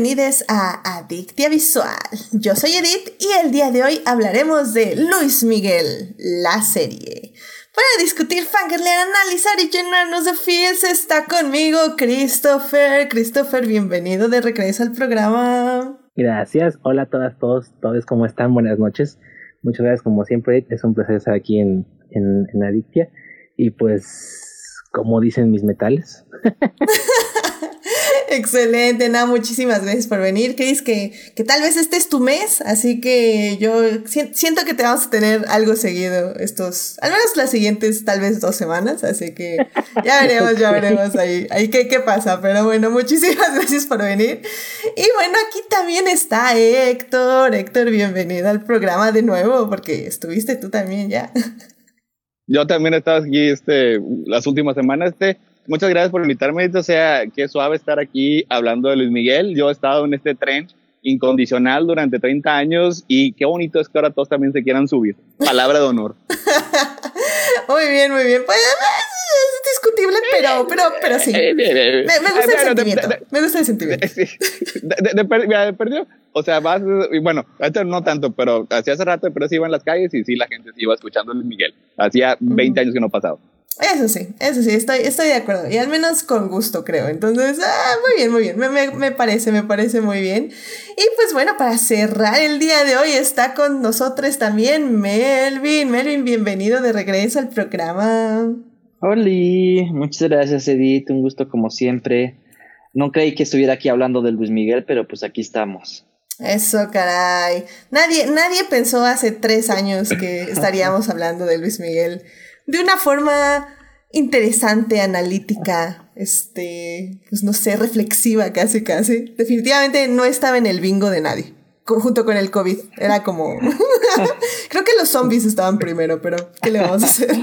bienvenidos a Adictia Visual. Yo soy Edith y el día de hoy hablaremos de Luis Miguel, la serie. Para discutir, fangirlear, analizar y llenarnos de feels está conmigo Christopher. Christopher, bienvenido de regreso al programa. Gracias. Hola a todas, todos, todos, ¿cómo están? Buenas noches. Muchas gracias como siempre. Es un placer estar aquí en, en, en Adictia. Y pues, como dicen mis metales. Excelente, nada, muchísimas gracias por venir. Chris, que, que tal vez este es tu mes, así que yo siento que te vamos a tener algo seguido estos, al menos las siguientes tal vez dos semanas, así que ya veremos, ya veremos ahí, ahí qué, qué pasa. Pero bueno, muchísimas gracias por venir. Y bueno, aquí también está Héctor. Héctor, bienvenido al programa de nuevo, porque estuviste tú también ya. Yo también he estado aquí este, las últimas semanas. Este, muchas gracias por invitarme. O sea, qué suave estar aquí hablando de Luis Miguel. Yo he estado en este tren incondicional durante 30 años y qué bonito es que ahora todos también se quieran subir. Palabra de honor. muy bien, muy bien. Pues, es discutible, pero, pero, pero sí. Me, me gusta el sentimiento. me gusta el sentimiento. De, perdió. O sea, vas, y bueno, no tanto, pero hacía hace rato, pero sí iba en las calles y sí la gente se iba escuchando a Luis Miguel. Hacía 20 años que no pasaba. Eso sí, eso sí, estoy, estoy de acuerdo. Y al menos con gusto, creo. Entonces, ah, muy bien, muy bien. Me, me, me, parece, me parece muy bien. Y pues bueno, para cerrar el día de hoy está con nosotros también Melvin. Melvin, bienvenido de regreso al programa. Hola, muchas gracias Edith, un gusto como siempre. No creí que estuviera aquí hablando de Luis Miguel, pero pues aquí estamos. Eso, caray. Nadie, nadie pensó hace tres años que estaríamos hablando de Luis Miguel de una forma interesante, analítica, este, pues no sé, reflexiva casi, casi. Definitivamente no estaba en el bingo de nadie, junto con el COVID. Era como... Creo que los zombies estaban primero, pero ¿qué le vamos a hacer?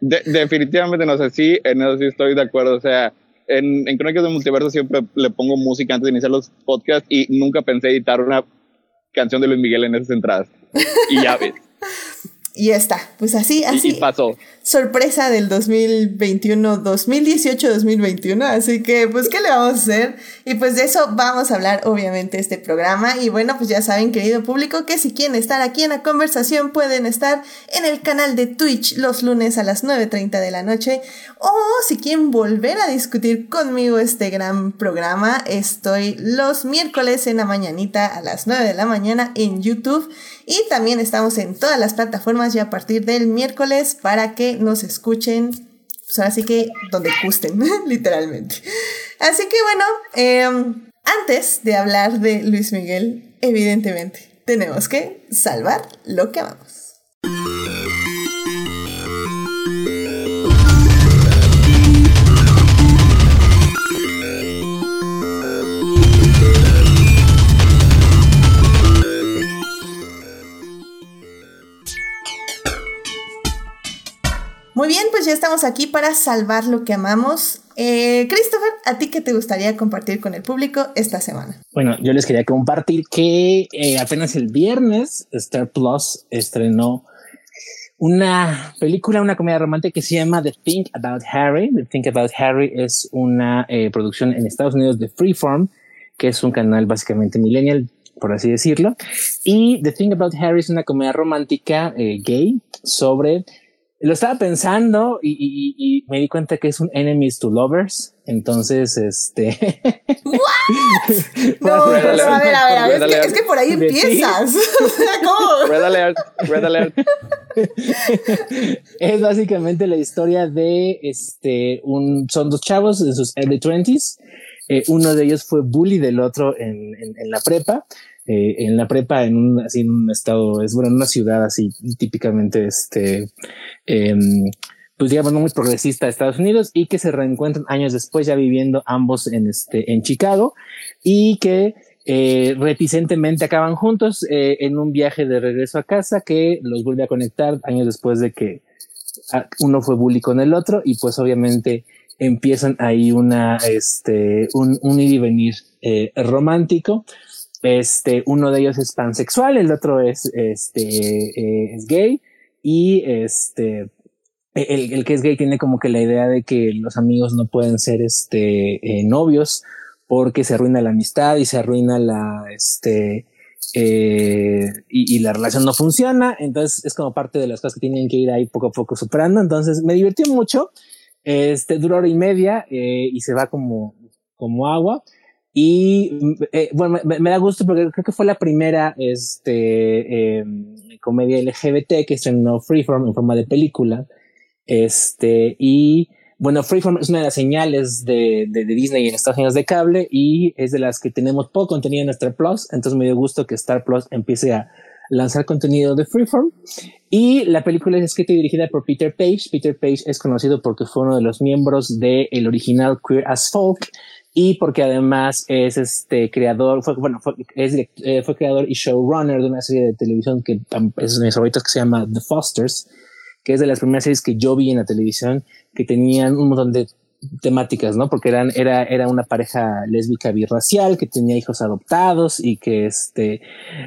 definitivamente no sé, sí, en eso sí estoy de acuerdo, o sea... En, en Crónicas del Multiverso siempre le pongo música antes de iniciar los podcasts y nunca pensé editar una canción de Luis Miguel en esas entradas. Y ya ves. Y ya está, pues así, así. Y, pasó. Sorpresa del 2021, 2018, 2021. Así que, pues, ¿qué le vamos a hacer? Y pues de eso vamos a hablar, obviamente, este programa. Y bueno, pues ya saben, querido público, que si quieren estar aquí en la conversación, pueden estar en el canal de Twitch los lunes a las 9.30 de la noche. O si quieren volver a discutir conmigo este gran programa, estoy los miércoles en la mañanita a las 9 de la mañana en YouTube. Y también estamos en todas las plataformas ya a partir del miércoles para que nos escuchen. Pues ahora sí que donde gusten, literalmente. Así que bueno, em, antes de hablar de Luis Miguel, evidentemente, tenemos que salvar lo que amamos. Muy bien, pues ya estamos aquí para salvar lo que amamos. Eh, Christopher, ¿a ti qué te gustaría compartir con el público esta semana? Bueno, yo les quería compartir que eh, apenas el viernes Star Plus estrenó una película, una comedia romántica que se llama The Think About Harry. The Think About Harry es una eh, producción en Estados Unidos de Freeform, que es un canal básicamente millennial, por así decirlo. Y The Think About Harry es una comedia romántica gay sobre lo estaba pensando y, me di cuenta que es un enemies to lovers. Entonces, este. ¿What? no, a ver, a ver, a ver. Es que, es que, por ahí empiezas. ¿Cómo? Red alert, red alert. es básicamente la historia de este. Un, son dos chavos en sus early 20s. Eh, uno de ellos fue bully del otro en, en, en la prepa. Eh, en la prepa en un, así en un estado, es bueno, en una ciudad así típicamente, este, eh, pues digamos, no muy progresista de Estados Unidos y que se reencuentran años después ya viviendo ambos en este, en Chicago y que eh, reticentemente acaban juntos eh, en un viaje de regreso a casa que los vuelve a conectar años después de que ah, uno fue bully con el otro y pues obviamente empiezan ahí una, este, un, un ir y venir eh, romántico este, uno de ellos es pansexual, el otro es, este, eh, es gay y este, el, el, que es gay tiene como que la idea de que los amigos no pueden ser este, eh, novios porque se arruina la amistad y se arruina la, este, eh, y, la relación no funciona. Entonces es como parte de las cosas que tienen que ir ahí poco a poco superando. Entonces me divirtió mucho. Este duró hora y media eh, y se va como, como agua. Y eh, bueno, me, da gusto porque creo que fue la primera este, em, comedia LGBT que estrenó Freeform en forma de película. Este, y bueno, Freeform es una de las señales de, de, Disney en Estados Unidos de cable y es de las que tenemos poco contenido en Star Plus. Entonces me dio gusto que Star Plus empiece a lanzar contenido de Freeform. Y la película es escrita y dirigida por Peter Page. Peter Page es conocido porque fue uno de los miembros del el original Queer as Folk y porque además es este creador, fue, bueno, fue, es, eh, fue creador y showrunner de una serie de televisión que es de mis favoritos que se llama The Fosters, que es de las primeras series que yo vi en la televisión, que tenían un montón de temáticas, ¿no? Porque eran, era, era una pareja lésbica birracial que tenía hijos adoptados y que este,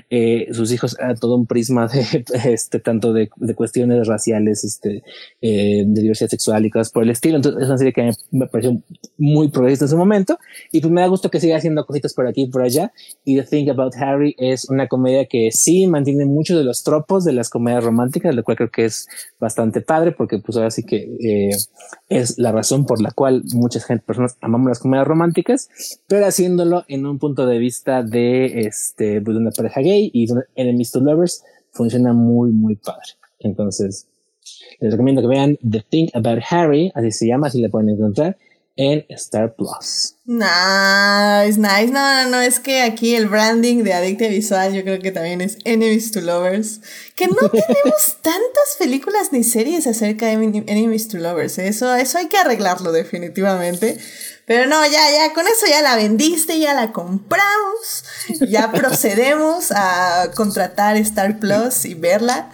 eh, sus hijos a todo un prisma de, este, tanto de, de cuestiones raciales, este, eh, de diversidad sexual y cosas por el estilo. Entonces, es una serie que me pareció muy progresista en su momento y pues me da gusto que siga haciendo cositas por aquí y por allá. Y The Thing About Harry es una comedia que sí mantiene muchos de los tropos de las comedias románticas, lo cual creo que es bastante padre porque pues ahora sí que eh, es la razón por la cual muchas gente, personas amamos las comedias románticas, pero haciéndolo en un punto de vista de, este, pues, de una pareja gay y de enemies to lovers, funciona muy, muy padre. Entonces, les recomiendo que vean The Thing About Harry, así se llama, así le pueden encontrar en Star Plus. Nice, nice. No, no, no, es que aquí el branding de Adicte Visual yo creo que también es Enemies to Lovers. Que no tenemos tantas películas ni series acerca de Enemies to Lovers. ¿eh? Eso, eso hay que arreglarlo definitivamente. Pero no, ya, ya, con eso ya la vendiste, ya la compramos. Ya procedemos a contratar Star Plus y verla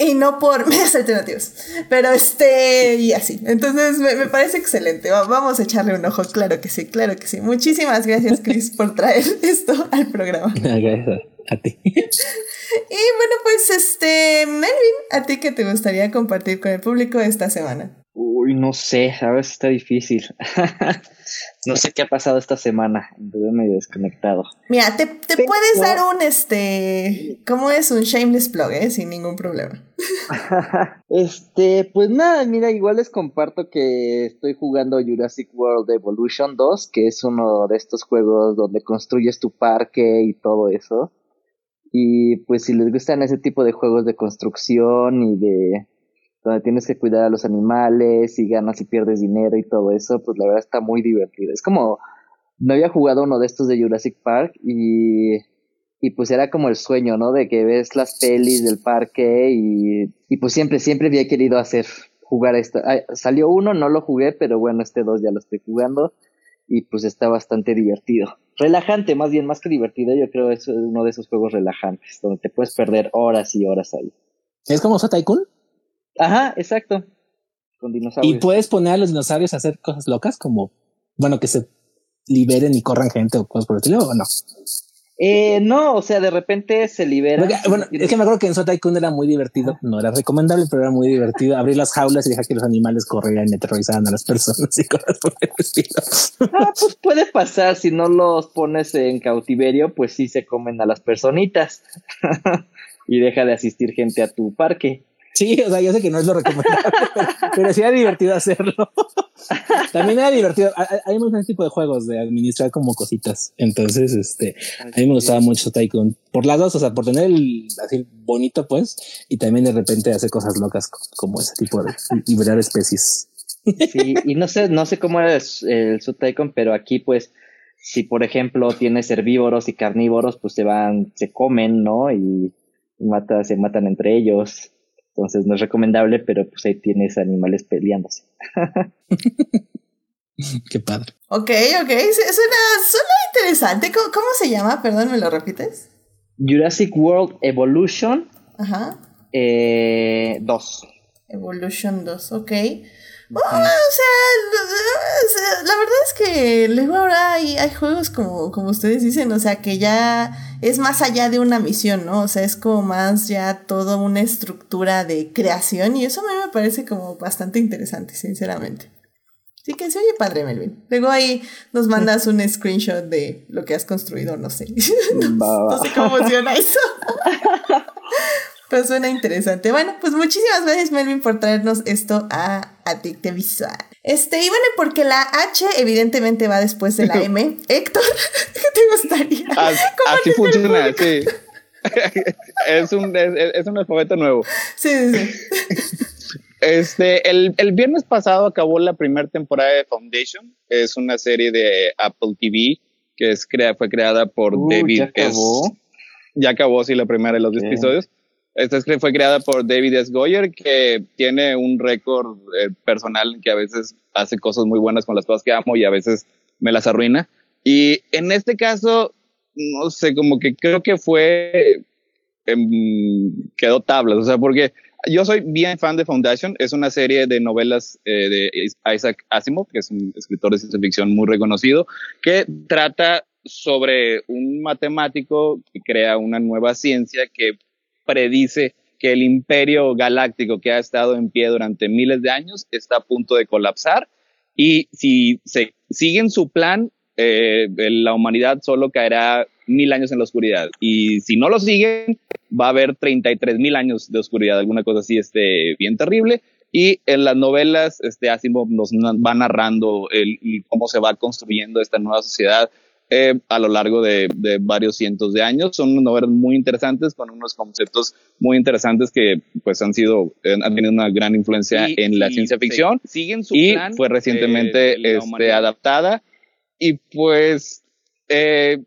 y no por medios alternativos. Pero este, y así. Entonces me, me, parece excelente. Vamos a echarle un ojo, claro que sí, claro que sí. Muchísimas gracias, Chris, por traer esto al programa. Gracias a ti. Y bueno, pues este, Melvin, ¿a ti qué te gustaría compartir con el público esta semana? Uy, no sé, a veces está difícil. no sé qué ha pasado esta semana, estuve medio desconectado. Mira, te, puedes dar un, este, ¿cómo es? Un shameless plug, ¿eh? Sin ningún problema. este, pues nada, mira, igual les comparto que estoy jugando Jurassic World Evolution 2, que es uno de estos juegos donde construyes tu parque y todo eso. Y pues si les gustan ese tipo de juegos de construcción y de donde tienes que cuidar a los animales y ganas y pierdes dinero y todo eso, pues la verdad está muy divertido. Es como, no había jugado uno de estos de Jurassic Park y, y pues era como el sueño, ¿no? De que ves las pelis del parque y, y pues siempre, siempre había querido hacer, jugar esto. salió uno, no lo jugué, pero bueno, este dos ya lo estoy jugando y pues está bastante divertido. Relajante, más bien, más que divertido, yo creo que es uno de esos juegos relajantes, donde te puedes perder horas y horas ahí. ¿Es como Tycoon? Ajá, exacto. Con dinosaurios. ¿Y puedes poner a los dinosaurios a hacer cosas locas como, bueno, que se liberen y corran gente o cosas por el estilo o no? Eh, no, o sea, de repente se libera. bueno, es que me acuerdo que en Sotaikun era muy divertido, no era recomendable, pero era muy divertido abrir las jaulas y dejar que los animales corrieran y aterrorizaran a las personas y cosas por el estilo. Ah, pues puede pasar, si no los pones en cautiverio, pues sí se comen a las personitas y deja de asistir gente a tu parque. Sí, o sea, yo sé que no es lo recomendable, pero, sí era divertido hacerlo. También era divertido. Hay muchos tipo de juegos de administrar como cositas. Entonces, este, a mí me gustaba mucho Tycoon por las dos, o sea, por tener el así bonito, pues, y también de repente hacer cosas locas como ese tipo de liberar especies. Sí, y no sé, no sé cómo era el, su Tycoon, pero aquí, pues, si por ejemplo tienes herbívoros y carnívoros, pues se van, se comen, ¿no? Y mata, se matan entre ellos. Entonces no es recomendable, pero pues ahí tienes animales peleándose. Qué padre. Ok, ok, suena, suena interesante. ¿Cómo, se llama? Perdón, ¿me lo repites? Jurassic World Evolution Ajá. Eh, 2. Evolution 2, ok. Oh, o sea, la verdad es que luego ahora hay, hay, juegos como, como ustedes dicen, o sea, que ya es más allá de una misión, ¿no? O sea, es como más ya toda una estructura de creación y eso a mí me parece como bastante interesante, sinceramente. Así que se oye padre, Melvin. Luego ahí nos mandas un screenshot de lo que has construido, no sé. no, sé cómo funciona eso. Pero suena interesante. Bueno, pues muchísimas gracias, Melvin, por traernos esto a Adicte Visual. Este, y bueno, porque la H evidentemente va después de la M. Héctor, ¿qué te gustaría? así funciona, sí. es, un, es, un alfabeto nuevo. Sí, sí, sí. Este, el, el, viernes pasado acabó la primera temporada de Foundation. Es una serie de Apple TV que es crea, fue creada por uh, David. ¿Ya acabó? ya acabó, sí, la primera de los episodios. Esta fue creada por David S. Goyer, que tiene un récord eh, personal que a veces hace cosas muy buenas con las cosas que amo y a veces me las arruina. Y en este caso, no sé, como que creo que fue, em, quedó tablas, o sea, porque yo soy bien fan de Foundation, es una serie de novelas eh, de Isaac Asimov, que es un escritor de ciencia ficción muy reconocido, que trata sobre un matemático que crea una nueva ciencia que predice que el imperio galáctico que ha estado en pie durante miles de años está a punto de colapsar y si se siguen su plan, eh, la humanidad solo caerá mil años en la oscuridad. Y si no lo siguen, va a haber 33 mil años de oscuridad, alguna cosa así este, bien terrible. Y en las novelas, este Asimov nos va narrando el, cómo se va construyendo esta nueva sociedad eh, a lo largo de, de, varios cientos de años. Son novelas muy interesantes con unos conceptos muy interesantes que pues han sido, eh, han tenido una gran influencia en la ciencia ficción. Siguen su y fue recientemente este, adaptada y pues eh,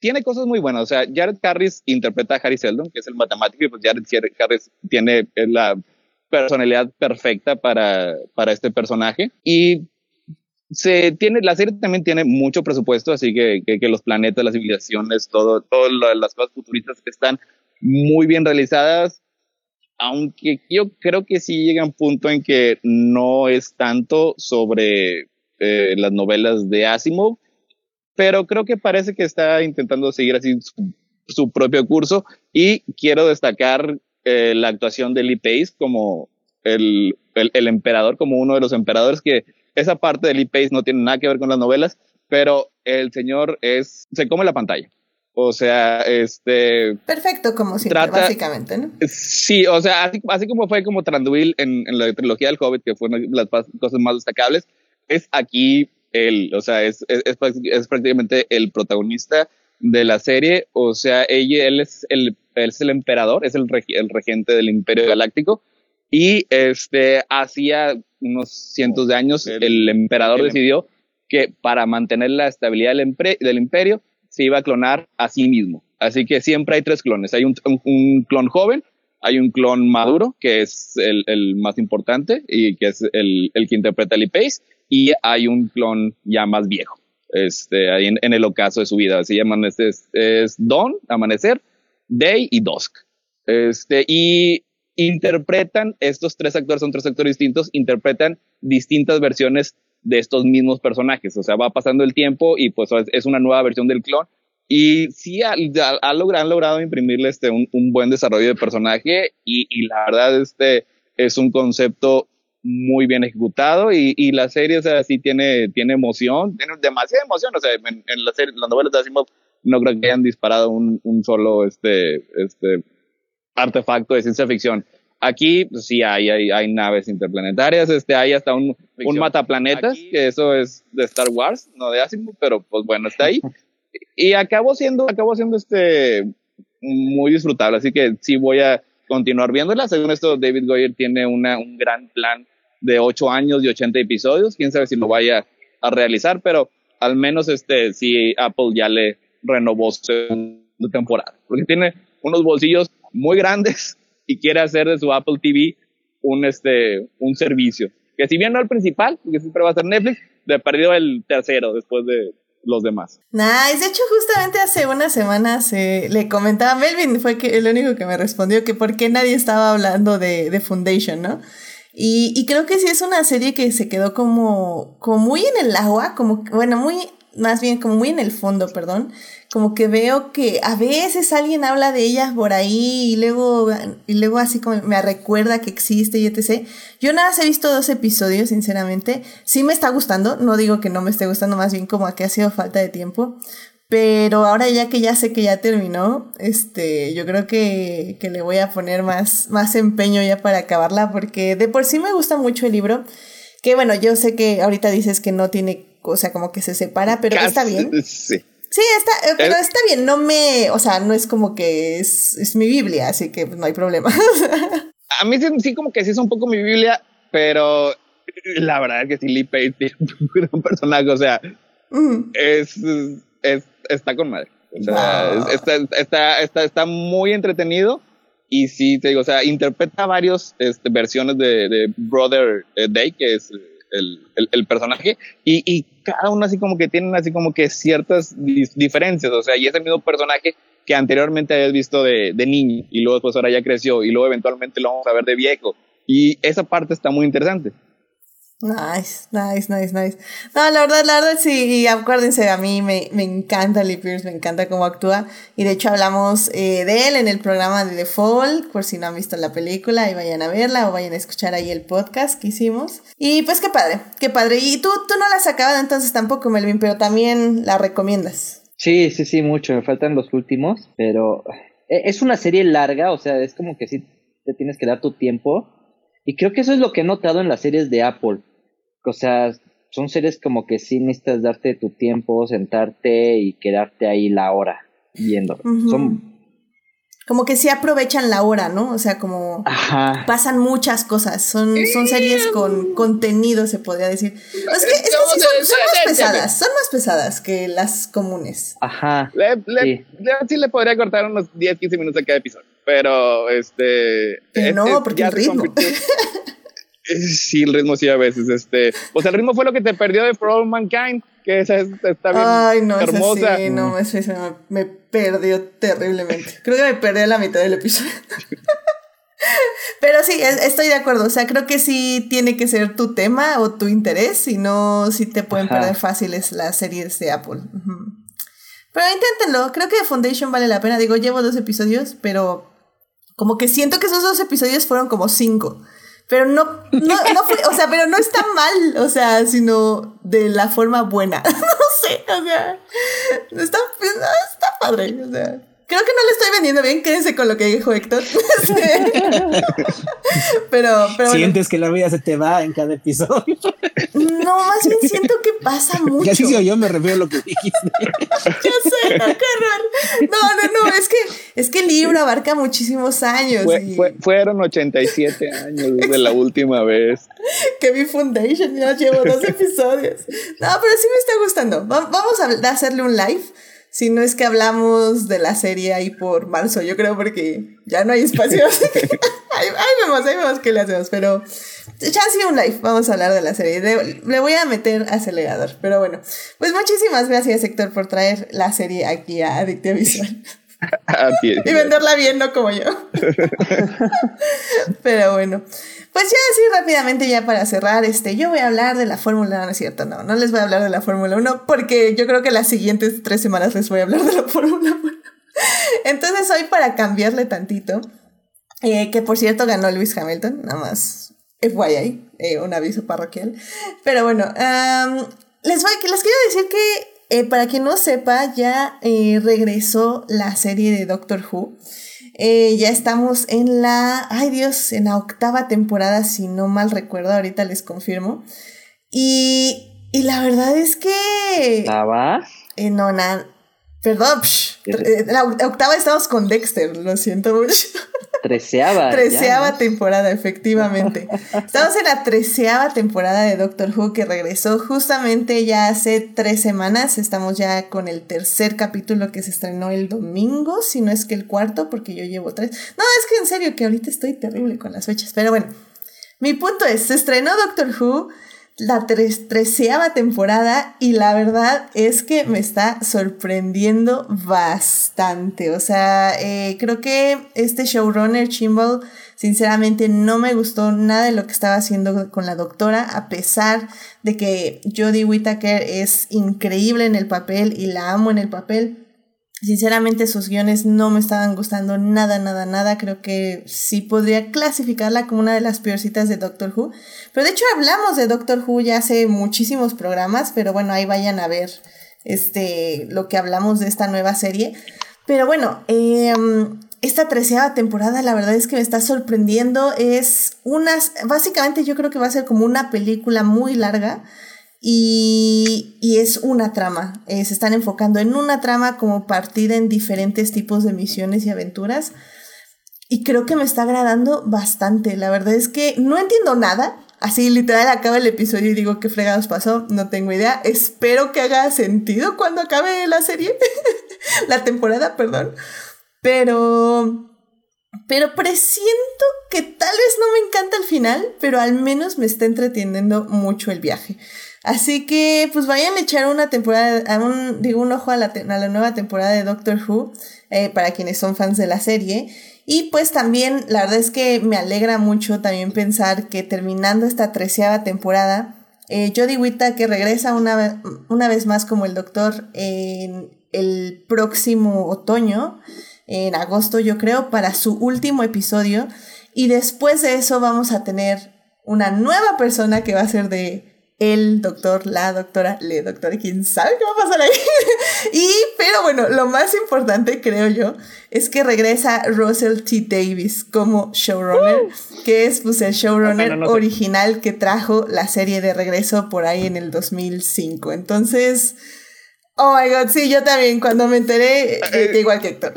tiene cosas muy buenas. O sea, Jared Harris interpreta a Harry Seldon, que es el matemático, y pues Jared Harris tiene la personalidad perfecta para, para este personaje. Y se tiene, la serie también tiene mucho presupuesto, así que, que, los planetas, las civilizaciones, todo, todas las cosas futuristas están muy bien realizadas. Aunque yo creo que sí llega un punto en que no es tanto sobre eh, las novelas de Asimov, pero creo que parece que está intentando seguir así su, propio curso y quiero destacar eh, la actuación de Lee Pace como el, el, emperador, como uno de los emperadores, que esa parte de Lee Pace no tiene nada que ver con las novelas, pero el señor es, se come la pantalla. O sea, este... Perfecto, como siempre, básicamente, ¿no? Sí, o sea, así, así como fue como Tranduil en, en, la trilogía del Hobbit, que fue una de las cosas más destacables, es aquí él, o sea, es, es, es, prácticamente el protagonista de la serie, o sea, ella, él es el, él es el emperador, es el, el regente del Imperio Galáctico, y este, hacía unos cientos de años el, emperador decidió que para mantener la estabilidad del, del, imperio se iba a clonar a sí mismo. Así que siempre hay tres clones. Hay un, un clon joven, hay un clon maduro, que es el, el más importante y que es el, el que interpreta Lee Pace, y hay un clon ya más viejo, este, ahí en, el ocaso de su vida. Se llaman, este, es, es Dawn, Amanecer, Day y Dusk. Este, y interpretan, estos tres actores son tres actores distintos, interpretan distintas versiones de estos mismos personajes. O sea, va pasando el tiempo y pues es una nueva versión del clon. Y sí ha, logrado, han logrado imprimirle este, un, buen desarrollo de personaje y, la verdad este es un concepto muy bien ejecutado y, y, la serie, o sea, sí tiene, tiene emoción, tiene demasiada emoción, o sea, en, en la serie, las novelas de Asimov no creo que hayan disparado un, un solo, este, este, artefacto de ciencia ficción. Aquí, pues, sí, hay, hay, hay, naves interplanetarias, este, hay hasta un, un mataplanetas, que eso es de Star Wars, no de Asimov, pero pues bueno, está ahí. y acabó siendo, acabó siendo este, muy disfrutable, así que sí voy a continuar viéndola. Según esto, David Goyer tiene una, un gran plan de 8 años y 80 episodios. Quién sabe si lo vaya a realizar, pero al menos este, si Apple ya le renovó su temporada. Porque tiene unos bolsillos muy grandes y quiere hacer de su Apple TV un, este, un servicio. Que si bien no el principal, porque siempre va a ser Netflix, le perdió el tercero después de, los demás. Nice. De hecho, justamente hace unas semanas eh, le comentaba a Melvin, fue que el único que me respondió que por qué nadie estaba hablando de, de Foundation, ¿no? Y, y, creo que sí es una serie que se quedó como, como muy en el agua, como, bueno, muy más bien como muy en el fondo, perdón, como que veo que a veces alguien habla de ella por ahí y luego, y luego así como me recuerda que existe y etc. Yo nada más he visto dos episodios, sinceramente. Sí me está gustando, no digo que no me esté gustando, más bien como que ha sido falta de tiempo. Pero ahora ya que ya sé que ya terminó, este, yo creo que, que le voy a poner más, más empeño ya para acabarla, porque de por sí me gusta mucho el libro. Que bueno, yo sé que ahorita dices que no tiene, o sea, como que se separa, pero está bien. Sí. Sí, está, eh, pero está bien, no me, o sea, no es como que es, es mi Biblia, así que no hay problema. A mí sí, sí, como que sí es un poco mi Biblia, pero la verdad es que sí, Lee Pace es un personaje, o sea, es, es- está con madre. O sea, Wow. está, está, está, está muy entretenido y sí, te digo, o sea, interpreta varios este, versiones de, de Brother eh, Day, que es el, el, personaje, y, y cada uno así como que tienen así como que ciertas diferencias, o sea, y es el mismo personaje que anteriormente habías visto de, de niño y luego después ahora ya creció y luego eventualmente lo vamos a ver de viejo. Y esa parte está muy interesante. Nice, nice, nice, nice. No, la verdad, la verdad, sí, y acuérdense, a mí me, me encanta Lee Pierce, me encanta cómo actúa. Y de hecho hablamos eh, de él en el programa de The Fall, por si no han visto la película, ahí vayan a verla o vayan a escuchar ahí el podcast que hicimos. Y pues qué padre, qué padre. Y tú, tú no la has acabado entonces tampoco, Melvin, pero también la recomiendas. Sí, sí, sí, mucho. Me faltan los últimos, pero eh, es una serie larga, o sea, es como que sí te tienes que dar tu tiempo. Y creo que eso es lo que he notado en las series de Apple. O sea, son series como que sí necesitas darte tu tiempo, sentarte y quedarte ahí la hora viendo. Son, Como que sí aprovechan la hora, ¿no? O sea, como ajá. pasan muchas cosas. Son, son series con contenido, se podría decir. Es que, es que sí son, son más pesadas, son más pesadas que las comunes. Ajá. Le, le- Sí. le- sí le podría cortar unos 10, 15 minutos a cada episodio, pero este... Que no, es- porque el ritmo. Sí, el ritmo sí a veces, este... O sea, el ritmo fue lo que te perdió de For All Mankind, que esa es- está bien Ay, no, es hermosa. así, no, es- es- me, me perdió terriblemente. Creo que me perdió la mitad del episodio. Pero sí, es- estoy de acuerdo. O sea, creo que sí tiene que ser tu tema o tu interés, si no, sí te pueden Ajá. perder fáciles las series de Apple. Pero inténtenlo, creo que Foundation vale la pena. Digo, llevo dos episodios, pero como que siento que esos dos episodios fueron como cinco. Pero no, no, no fue, o sea, pero no está mal, o sea, sino de la forma buena. no sé, o sea, está, está padre, o sea. Creo que no le estoy vendiendo bien, quédense con lo que dijo Héctor. pero, pero bueno, Sientes que la vida se te va en cada episodio. No, más bien siento que pasa mucho. Ya sí se oyó, me refiero a lo que dijiste. Ya sé, no, qué horror. No, no, no, es que, es que el libro abarca muchísimos años. Fue- y fue- fueron 87 años desde la última vez. que vi Foundation, ya llevo dos episodios. No, pero sí me está gustando. Va- vamos a hacerle un live. Si no es que hablamos de la serie ahí por marzo, yo creo, porque ya no hay espacio. ahí, ahí vemos, ahí vemos qué le hacemos. Pero ya sí un live, vamos a hablar de la serie. Le, le voy a meter acelerador. Pero bueno, pues muchísimas gracias, Héctor, por traer la serie aquí a Adictia Visual. Y venderla bien, no como yo. Pero bueno. Pues ya así rápidamente, ya para cerrar, este, yo voy a hablar de la Fórmula 1, no es cierto, no, no les voy a hablar de la Fórmula 1 porque yo creo que las siguientes tres semanas les voy a hablar de la Fórmula 1. Entonces hoy para cambiarle tantito, eh, que por cierto ganó Lewis Hamilton, nada más FYI, eh, un aviso parroquial. Pero bueno, les, voy, les quiero decir que eh, para quien no sepa, ya eh, regresó la serie de Doctor Who. Ya estamos en la, ay Dios, en la octava temporada, si no mal recuerdo, ahorita les confirmo. Y, y la verdad es que... Eh, no, nada. Perdón, psh, la octava estamos con Dexter, lo siento mucho. Treceava. Treceava ¿no? temporada, efectivamente. Estamos en la treceava temporada de Doctor Who que regresó justamente ya hace tres semanas. Estamos ya con el tercer capítulo que se estrenó el domingo, si no es que el cuarto, porque yo llevo tres. No, es que en serio que ahorita estoy terrible con las fechas, pero bueno. Mi punto es, se estrenó Doctor Who, la treceava temporada y la verdad es que me está sorprendiendo bastante. O sea, eh, creo que este showrunner Chimbal sinceramente no me gustó nada de lo que estaba haciendo con la doctora, a pesar de que Jodie Whittaker es increíble en el papel y la amo en el papel. Sinceramente sus guiones no me estaban gustando nada, nada, nada. Creo que sí podría clasificarla como una de las peorcitas de Doctor Who. Pero de hecho hablamos de Doctor Who ya hace muchísimos programas, pero bueno, ahí vayan a ver este, lo que hablamos de esta nueva serie. Pero bueno, em, esta treceava temporada la verdad es que me está sorprendiendo. Es unas, básicamente yo creo que va a ser como una película muy larga y, es una trama. Eh, se están enfocando en una trama como partida en diferentes tipos de misiones y aventuras. Y creo que me está agradando bastante. La verdad es que no entiendo nada. Así literal acaba el episodio y digo qué fregados pasó. No tengo idea. Espero que haga sentido cuando acabe la serie. la temporada, perdón. Pero... Pero presiento que tal vez no me encanta el final, pero al menos me está entreteniendo mucho el viaje. Así que, pues vayan a echar una temporada, a un, digo, un ojo a la, a la nueva temporada de Doctor Who, eh, para quienes son fans de la serie. Y pues también, la verdad es que me alegra mucho también pensar que terminando esta treceava temporada, eh, Jodie que regresa una, una vez más como el Doctor en el próximo otoño, en agosto yo creo, para su último episodio. Y después de eso vamos a tener una nueva persona que va a ser de el doctor, la doctora, le doctora, quién sabe qué va a pasar ahí. y, pero bueno, lo más importante, creo yo, es que regresa Russell T. Davis como showrunner, uh. que es pues el showrunner original que trajo la serie de regreso por ahí en el 2005. Entonces, oh my god, sí, yo también, cuando me enteré, eh, igual que Héctor.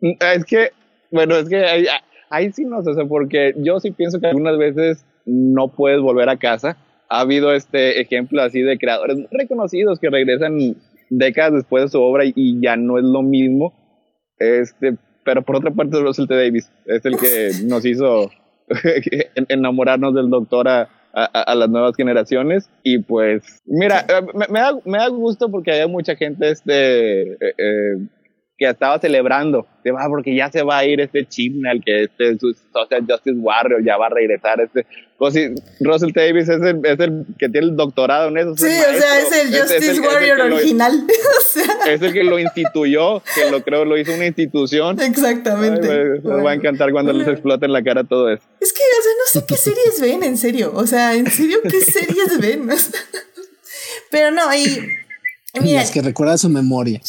es que, bueno, es que ahí, ahí sí no sé, porque yo sí pienso que algunas veces no puedes volver a casa ha habido este ejemplo así de creadores reconocidos que regresan décadas después de su obra y, ya no es lo mismo. Este, pero por otra parte, Russell T. Davis es el que nos hizo enamorarnos del doctor a, a, las nuevas generaciones. Y pues, mira, eh, me, da, me da gusto porque hay mucha gente este, eh, eh, que estaba celebrando, se va porque ya se va a ir este Chibnall, que este Social Justice Warrior ya va a regresar, este, Russell Davis es el, es el que tiene el doctorado en eso. Sí, o sea, es el Justice Warrior original. Es el que lo instituyó, que lo creo, lo hizo una institución. Exactamente. me, va a encantar cuando les explote en la cara todo eso. Es que, o sea, no sé qué series ven, en serio. O sea, en serio, ¿qué series ven? Pero no, y es que recuerda su memoria.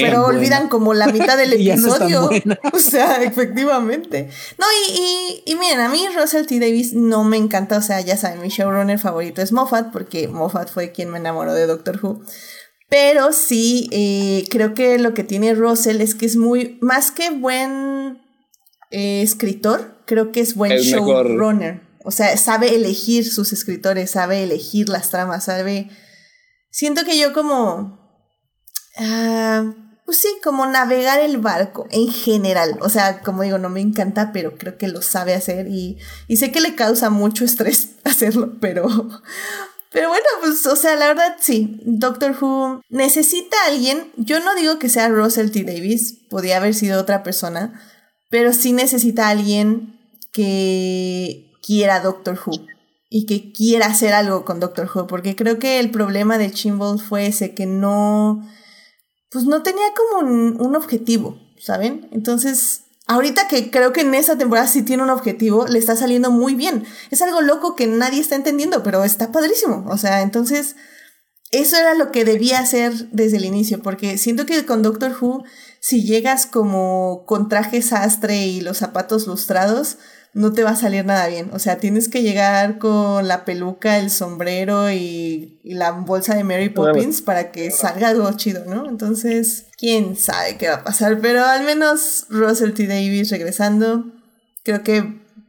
pero, olvidan como la mitad del episodio. o sea, efectivamente. No, y, y, miren, a mí Russell T. Davis no me encanta. O sea, ya saben, mi showrunner favorito es Moffat, porque Moffat fue quien me enamoró de Doctor Who. Pero sí, eh, creo que lo que tiene Russell es que es muy, más que buen eh, escritor, creo que es buen showrunner. O sea, sabe elegir sus escritores, sabe elegir las tramas, sabe siento que yo como... Uh, pues sí, como navegar el barco en general. O sea, como digo, no me encanta, pero creo que lo sabe hacer y, sé que le causa mucho estrés hacerlo, pero... Pero bueno, pues, o sea, la verdad sí, Doctor Who necesita a alguien. Yo no digo que sea Russell T. Davis, podía haber sido otra persona, pero sí necesita alguien que quiera Doctor Who y que quiera hacer algo con Doctor Who, porque creo que el problema de Chimble fue ese que no, pues no tenía como un, objetivo, ¿saben? Entonces, ahorita que creo que en esa temporada sí tiene un objetivo, le está saliendo muy bien. Es algo loco que nadie está entendiendo, pero está padrísimo. O sea, entonces, eso era lo que debía hacer desde el inicio, porque siento que con Doctor Who, si llegas como con traje sastre y los zapatos lustrados, no te va a salir nada bien. O sea, tienes que llegar con la peluca, el sombrero y, la bolsa de Mary Poppins para que salga algo chido, ¿no? Entonces, quién sabe qué va a pasar, pero al menos Russell T. Davis regresando, creo que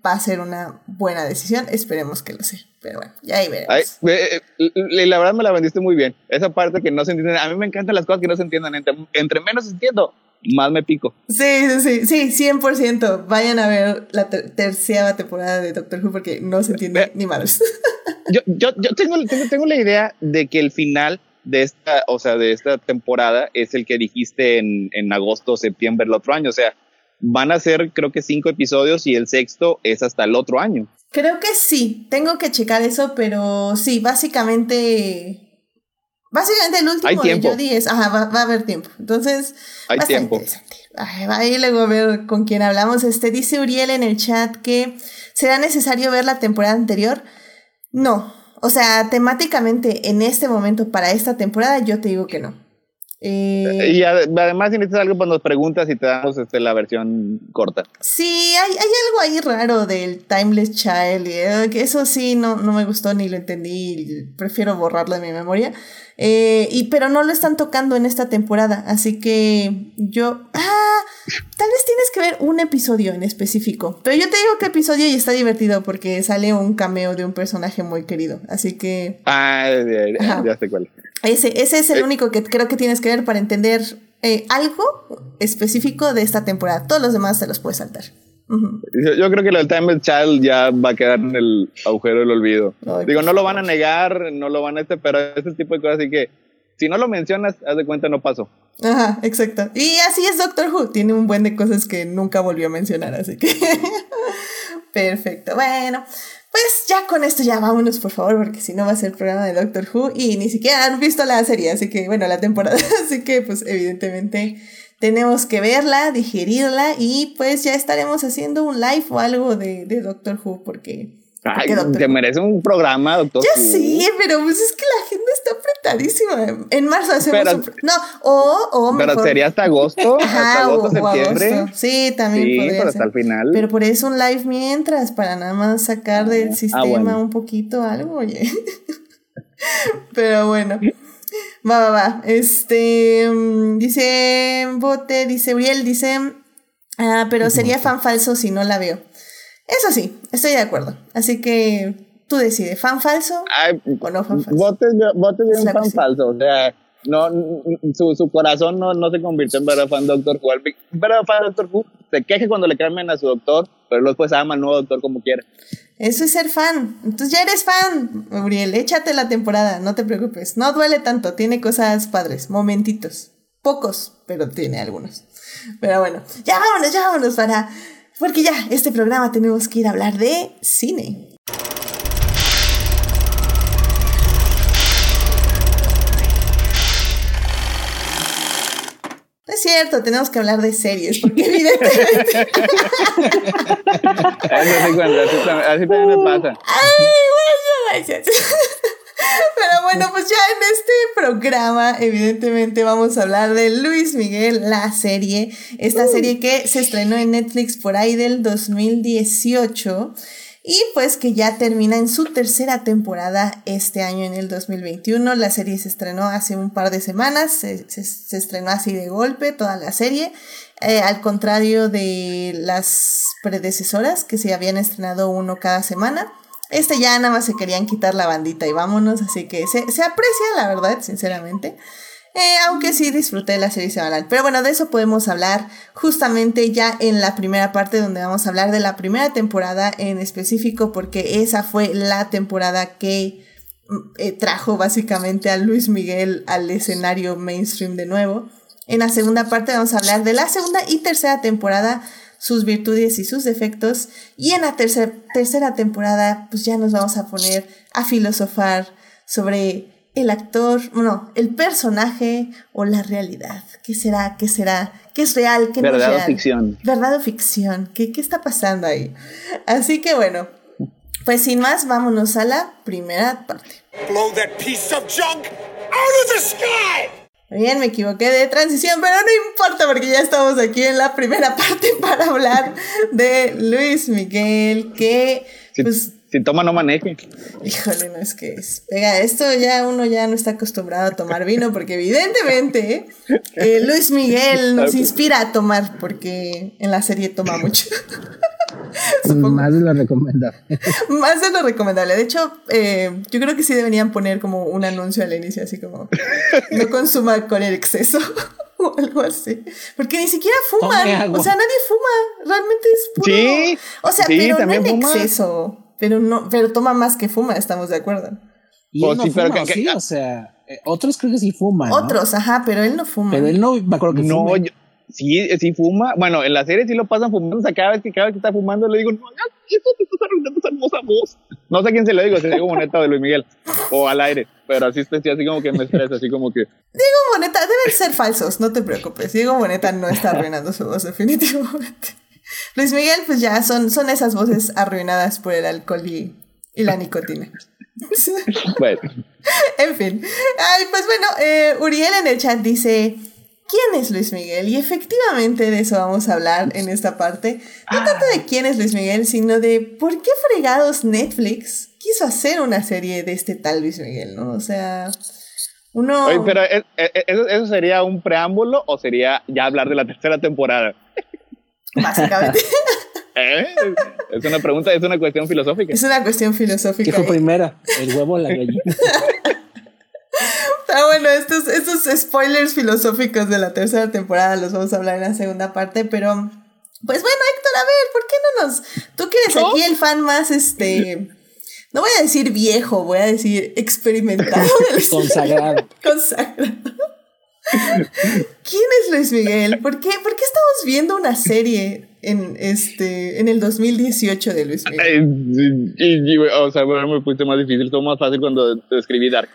va a ser una buena decisión. Esperemos que lo sea. Pero bueno, ya ahí veremos. Eh, la verdad me la vendiste muy bien. Esa parte que no se entiende. A mí me encantan las cosas que no se entiendan. Entre, entre menos entiendo, más me pico. Sí, sí, sí, sí, 100%. Vayan a ver la tercera temporada de Doctor Who porque no se entiende ni malos. yo, yo, yo tengo, tengo, tengo la idea de que el final de esta, o sea, de esta temporada es el que dijiste en, en agosto, septiembre del otro año. O sea, van a ser creo que cinco episodios y el sexto es hasta el otro año. Creo que sí, tengo que checar eso, pero sí, básicamente... Básicamente el último de Jodie es, ajá, va, a haber tiempo. Entonces, hay tiempo. ahí luego a ver con quién hablamos. Este dice Uriel en el chat que será necesario ver la temporada anterior. No, o sea, temáticamente en este momento para esta temporada yo te digo que no. Eh, y además, si necesitas algo, pues nos preguntas y te damos este, la versión corta. Sí, hay, hay algo ahí raro del Timeless Child. Eh, que eso sí, no, no me gustó ni lo entendí. Prefiero borrarlo de mi memoria. Eh, y, pero no lo están tocando en esta temporada. Así que yo. Ah, tal vez tienes que ver un episodio en específico. Pero yo te digo que episodio y está divertido porque sale un cameo de un personaje muy querido. Así que. Ah, ya, ya sé cuál. Ese, ese es el eh. único que creo que tienes que ver para entender eh, algo específico de esta temporada. Todos los demás se los puedes saltar. yo, creo que lo del Time Child ya va a quedar en el agujero del olvido. Digo, no lo van a negar, no lo van a este, pero ese tipo de cosas, así que si no lo mencionas, haz de cuenta no pasó. Ajá, exacto. Y así es Doctor Who, tiene un buen de cosas que nunca volvió a mencionar, así que perfecto. Bueno, pues ya con esto ya vámonos, por favor, porque si no va a ser el programa de Doctor Who y ni siquiera han visto la serie, así que, bueno, la temporada, así que pues evidentemente tenemos que verla, digerirla y pues ya estaremos haciendo un live o algo de, de Doctor Who, porque Ay, te merece un programa, doctor. Ya sí, pero pues es que la gente está apretadísima. En marzo hacemos un... No, o, o Pero sería hasta agosto, hasta agosto, septiembre. Sí, también sí, pero hasta el final. Pero por eso un live mientras, para nada más sacar del ah, sistema un poquito algo, oye. pero bueno. Va, va, va. Este, mm, dice Bote, dice Uriel, dice... Ah, pero sería fan falso si no la veo. Eso sí, estoy de acuerdo. Así que tú decides, ¿fan falso o no fan falso? Votes, de un fan falso, o sea, no, su, su corazón no, no se convirtió en verdadero fan Doctor Who. Verdadero fan Doctor Who se queje cuando le cambian a su doctor, pero después ama al nuevo doctor como quiera. Eso es ser fan. Entonces ya eres fan, Gabriel. Échate la temporada, no te preocupes. No duele tanto, tiene cosas padres, momentitos. Pocos, pero tiene algunos. Pero bueno, ya vámonos, ya vámonos para porque ya, este programa tenemos que ir a hablar de cine. No es cierto, tenemos que hablar de series, porque evidentemente. así, también me pasa. Ay, gracias. Pero bueno, pues ya en este programa, evidentemente, vamos a hablar de Luis Miguel, la serie. Esta serie que se estrenó en Netflix por ahí del 2018 y pues que ya termina en su tercera temporada este año en el 2021. La serie se estrenó hace un par de semanas, se, estrenó así de golpe toda la serie, eh, al contrario de las predecesoras que se habían estrenado uno cada semana. Este ya nada más se querían quitar la bandita y vámonos, así que se, aprecia, la verdad, sinceramente. Eh, aunque sí disfruté la serie semanal. Pero bueno, de eso podemos hablar justamente ya en la primera parte donde vamos a hablar de la primera temporada en específico porque esa fue la temporada que mm, eh, trajo básicamente a Luis Miguel al escenario mainstream de nuevo. En la segunda parte vamos a hablar de la segunda y tercera temporada sus virtudes y sus defectos. Y en la tercera temporada, pues ya nos vamos a poner a filosofar sobre el actor, bueno, el personaje o la realidad. ¿Qué será? ¿Qué será? ¿Qué es real? ¿Qué no es real? ficción. ¿Verdad o ficción? ¿Qué, ¿Qué está pasando ahí? Así que bueno, pues sin más, vámonos a la primera parte. Blow that piece of junk out of the sky! Bien, me equivoqué de transición, pero no importa porque ya estamos aquí en la primera parte para hablar de Luis Miguel, que si, pues... Si toma, no maneje. Híjole, no es que es... Pega, esto ya uno ya no está acostumbrado a tomar vino porque evidentemente eh, Luis Miguel nos inspira a tomar porque en la serie toma mucho. Más de lo recomendable. Más de lo recomendable. De hecho, eh, yo creo que sí deberían poner como un anuncio al inicio, así como no consuma con el exceso. o algo así. Porque ni siquiera fuman. O sea, nadie fuma. Realmente es puro. Sí. O sea, pero no en exceso. Pero no, pero toma más que fuma, estamos de acuerdo. Y él no fuma, sí, o sea, eh, otros creo que sí fuman. Otros, ajá, pero él no fuma. Pero él no, me acuerdo que no, sí, sí fuma. Bueno, en la serie sí lo pasan fumando. O sea, cada vez que cada vez que está fumando le digo, no, eso te está arruinando esa hermosa voz. No sé a quién se lo digo, si digo Moneta de Luis Miguel o al aire, pero así está así como que me estresa, así como que. Diego Moneta, deben ser falsos, no te preocupes. Diego Moneta no está arruinando su voz, definitivamente. Luis Miguel, pues ya son, son esas voces arruinadas por el alcohol y, y la nicotina. bueno. En fin. Ay, pues bueno, eh, Uriel en el chat dice. ¿Quién es Luis Miguel? Y efectivamente de eso vamos a hablar en esta parte. No ah. tanto de quién es Luis Miguel, sino de por qué fregados Netflix quiso hacer una serie de este tal Luis Miguel, ¿no? O sea, uno... Oye, pero ¿eso sería un preámbulo o sería ya hablar de la tercera temporada? Básicamente. ¿Eh? Es una pregunta, es una cuestión filosófica. Es una cuestión filosófica. ¿Qué fue primera? ¿El huevo o la gallina? Está bueno, estos, estos spoilers filosóficos de la tercera temporada los vamos a hablar en la segunda parte, pero pues bueno, Héctor, a ver, ¿por qué no nos... Tú que eres aquí el fan más, este... No voy a decir viejo, voy a decir experimentado. Consagrado. Consagrado. ¿Quién es Luis Miguel? ¿Por qué, ¿Por qué estamos viendo una serie en este en el 2018 de Luis Miguel? y, o sea, bueno, me puse más difícil, todo más fácil cuando escribí Dark.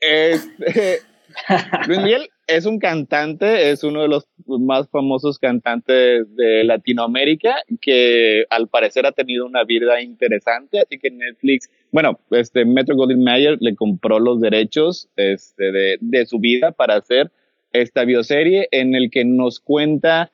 Este, Luis Miguel es un cantante, es uno de los más famosos cantantes de Latinoamérica que al parecer ha tenido una vida interesante, así que Netflix, bueno, este Metro Golden Mayer le compró los derechos este, de, de su vida para hacer esta bioserie en el que nos cuenta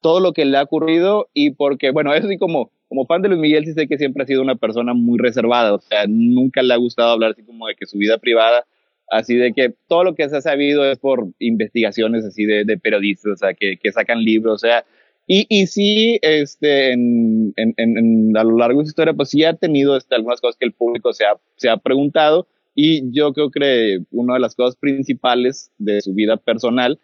todo lo que le ha ocurrido y porque, bueno, es así como, como fan de Luis Miguel sí sé que siempre ha sido una persona muy reservada, o sea, nunca le ha gustado hablar así como de que su vida privada Así de que todo lo que se ha sabido es por investigaciones así de, de periodistas, o sea, que, que, sacan libros, o sea, y, y sí, este, en, en, en, a lo largo de su historia, pues sí ha tenido este, algunas cosas que el público se ha, se ha preguntado, y yo creo que una de las cosas principales de su vida personal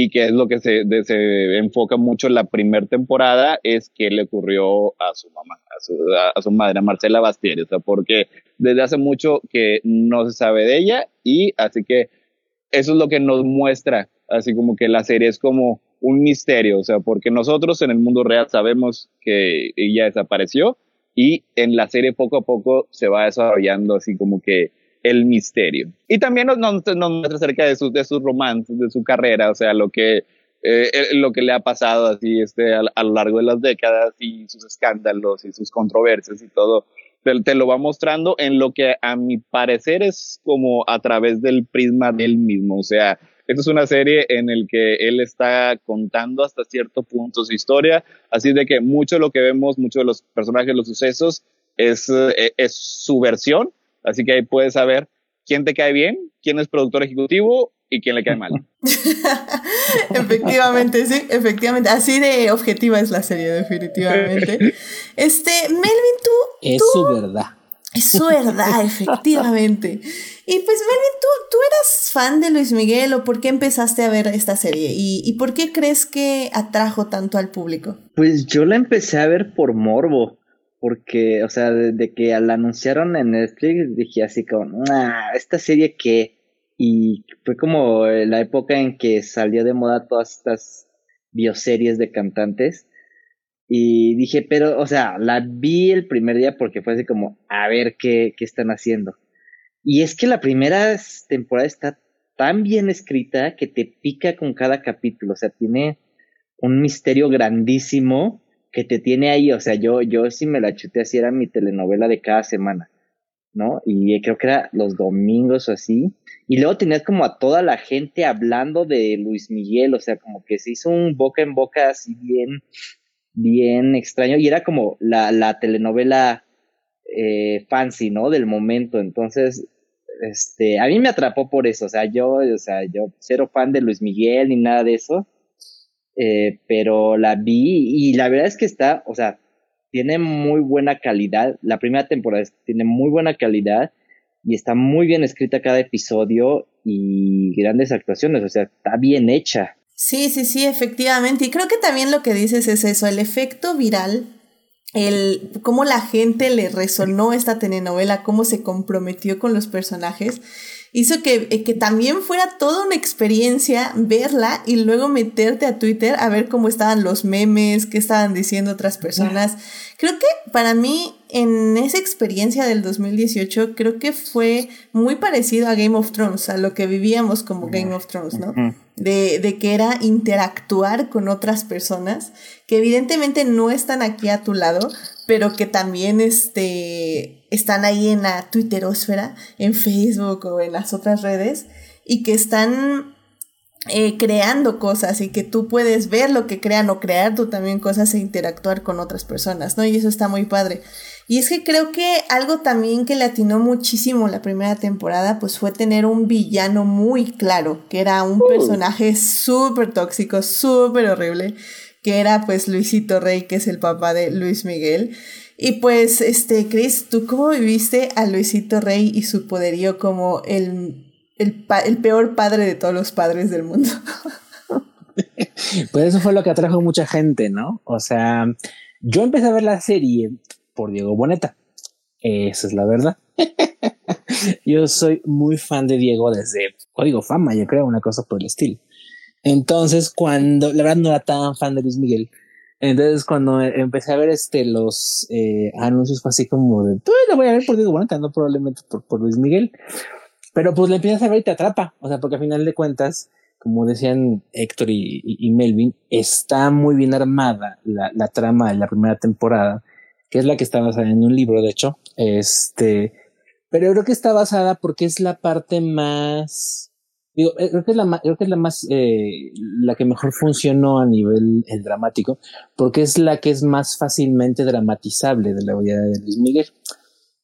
y que es lo que se, se enfoca mucho en la primera temporada, es que le ocurrió a su mamá, a su, a, su madre, a Marcela Bastier, o sea, porque desde hace mucho que no se sabe de ella y así que eso es lo que nos muestra, así como que la serie es como un misterio, o sea, porque nosotros en el mundo real sabemos que ella desapareció y en la serie poco a poco se va desarrollando así como que el misterio. Y también nos, nos, nos muestra acerca de sus, de sus romances, de su carrera, o sea, lo que, eh, lo que le ha pasado así este, a, a, lo largo de las décadas y sus escándalos y sus controversias y todo. Te, lo va mostrando en lo que a mi parecer es como a través del prisma del mismo. O sea, esta es una serie en el que él está contando hasta cierto punto su historia, así de que mucho de lo que vemos, muchos de los personajes, los sucesos, es, eh, es su versión, Así que ahí puedes saber quién te cae bien, quién es productor ejecutivo y quién le cae mal. efectivamente, sí, efectivamente. Así de objetiva es la serie, definitivamente. Este, Melvin, tú. Es su verdad. Es su verdad, efectivamente. Y pues, Melvin, ¿tú, ¿tú eras fan de Luis Miguel o por qué empezaste a ver esta serie? ¿Y, ¿Y por qué crees que atrajo tanto al público? Pues yo la empecé a ver por morbo porque, o sea, de, que la anunciaron en Netflix dije así como, esta serie que, y fue como la época en que salió de moda todas estas bioseries de cantantes. Y dije, pero, o sea, la vi el primer día porque fue así como, a ver qué, qué están haciendo. Y es que la primera temporada está tan bien escrita que te pica con cada capítulo, o sea, tiene un misterio grandísimo que te tiene ahí, o sea, yo, yo sí me la chuté así, era mi telenovela de cada semana, ¿no? Y creo que era los domingos o así. Y luego tenías como a toda la gente hablando de Luis Miguel, o sea, como que se hizo un boca en boca así bien, bien extraño. Y era como la, la telenovela eh, fancy, ¿no? Del momento. Entonces, este, a mí me atrapó por eso, o sea, yo, o sea, yo cero fan de Luis Miguel ni nada de eso eh, pero la vi y la verdad es que está, o sea, tiene muy buena calidad. La primera temporada tiene muy buena calidad y está muy bien escrita cada episodio y grandes actuaciones, o sea, está bien hecha. Sí, sí, sí, efectivamente. Y creo que también lo que dices es eso, el efecto viral, el cómo la gente le resonó esta telenovela, cómo se comprometió con los personajes hizo que, eh, que, también fuera toda una experiencia verla y luego meterte a Twitter a ver cómo estaban los memes, qué estaban diciendo otras personas. Creo que para mí en esa experiencia del 2018 creo que fue muy parecido a Game of Thrones, a lo que vivíamos como Game of Thrones, ¿no? De, de que era interactuar con otras personas que evidentemente no están aquí a tu lado, pero que también este, están ahí en la Twitterosfera, en Facebook o en las otras redes, y que están eh, creando cosas y que tú puedes ver lo que crean o crear tú también cosas e interactuar con otras personas, ¿no? Y eso está muy padre. Y es que creo que algo también que le atinó muchísimo la primera temporada, pues fue tener un villano muy claro, que era un uh. personaje súper tóxico, súper horrible, que era pues Luisito Rey, que es el papá de Luis Miguel. Y pues, este, Chris, ¿tú cómo viviste a Luisito Rey y su poderío como el, el, el peor padre de todos los padres del mundo? pues eso fue lo que atrajo mucha gente, ¿no? O sea, yo empecé a ver la serie por Diego Boneta. Esa es la verdad. yo soy muy fan de Diego desde Código Fama, yo creo, una cosa por el estilo. Entonces, cuando, la verdad no era tan fan de Luis Miguel, entonces cuando empecé a ver este los eh, anuncios fue así como de, pues la voy a ver por Diego Boneta, no probablemente por, por Luis Miguel, pero pues le empiezas a ver y te atrapa, o sea, porque al final de cuentas, como decían Héctor y, Melvin, está muy bien armada la, la trama de la primera temporada, que es la que está basada en un libro, de hecho, este, pero creo que está basada porque es la parte más Digo, eh, creo que es la, creo que es la más, eh, la que mejor funcionó a nivel eh, dramático, porque es la que es más fácilmente dramatizable de la vida de Luis Miguel.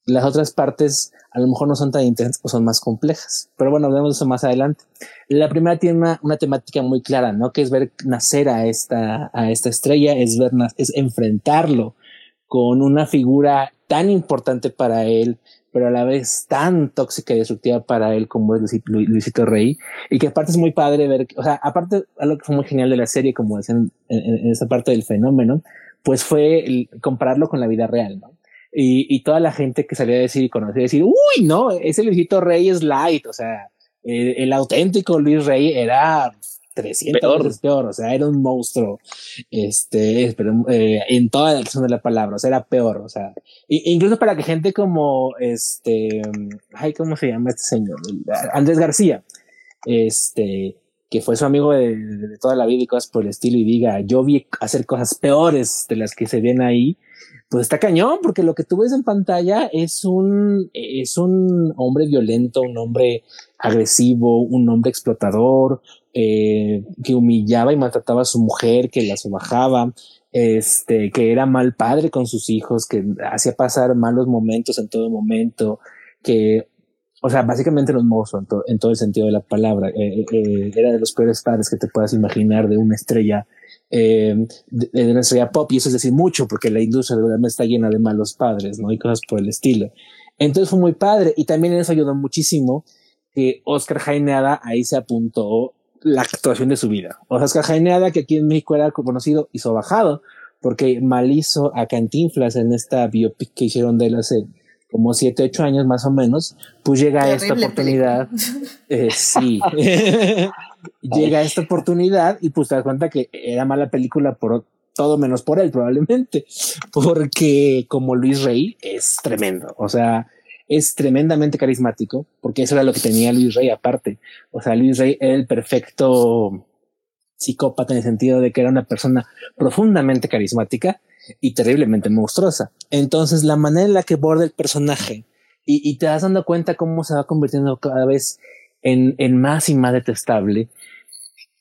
Las otras partes a lo mejor no son tan intensas o son más complejas, pero bueno, hablemos de eso más adelante. La primera tiene una, una temática muy clara, ¿no? Que es ver nacer a esta, a esta estrella, es ver, es enfrentarlo con una figura tan importante para él, pero a la vez tan tóxica y destructiva para él como es Luisito, Rey, y que aparte es muy padre ver, o sea, aparte algo que fue muy genial de la serie, como decían en, esa parte del fenómeno, pues fue compararlo con la vida real, ¿no? Y, y, toda la gente que salía a decir y conocía decir, uy, no, ese Luisito Rey es light, o sea, el, el auténtico Luis Rey era 300 peor. veces peor, o sea, era un monstruo, este, pero, eh, en toda la extensión de la palabra, o sea, era peor, o sea, incluso para que gente como, este, ay, ¿cómo se llama este señor? Andrés García, este, que fue su amigo de, de, toda la vida y cosas por el estilo y diga, yo vi hacer cosas peores de las que se ven ahí, pues está cañón, porque lo que tú ves en pantalla es un, es un hombre violento, un hombre agresivo, un hombre explotador, eh, que humillaba y maltrataba a su mujer, que la sobajaba, este, que era mal padre con sus hijos, que hacía pasar malos momentos en todo momento, que, o sea, básicamente los monstruos en, todo el sentido de la palabra. Eh, eh, era de los peores padres que te puedas imaginar de una estrella, de, de, una estrella pop, y eso es decir mucho, porque la industria de verdad está llena de malos padres, ¿no? Y cosas por el estilo. Entonces fue muy padre, y también eso ayudó muchísimo que Oscar Jaineada ahí se apuntó la actuación de su vida. Oscar Jaineada, que aquí en México era conocido, hizo bajado, porque mal hizo a Cantinflas en esta biopic que hicieron de él hace como siete, ocho años más o menos, pues llega esta oportunidad. Eh, sí. llega esta oportunidad y pues te das cuenta que era mala película por todo menos por él, probablemente. Porque como Luis Rey es tremendo. O sea, es tremendamente carismático, porque eso era lo que tenía Luis Rey aparte. O sea, Luis Rey era el perfecto psicópata en el sentido de que era una persona profundamente carismática y terriblemente monstruosa. Entonces, la manera en la que borda el personaje y, te das dando cuenta cómo se va convirtiendo cada vez en, en más y más detestable.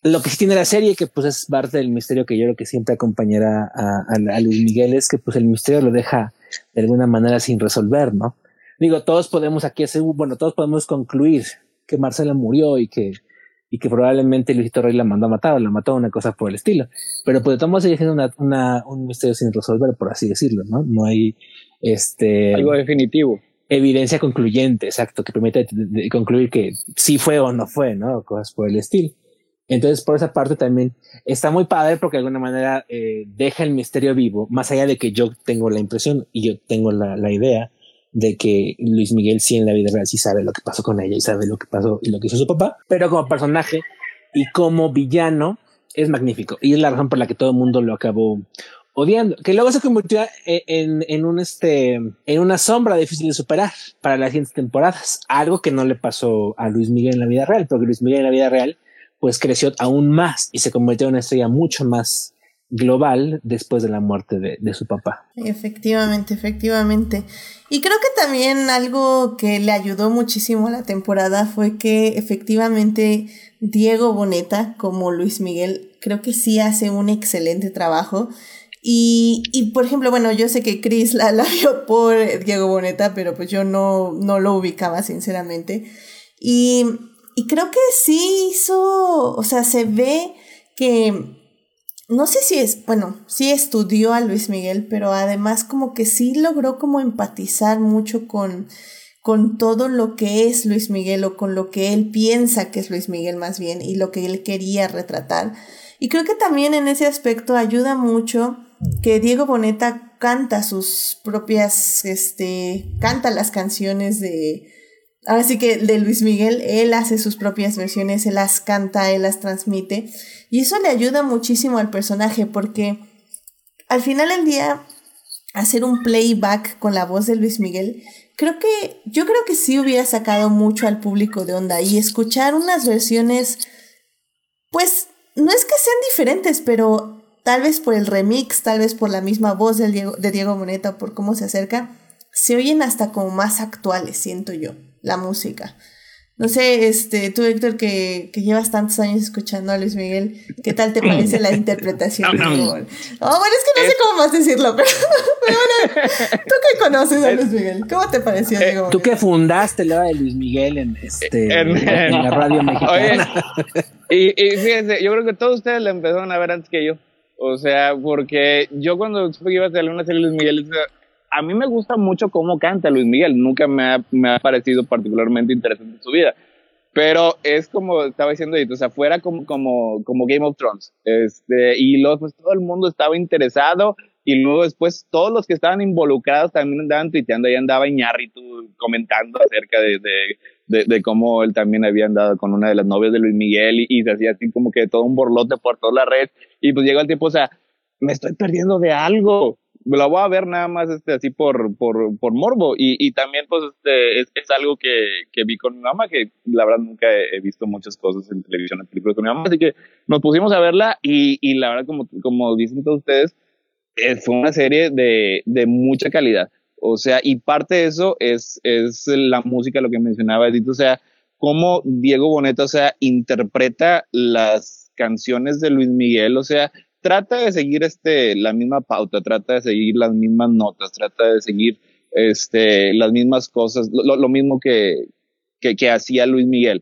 Lo que sí tiene la serie, que pues es parte del misterio que yo creo que siempre acompañará a, a, a Luis Miguel, es que pues el misterio lo deja de alguna manera sin resolver, ¿no? Digo, todos podemos aquí hacer, bueno, todos podemos concluir que Marcela murió y que, y que probablemente Luisito Rey la mandó a matar o la mató, una cosa por el estilo. Pero pues de sigue siendo una, una, un misterio sin resolver, por así decirlo, ¿no? No hay, este... Algo definitivo. Evidencia concluyente, exacto, que permite concluir que sí fue o no fue, ¿no? Cosas por el estilo. Entonces, por esa parte también está muy padre porque de alguna manera eh, deja el misterio vivo, más allá de que yo tengo la impresión y yo tengo la, la, idea de que Luis Miguel sí en la vida real sí sabe lo que pasó con ella y sabe lo que pasó y lo que hizo su papá, pero como personaje y como villano es magnífico y es la razón por la que todo el mundo lo acabó odiando, que luego se convirtió en, en, un este, en una sombra difícil de superar para las siguientes temporadas, algo que no le pasó a Luis Miguel en la vida real, porque Luis Miguel en la vida real pues creció aún más y se convirtió en una estrella mucho más global después de la muerte de, su papá. Efectivamente, efectivamente. Y creo que también algo que le ayudó muchísimo a la temporada fue que efectivamente Diego Boneta, como Luis Miguel, creo que sí hace un excelente trabajo. Y, y, por ejemplo, bueno, yo sé que Chris la, la vio por Diego Boneta, pero pues yo no, no lo ubicaba, sinceramente. Y, y creo que sí hizo, o sea, se ve que, no sé si es, bueno, sí estudió a Luis Miguel, pero además como que sí logró como empatizar mucho con, con todo lo que es Luis Miguel o con lo que él piensa que es Luis Miguel más bien y lo que él quería retratar. Y creo que también en ese aspecto ayuda mucho que Diego Boneta canta sus propias, este, canta las canciones de, ahora sí que de Luis Miguel, él hace sus propias versiones, él las canta, él las transmite, y eso le ayuda muchísimo al personaje porque al final del día, hacer un playback con la voz de Luis Miguel, creo que, yo creo que sí hubiera sacado mucho al público de onda y escuchar unas versiones, pues, no es que sean diferentes, pero tal vez por el remix, tal vez por la misma voz del Diego, de Diego Moneta por cómo se acerca, se oyen hasta como más actuales, siento yo, la música. No sé, este, tú Héctor, que, que llevas tantos años escuchando a Luis Miguel, ¿qué tal te parece la interpretación? oh, bueno, es que no sé cómo más decirlo, pero, bueno, tú que conoces a Luis Miguel, ¿cómo te pareció, eh, Diego? Tú que fundaste la de Luis Miguel en, este, en, la radio mexicana. y, y fíjense, yo creo que todos ustedes la empezaron a ver antes que yo. O sea, porque yo cuando supe que iba a salir una serie de Luis Miguel, a mí me gusta mucho cómo canta Luis Miguel, nunca me ha, me ha parecido particularmente interesante su vida. Pero es como estaba diciendo, o sea, fuera como, como, como Game of Thrones. Este, y luego, pues todo el mundo estaba interesado. Y luego después todos los que estaban involucrados también andaban tuiteando, ahí andaba Iñárritu comentando acerca de, de, de, cómo él también había andado con una de las novias de Luis Miguel y, y se hacía así como que todo un borlote por toda la red. Y pues llega el tiempo, o sea, me estoy perdiendo de algo. Lo voy a ver nada más este, así por, por, por morbo. Y, y también, pues, este, es, es algo que, que, vi con mi mamá, que la verdad nunca he, visto muchas cosas en televisión, en películas con mi mamá. Así que nos pusimos a verla y, y la verdad, como, como dicen todos ustedes, eh, fue una serie de, de mucha calidad. O sea, y parte de eso es, es la música, lo que mencionaba Edith, o sea, cómo Diego Boneta, o sea, interpreta las canciones de Luis Miguel, o sea, trata de seguir este, la misma pauta, trata de seguir las mismas notas, trata de seguir este, las mismas cosas, lo, mismo que, que, que hacía Luis Miguel,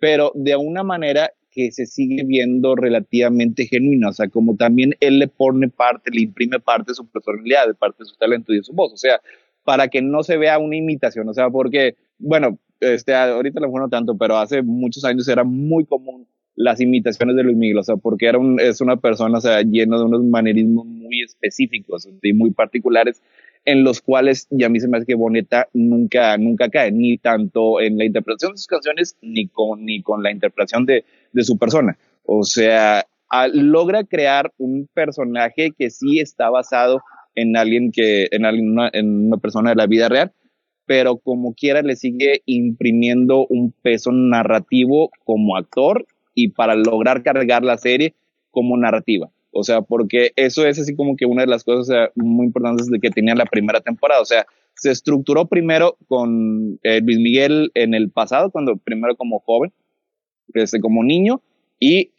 pero de una manera que se sigue viendo relativamente genuina, o sea, como también él le pone parte, le imprime parte de su personalidad, de parte de su talento y de su voz, o sea, para que no se vea una imitación, o sea, porque, bueno, este, ahorita lo bueno tanto, pero hace muchos años era muy común las imitaciones de Luis Miguel, o sea, porque era un, es una persona, o sea, llena de unos manerismos muy específicos y muy particulares, en los cuales, y a mí se me hace que Boneta nunca, nunca cae, ni tanto en la interpretación de sus canciones, ni con, ni con la interpretación de, de su persona. O sea, a, logra crear un personaje que sí está basado en alguien que, en, alguien, una, en una persona de la vida real, pero como quiera le sigue imprimiendo un peso narrativo como actor y para lograr cargar la serie como narrativa. O sea, porque eso es así como que una de las cosas muy importantes de que tenía la primera temporada. O sea, se estructuró primero con eh, Luis Miguel en el pasado, cuando primero como joven, este, como niño, y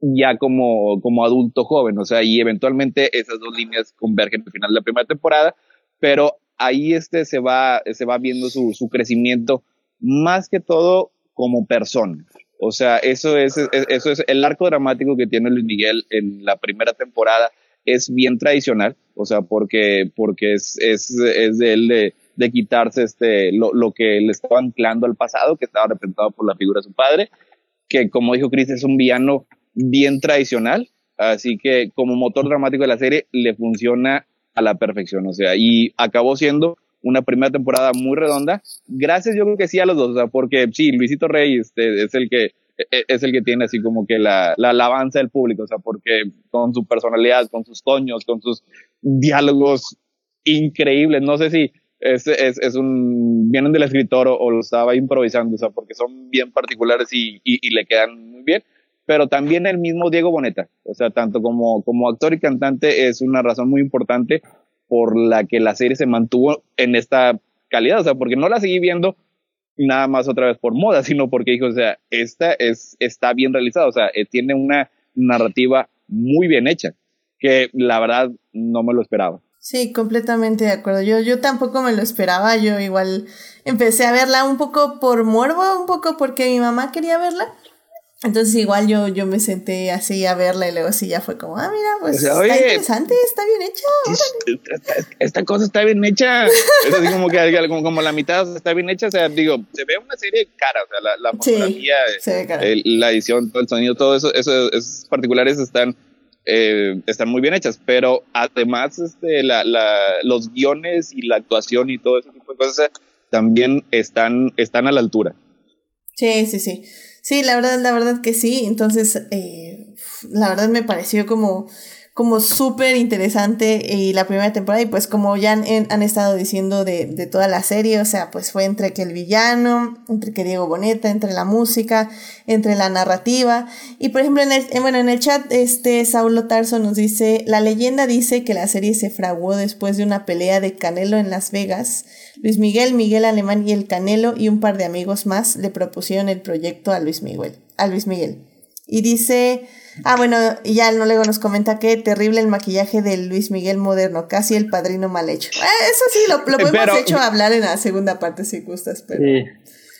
ya como, como adulto joven. O sea, y eventualmente esas dos líneas convergen al final de la primera temporada, pero ahí este se va, se va viendo su, su crecimiento más que todo como persona. O sea, eso es, eso es el arco dramático que tiene Luis Miguel en la primera temporada es bien tradicional, o sea, porque, porque es, es, es de él de, quitarse este, lo, lo, que le estaba anclando al pasado, que estaba representado por la figura de su padre, que como dijo Chris, es un villano bien tradicional, así que como motor dramático de la serie le funciona a la perfección, o sea, y acabó siendo una primera temporada muy redonda, gracias yo creo que sí a los dos, o sea, porque sí, Luisito Rey este, es el que e, es el que tiene así como que la, la alabanza del público, o sea, porque con su personalidad, con sus coños, con sus diálogos increíbles, no sé si es, es, es un, vienen del escritor o, lo estaba improvisando, o sea, porque son bien particulares y, y, le quedan muy bien, pero también el mismo Diego Boneta, o sea, tanto como, como actor y cantante es una razón muy importante por la que la serie se mantuvo en esta calidad, o sea, porque no la seguí viendo nada más otra vez por moda, sino porque dijo, o sea, esta es, está bien realizada, o sea, eh, tiene una narrativa muy bien hecha, que la verdad no me lo esperaba. Sí, completamente de acuerdo. Yo, yo tampoco me lo esperaba. Yo igual empecé a verla un poco por morbo, un poco porque mi mamá quería verla. Entonces igual yo, yo me senté así a verla y luego sí ya fue como, ah, mira, pues está interesante, está bien hecha. Esta, cosa está bien hecha. Es así como que como, la mitad está bien hecha. O sea, digo, se ve una serie cara, o sea, la, la fotografía, la edición, todo el sonido, todo eso, eso, esos particulares están, eh, están muy bien hechas. Pero además, este, la, la, los guiones y la actuación y todo ese tipo de cosas también están, están a la altura. Sí, sí, sí. Sí, la verdad, la verdad que sí. Entonces, eh, la verdad me pareció como, como súper interesante y la primera temporada y pues como ya han, estado diciendo de, de, toda la serie, o sea, pues fue entre que el villano, entre que Diego Boneta, entre la música, entre la narrativa y por ejemplo en el, bueno, en el chat este Saulo Tarso nos dice, la leyenda dice que la serie se fraguó después de una pelea de Canelo en Las Vegas Luis Miguel, Miguel Alemán y el Canelo y un par de amigos más le propusieron el proyecto a Luis Miguel. A Luis Miguel. Y dice, ah bueno, y ya no luego nos comenta que terrible el maquillaje de Luis Miguel moderno, casi el padrino mal hecho. Eh, eso sí, lo, lo podemos hecho hablar en la segunda parte si gustas, pero...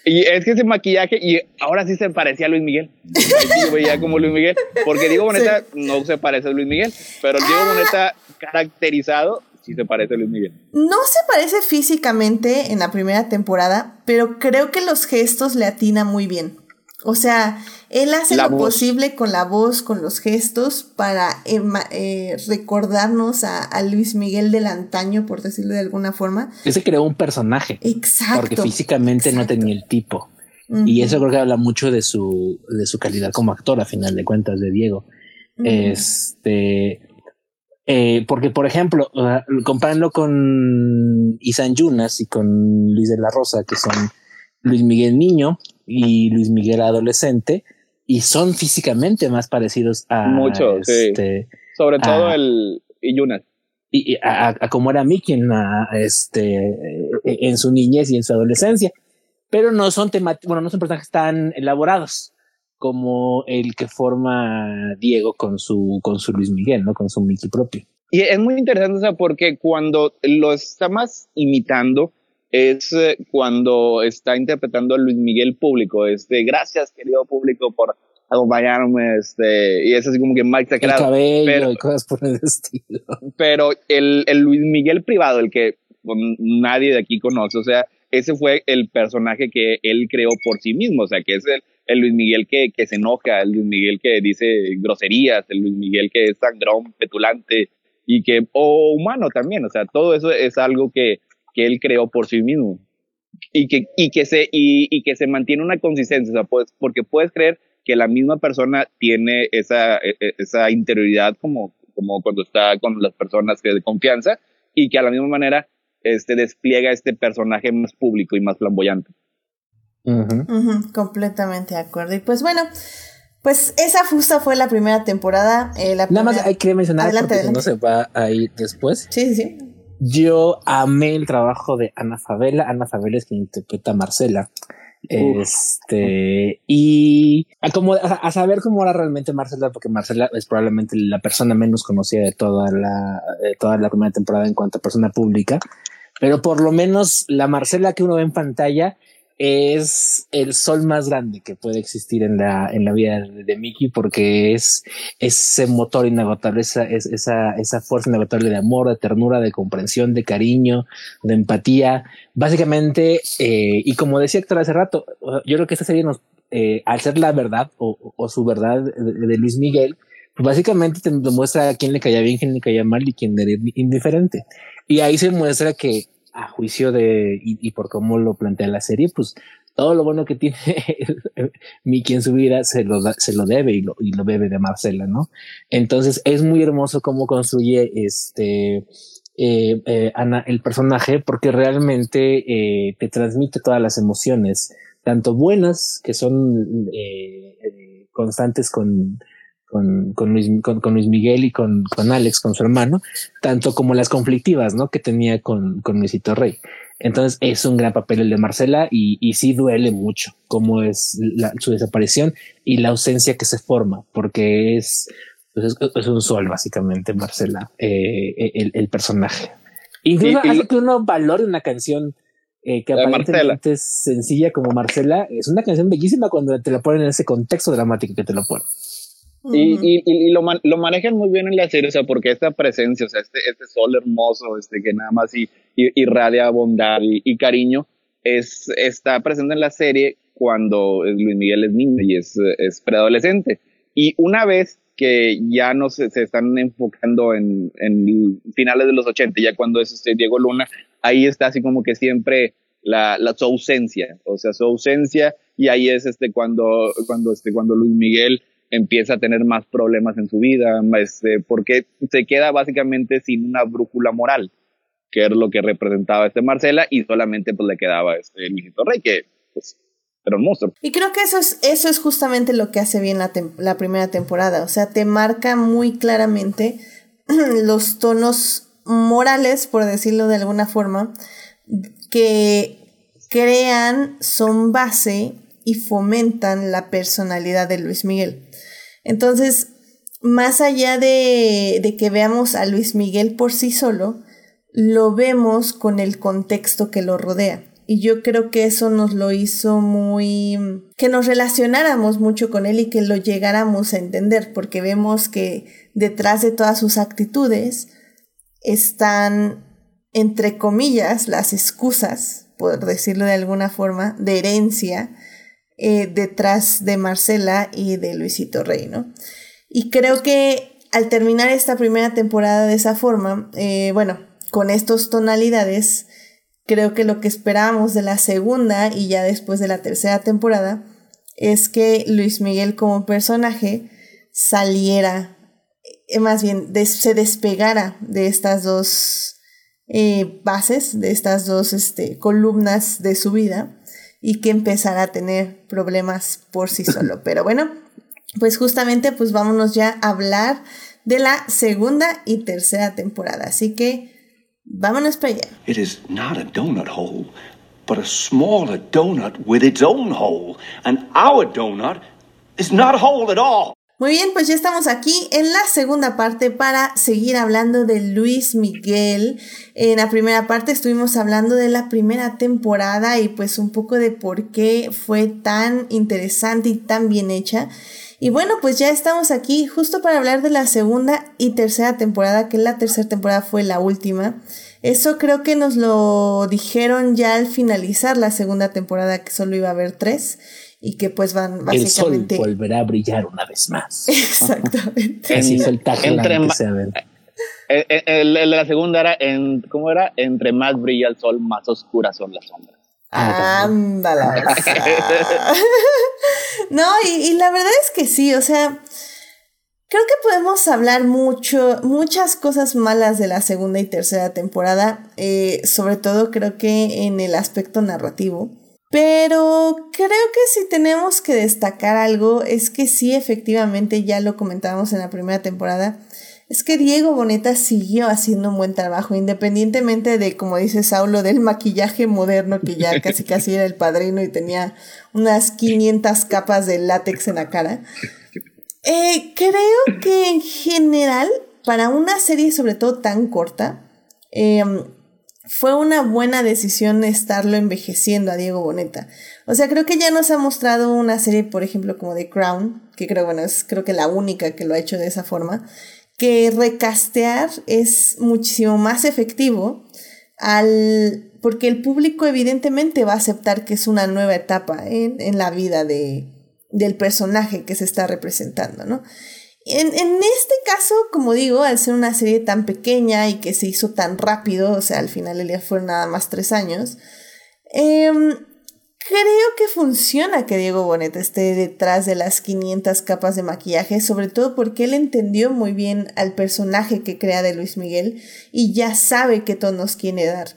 Y es que ese maquillaje, y ahora sí se parecía a Luis Miguel. Yo veía como Luis Miguel. Porque Diego Boneta no se parece a Luis Miguel, pero el Diego ah. Boneta caracterizado sí se parece a Luis Miguel. No se parece físicamente en la primera temporada, pero creo que los gestos le atina muy bien. O sea, él hace lo posible con la voz, con los gestos, para eh, recordarnos a, Luis Miguel del antaño, por decirlo de alguna forma. Ese creó un personaje. Exacto. Porque físicamente no tenía el tipo. Y eso creo que habla mucho de su, de su calidad como actor, a final de cuentas, de Diego. Este eh, porque, por ejemplo, uh, compárenlo con Isan Yunas y con Luis de la Rosa, que son Luis Miguel niño y Luis Miguel adolescente, y son físicamente más parecidos a. Mucho, este, Sobre todo el Yunas. Y, a, a, como era Mickey en, este, en su niñez y en su adolescencia. Pero no son bueno, no son personajes tan elaborados como el que forma Diego con su, con su Luis Miguel, ¿no? Con su Mickey propio. Y es muy interesante, o sea, porque cuando lo está más imitando, es eh, cuando está interpretando a Luis Miguel público, este, gracias querido público por acompañarme, este, y es así como que Mike se El cabello pero, y cosas por el estilo. Pero el, el Luis Miguel privado, el que nadie de aquí conoce, o sea, ese fue el personaje que él creó por sí mismo, o sea, que es el, el Luis Miguel que, que se enoja, el Luis Miguel que dice groserías, el Luis Miguel que es sangrón, petulante y que, o humano también, o sea, todo eso es algo que, que él creó por sí mismo y que, y que, se, y, y que se mantiene una consistencia, o sea, pues, porque puedes creer que la misma persona tiene esa, e, e, esa interioridad como, como cuando está con las personas de confianza y que a la misma manera este, despliega este personaje más público y más flamboyante completamente de acuerdo. Y pues bueno, pues esa fusta fue la primera temporada. Eh, Nada más hay que mencionar adelante, no se va a ir después. Sí, sí, sí. Yo amé el trabajo de Ana Favela. Ana Favela es quien interpreta a Marcela. Este, y a, como, a, saber cómo era realmente Marcela, porque Marcela es probablemente la persona menos conocida de toda la, de toda la primera temporada en cuanto a persona pública, pero por lo menos la Marcela que uno ve en pantalla es el sol más grande que puede existir en la, en la vida de, Mickey porque es ese motor inagotable, esa, esa, esa fuerza inagotable de amor, de ternura, de comprensión, de cariño, de empatía. Básicamente, eh, y como decía Héctor hace rato, yo creo que esta serie nos eh, al ser la verdad o, su verdad de, Luis Miguel, pues básicamente te demuestra a quién le caía bien, quién le caía mal y quién era indiferente. Y ahí se muestra que a juicio de y, por cómo lo plantea la serie, pues todo lo bueno que tiene Mickey en su vida se lo, se lo debe y lo, y lo bebe de Marcela, ¿no? Entonces es muy hermoso cómo construye este eh, eh, Ana el personaje porque realmente eh, te transmite todas las emociones, tanto buenas que son constantes con con, con, Luis, con, Luis Miguel y con, con Alex, con su hermano, tanto como las conflictivas, ¿no? Que tenía con, con Luisito Rey. Entonces es un gran papel el de Marcela y, y sí duele mucho cómo es su desaparición y la ausencia que se forma, porque es, pues es, un sol básicamente Marcela, eh, el, el, personaje. Incluso hace que uno valore una canción eh, que aparentemente es sencilla como Marcela. Es una canción bellísima cuando te la ponen en ese contexto dramático que te lo ponen. Y, y, y lo, lo, manejan muy bien en la serie, o sea, porque esta presencia, o sea, este, este sol hermoso, este que nada más y, irradia bondad y, cariño, es, está presente en la serie cuando Luis Miguel es niño y es, es preadolescente. Y una vez que ya no se, se están enfocando en, en, finales de los 80, ya cuando es este Diego Luna, ahí está así como que siempre la, la, su ausencia, o sea, su ausencia, y ahí es este cuando, cuando, este, cuando Luis Miguel empieza a tener más problemas en su vida, este, porque se queda básicamente sin una brújula moral, que era lo que representaba este Marcela, y solamente pues le quedaba este Luisito Rey, que pues era un monstruo. Y creo que eso es, eso es justamente lo que hace bien la, la primera temporada, o sea, te marca muy claramente los tonos morales, por decirlo de alguna forma, que crean, son base y fomentan la personalidad de Luis Miguel. Entonces, más allá de, que veamos a Luis Miguel por sí solo, lo vemos con el contexto que lo rodea. Y yo creo que eso nos lo hizo muy... que nos relacionáramos mucho con él y que lo llegáramos a entender, porque vemos que detrás de todas sus actitudes están, entre comillas, las excusas, por decirlo de alguna forma, de herencia eh, detrás de Marcela y de Luisito Rey, ¿no? Y creo que al terminar esta primera temporada de esa forma, eh, bueno, con estas tonalidades, creo que lo que esperábamos de la segunda y ya después de la tercera temporada es que Luis Miguel como personaje saliera, eh, más bien se despegara de estas dos bases, de estas dos este, columnas de su vida y que empezara a tener problemas por sí solo. Pero bueno, pues justamente pues vámonos ya a hablar de la segunda y tercera temporada. Así que vámonos para allá. It is not a donut hole, but a smaller donut with its own hole. And our donut is not a hole at all. Muy bien, pues ya estamos aquí en la segunda parte para seguir hablando de Luis Miguel. En la primera parte estuvimos hablando de la primera temporada y pues un poco de por qué fue tan interesante y tan bien hecha. Y bueno, pues ya estamos aquí justo para hablar de la segunda y tercera temporada, que la tercera temporada fue la última. Eso creo que nos lo dijeron ya al finalizar la segunda temporada, que solo iba a haber tres y que pues van básicamente... El sol volverá a brillar una vez más. Exactamente. Así fue el Entre el, el, el, la segunda era, en, ¿cómo era? Entre más brilla el sol, más oscuras son las sombras. Ándala. no, y, y, la verdad es que sí, o sea, creo que podemos hablar mucho, muchas cosas malas de la segunda y tercera temporada, eh, sobre todo creo que en el aspecto narrativo. Pero creo que si tenemos que destacar algo es que sí, efectivamente, ya lo comentábamos en la primera temporada, es que Diego Boneta siguió haciendo un buen trabajo, independientemente de, como dice Saulo, del maquillaje moderno que ya casi casi era el padrino y tenía unas 500 capas de látex en la cara. Eh, creo que en general, para una serie sobre todo tan corta, eh, fue una buena decisión estarlo envejeciendo a Diego Boneta. O sea, creo que ya nos ha mostrado una serie, por ejemplo, como The Crown, que creo, bueno, es creo que la única que lo ha hecho de esa forma, que recastear es muchísimo más efectivo porque el público evidentemente va a aceptar que es una nueva etapa en, la vida de, del personaje que se está representando, ¿no? En, este caso, como digo, al ser una serie tan pequeña y que se hizo tan rápido, o sea, al final el día fueron nada más tres años, em, creo que funciona que Diego Bonet esté detrás de las 500 capas de maquillaje, sobre todo porque él entendió muy bien al personaje que crea de Luis Miguel y ya sabe qué tonos quiere dar.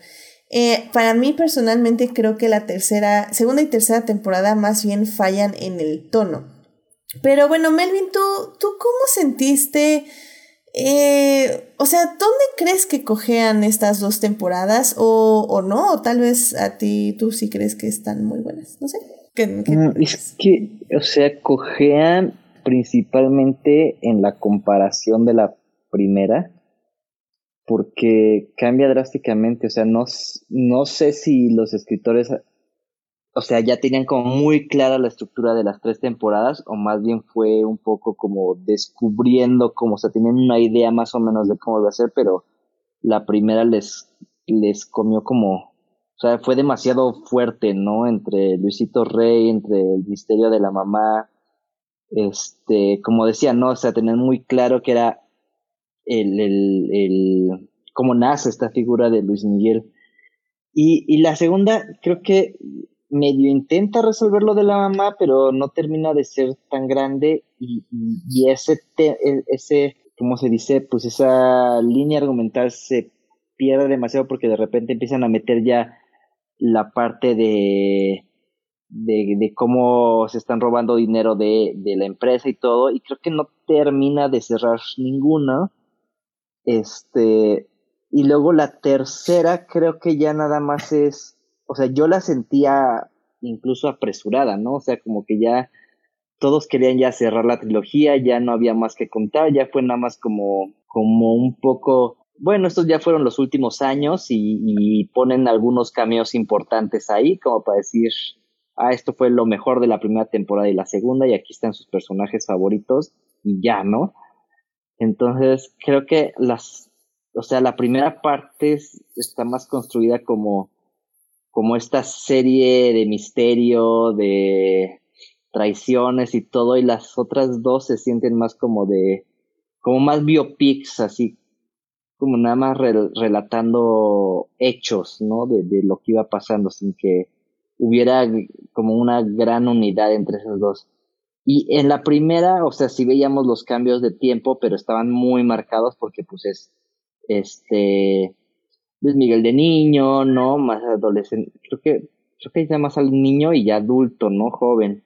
Eh, para mí personalmente creo que la tercera, segunda y tercera temporada más bien fallan en el tono. Pero bueno, Melvin, ¿tú, tú cómo sentiste? Eh, o sea, ¿dónde crees que cojean estas dos temporadas? O, o no, o tal vez a ti tú sí crees que están muy buenas, no sé. Mm, es que, o sea, cojean principalmente en la comparación de la primera, porque cambia drásticamente, o sea, no, no sé si los escritores o sea, ya tenían como muy clara la estructura de las tres temporadas, o más bien fue un poco como descubriendo como, o sea, tenían una idea más o menos de cómo iba a ser, pero la primera les, les comió como, o sea, fue demasiado fuerte, ¿no? Entre Luisito Rey, entre el misterio de la mamá, este, como decía, ¿no? O sea, tenían muy claro que era el, el, el, cómo nace esta figura de Luis Miguel. Y, y la segunda, creo que medio intenta resolver lo de la mamá, pero no termina de ser tan grande y, y, ese, te, ese, ¿cómo se dice? Pues esa línea argumental se pierde demasiado porque de repente empiezan a meter ya la parte de, de, de cómo se están robando dinero de, de la empresa y todo, y creo que no termina de cerrar ninguna. Este, y luego la tercera creo que ya nada más es o sea, yo la sentía incluso apresurada, ¿no? O sea, como que ya todos querían ya cerrar la trilogía, ya no había más que contar, ya fue nada más como, como un poco, bueno, estos ya fueron los últimos años y, ponen algunos cameos importantes ahí, como para decir, ah, esto fue lo mejor de la primera temporada y la segunda, y aquí están sus personajes favoritos, y ya, ¿no? Entonces, creo que las, o sea, la primera parte está más construida como como esta serie de misterio, de traiciones y todo, y las otras dos se sienten más como de, como más biopics, así como nada más relatando hechos, ¿no? De, de, lo que iba pasando, sin que hubiera como una gran unidad entre esas dos. Y en la primera, o sea, sí veíamos los cambios de tiempo, pero estaban muy marcados porque pues es, este, Luis Miguel de niño, ¿no? Más adolescente, creo que, creo que ya más al niño y ya adulto, ¿no? Joven.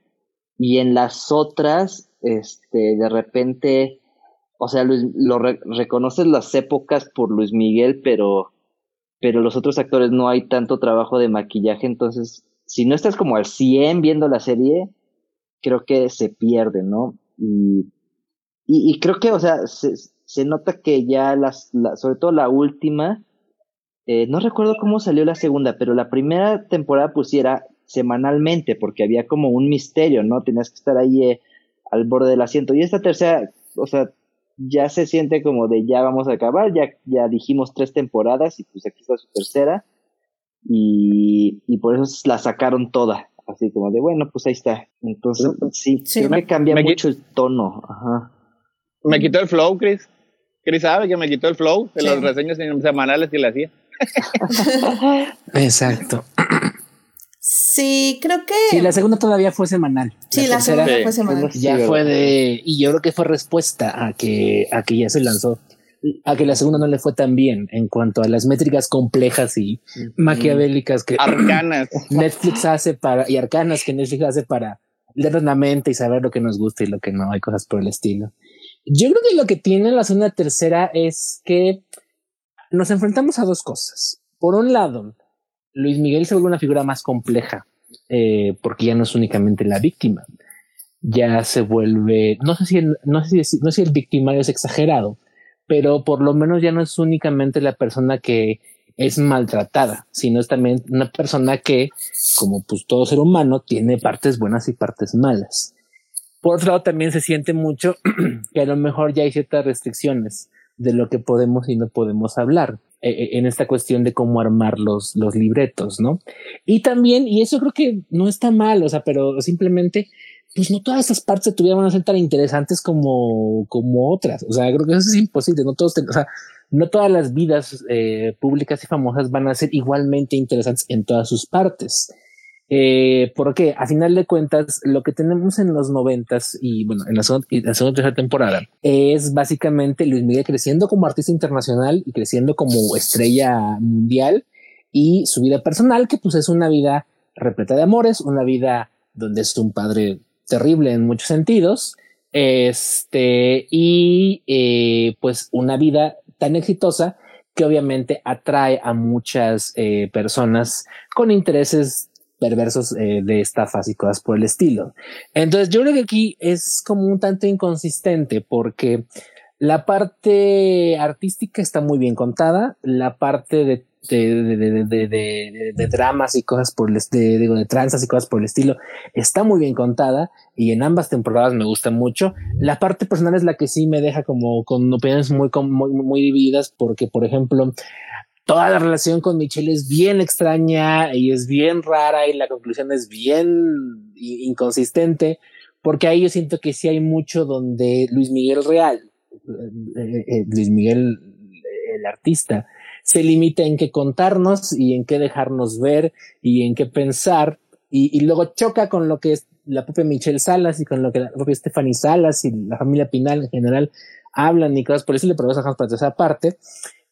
Y en las otras, este, de repente, o sea, lo reconoces las épocas por Luis Miguel, pero, pero los otros actores no hay tanto trabajo de maquillaje, entonces, si no estás como al 100 viendo la serie, creo que se pierde, ¿no? Y, y, creo que, o sea, se, se nota que ya las, sobre todo la última, eh, no recuerdo cómo salió la segunda, pero la primera temporada pusiera semanalmente porque había como un misterio, ¿no? Tenías que estar ahí eh, al borde del asiento. Y esta tercera, o sea, ya se siente como de ya vamos a acabar, ya, ya dijimos tres temporadas y pues aquí está su tercera. Y, y por eso la sacaron toda, así como de bueno, pues ahí está. Entonces, sí, sí me cambia mucho el tono. Ajá. Me quitó el flow, Chris. Chris sabe que me quitó el flow de las reseñas semanales que le hacía. Exacto. Sí, creo que. Sí, la segunda todavía fue semanal. Sí, la, segunda fue semanal. Ya fue de. Y yo creo que fue respuesta a que, a que ya se lanzó. A que la segunda no le fue tan bien en cuanto a las métricas complejas y maquiavélicas que arcanas Netflix hace para y arcanas que Netflix hace para leer la mente y saber lo que nos gusta y lo que no, hay cosas por el estilo. Yo creo que lo que tiene la segunda tercera es que nos enfrentamos a dos cosas. Por un lado, Luis Miguel se vuelve una figura más compleja, eh, porque ya no es únicamente la víctima. Ya se vuelve, no sé si el, no sé si, no sé si el victimario es exagerado, pero por lo menos ya no es únicamente la persona que es maltratada, sino es también una persona que, como pues todo ser humano, tiene partes buenas y partes malas. Por otro lado, también se siente mucho que a lo mejor ya hay ciertas restricciones de lo que podemos y no podemos hablar eh, eh, en esta cuestión de cómo armar los, los libretos, ¿no? Y también, y eso creo que no está mal, o sea, pero simplemente pues no todas esas partes de tu vida van a ser tan interesantes como, como otras. O sea, creo que eso es imposible. No todos, o sea, no todas las vidas eh, públicas y famosas van a ser igualmente interesantes en todas sus partes. Eh, porque a final de cuentas, lo que tenemos en los noventas y bueno, en la segunda y tercera temporada es básicamente Luis Miguel creciendo como artista internacional y creciendo como estrella mundial y su vida personal, que pues es una vida repleta de amores, una vida donde es un padre terrible en muchos sentidos, este, y eh, pues una vida tan exitosa que obviamente atrae a muchas eh, personas con intereses perversos eh, de estafas y cosas por el estilo. Entonces yo creo que aquí es como un tanto inconsistente porque la parte artística está muy bien contada, la parte de de, de, de, de, dramas y cosas por el de, digo, de tranzas y cosas por el estilo está muy bien contada y en ambas temporadas me gusta mucho. La parte personal es la que sí me deja como con opiniones muy, muy, muy divididas porque, por ejemplo, toda la relación con Michelle es bien extraña y es bien rara y la conclusión es bien inconsistente porque ahí yo siento que sí hay mucho donde Luis Miguel Real, eh, eh, eh, Luis Miguel el artista, se limita en qué contarnos y en qué dejarnos ver y en qué pensar y, luego choca con lo que es la propia Michelle Salas y con lo que la propia Stephanie Salas y la familia Pinal en general hablan y cosas por eso le probamos a para esa parte.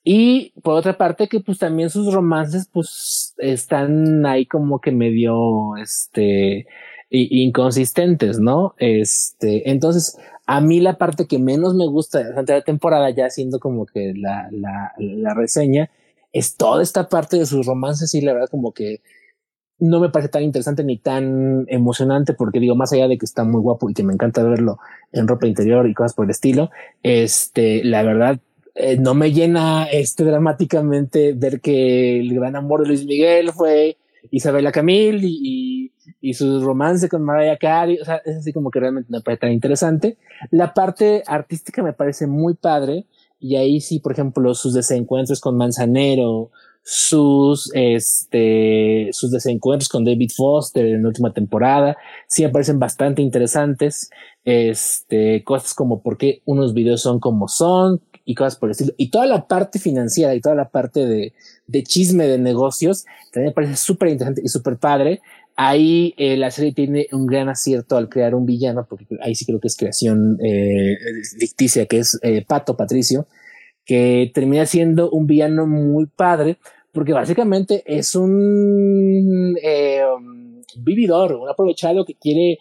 Y por otra parte que pues también sus romances pues están ahí como que medio este inconsistentes, ¿no? Este, entonces a mí la parte que menos me gusta de la temporada, ya siendo como que la, la, la reseña, es toda esta parte de sus romances y la verdad como que no me parece tan interesante ni tan emocionante porque digo, más allá de que está muy guapo y que me encanta verlo en ropa interior y cosas por el estilo, este, la verdad, eh, no me llena este dramáticamente ver que el gran amor de Luis Miguel fue Isabela Camil y, y, su romance con Mariah Carey, o sea, es así como que realmente me parece tan interesante. La parte artística me parece muy padre y ahí sí, por ejemplo, sus desencuentros con Manzanero, sus, este, sus desencuentros con David Foster en la última temporada, sí me parecen bastante interesantes. Este, cosas como por qué unos videos son como son, y cosas por el estilo. Y toda la parte financiera y toda la parte de, de chisme de negocios también me parece súper interesante y súper padre. Ahí eh, la serie tiene un gran acierto al crear un villano, porque ahí sí creo que es creación eh, ficticia, que es eh, Pato Patricio, que termina siendo un villano muy padre, porque básicamente es un um, vividor, un aprovechado que quiere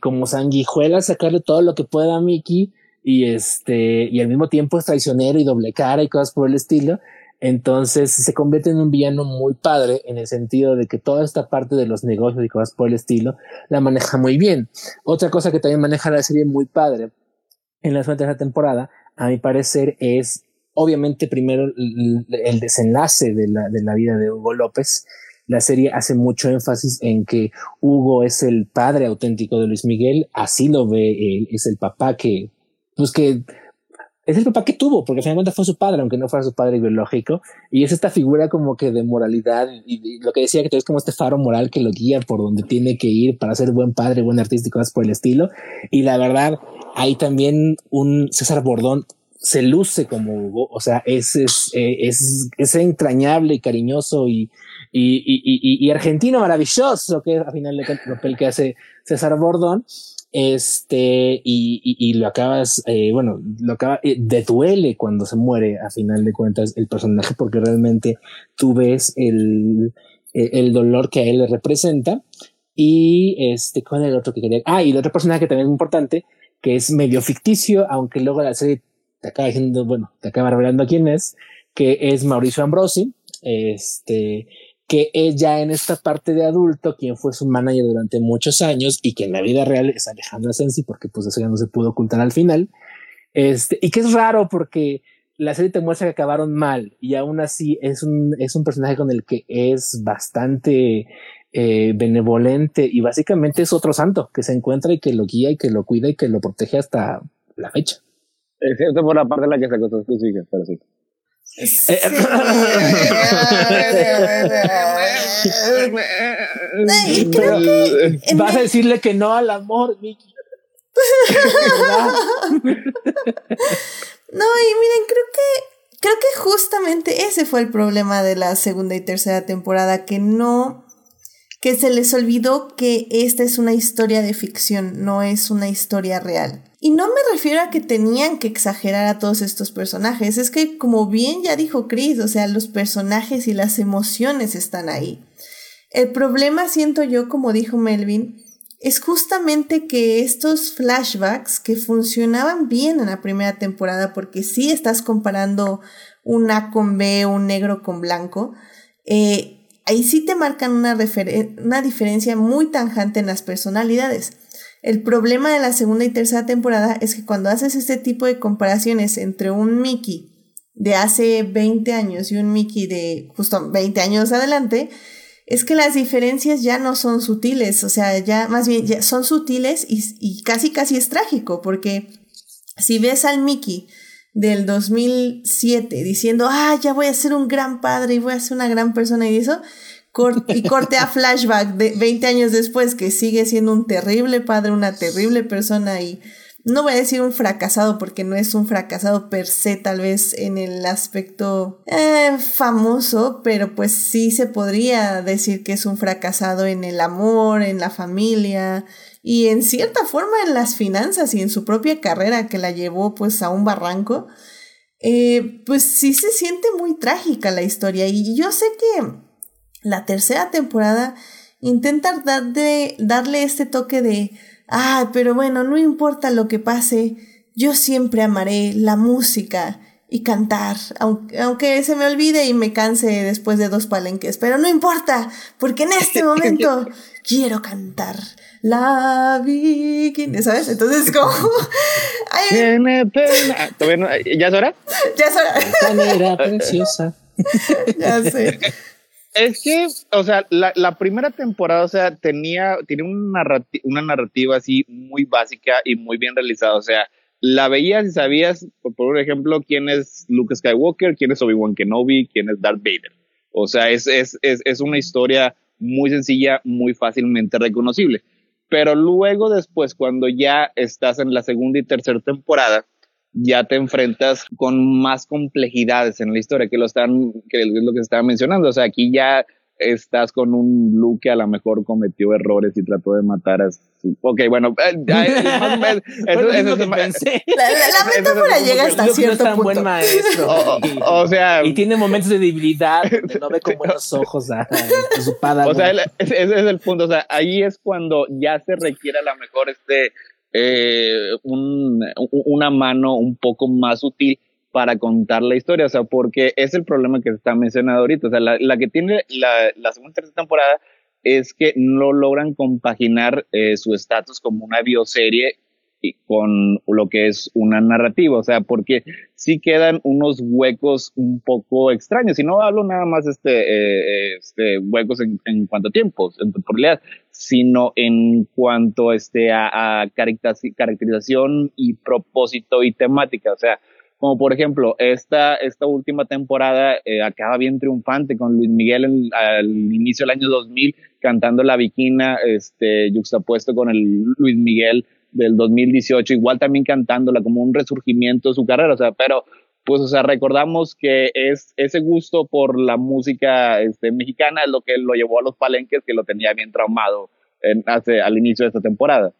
como sanguijuela sacarle todo lo que pueda a Mickey y este, y al mismo tiempo es traicionero y doble cara y cosas por el estilo. Entonces se convierte en un villano muy padre en el sentido de que toda esta parte de los negocios y cosas por el estilo la maneja muy bien. Otra cosa que también maneja la serie muy padre en la segunda temporada, a mi parecer, es obviamente primero el, desenlace de la, de la vida de Hugo López. La serie hace mucho énfasis en que Hugo es el padre auténtico de Luis Miguel, así lo ve él, es el papá que pues que es el papá que tuvo, porque finalmente fue su padre, aunque no fuera su padre biológico, y es esta figura como que de moralidad, y, lo que decía que es como este faro moral que lo guía por donde tiene que ir para ser buen padre, buen artista y cosas por el estilo, y la verdad, hay también un César Bordón se luce como Hugo, o sea, es, es, eh, es, es entrañable y cariñoso y, y, y, y, argentino maravilloso, que a final de cuentas el papel que hace César Bordón, este, y, y, lo acabas, eh, bueno, lo acaba, eh, de duele cuando se muere a final de cuentas el personaje, porque realmente tú ves el, eh, el dolor que a él le representa. Y este, ¿cuál es el otro que quería? Ah, y el otro personaje que también es importante, que es medio ficticio, aunque luego la serie te acaba diciendo, bueno, te acaba revelando quién es, que es Mauricio Ambrosi, este, que es ya en esta parte de adulto, quien fue su manager durante muchos años y que en la vida real es Alejandra Sensi, porque pues eso ya no se pudo ocultar al final. Este, y que es raro porque la serie te muestra que acabaron mal y aún así es un, es un personaje con el que es bastante eh, benevolente y básicamente es otro santo que se encuentra y que lo guía y que lo cuida y que lo protege hasta la fecha. Excepto por la parte de la que se cosas pero sí. Vas a decirle que no al amor, Mickey. no, y miren, creo que creo que justamente ese fue el problema de la segunda y tercera temporada, que no que se les olvidó que esta es una historia de ficción, no es una historia real. Y no me refiero a que tenían que exagerar a todos estos personajes, es que como bien ya dijo Chris, o sea, los personajes y las emociones están ahí. El problema, siento yo, como dijo Melvin, es justamente que estos flashbacks que funcionaban bien en la primera temporada, porque sí estás comparando un A con B, un negro con blanco, eh, ahí sí te marcan una, una diferencia muy tanjante en las personalidades. El problema de la segunda y tercera temporada es que cuando haces este tipo de comparaciones entre un Mickey de hace 20 años y un Mickey de justo 20 años adelante, es que las diferencias ya no son sutiles, o sea, ya más bien ya son sutiles y, casi casi es trágico, porque si ves al Mickey del 2007 diciendo, ah, ya voy a ser un gran padre y voy a ser una gran persona y eso, y corte a flashback de 20 años después que sigue siendo un terrible padre, una terrible persona y no voy a decir un fracasado porque no es un fracasado per se tal vez en el aspecto eh, famoso, pero pues sí se podría decir que es un fracasado en el amor, en la familia y en cierta forma en las finanzas y en su propia carrera que la llevó pues a un barranco. Eh, pues sí se siente muy trágica la historia y yo sé que la tercera temporada intenta darle, darle este toque de Ah, pero bueno, no importa lo que pase, yo siempre amaré la música y cantar, aunque, se me olvide y me canse después de dos palenques, pero no importa, porque en este momento quiero cantar. La Viking, ¿sabes? Entonces, como. Tiene pena. ¿Ya es hora? Ya es hora. Era preciosa. ya sé. Es que, o sea, la, la, primera temporada, o sea, tenía, tiene una, una narrativa así muy básica y muy bien realizada. O sea, la veías y sabías, por, por ejemplo, quién es Luke Skywalker, quién es Obi-Wan Kenobi, quién es Darth Vader. O sea, es, es, es, es una historia muy sencilla, muy fácilmente reconocible. Pero luego después, cuando ya estás en la segunda y tercera temporada, ya te enfrentas con más complejidades en la historia, que lo están, que es lo que estaba mencionando. O sea, aquí ya estás con un Luke que a lo mejor cometió errores y trató de matar a su... Ok, bueno, la, metáfora llega hasta cierto punto. buen maestro. O, sea... Y tiene momentos de debilidad no ve con buenos ojos a, su padre. O sea, ese es el punto. O sea, ahí es cuando ya se requiere a lo mejor este eh, un, una mano un poco más útil para contar la historia, o sea, porque es el problema que está mencionando ahorita, o sea, la, la que tiene la, la segunda y tercera temporada es que no logran compaginar eh, su estatus como una bioserie con lo que es una narrativa, o sea, porque sí quedan unos huecos un poco extraños, y no hablo nada más este, eh, este huecos en, en, cuanto a tiempos, en temporalidad, sino en cuanto este, a, a caracterización y propósito y temática, o sea, como por ejemplo, esta, esta última temporada eh, acaba bien triunfante con Luis Miguel al inicio del año 2000 cantando La Viquina, este, yuxtapuesto con el Luis Miguel del 2018, igual también cantándola como un resurgimiento de su carrera, o sea, pero pues, o sea, recordamos que es ese gusto por la música este, mexicana es lo que lo llevó a los palenques, que lo tenía bien traumado en, hace, al inicio de esta temporada.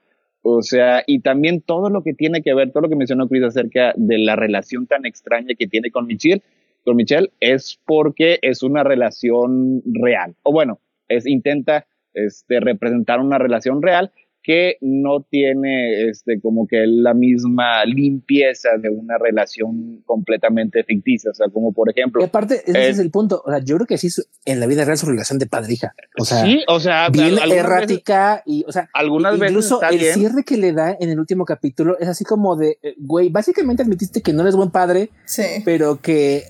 O sea, y también todo lo que tiene que ver, todo lo que mencionó Chris acerca de la relación tan extraña que tiene con Michelle, con Michelle, es porque es una relación real. O bueno, es intenta este, representar una relación real que no tiene este como que la misma limpieza de una relación completamente ficticia, o sea, como por ejemplo. Y aparte, ese es el punto, o sea, yo creo que sí en la vida real su relación de padre-hija, o sea, sí, o sea, bien errática y, o sea, algunas incluso veces el cierre que le da en el último capítulo es así como de, eh, güey, básicamente admitiste que no eres buen padre, sí. pero que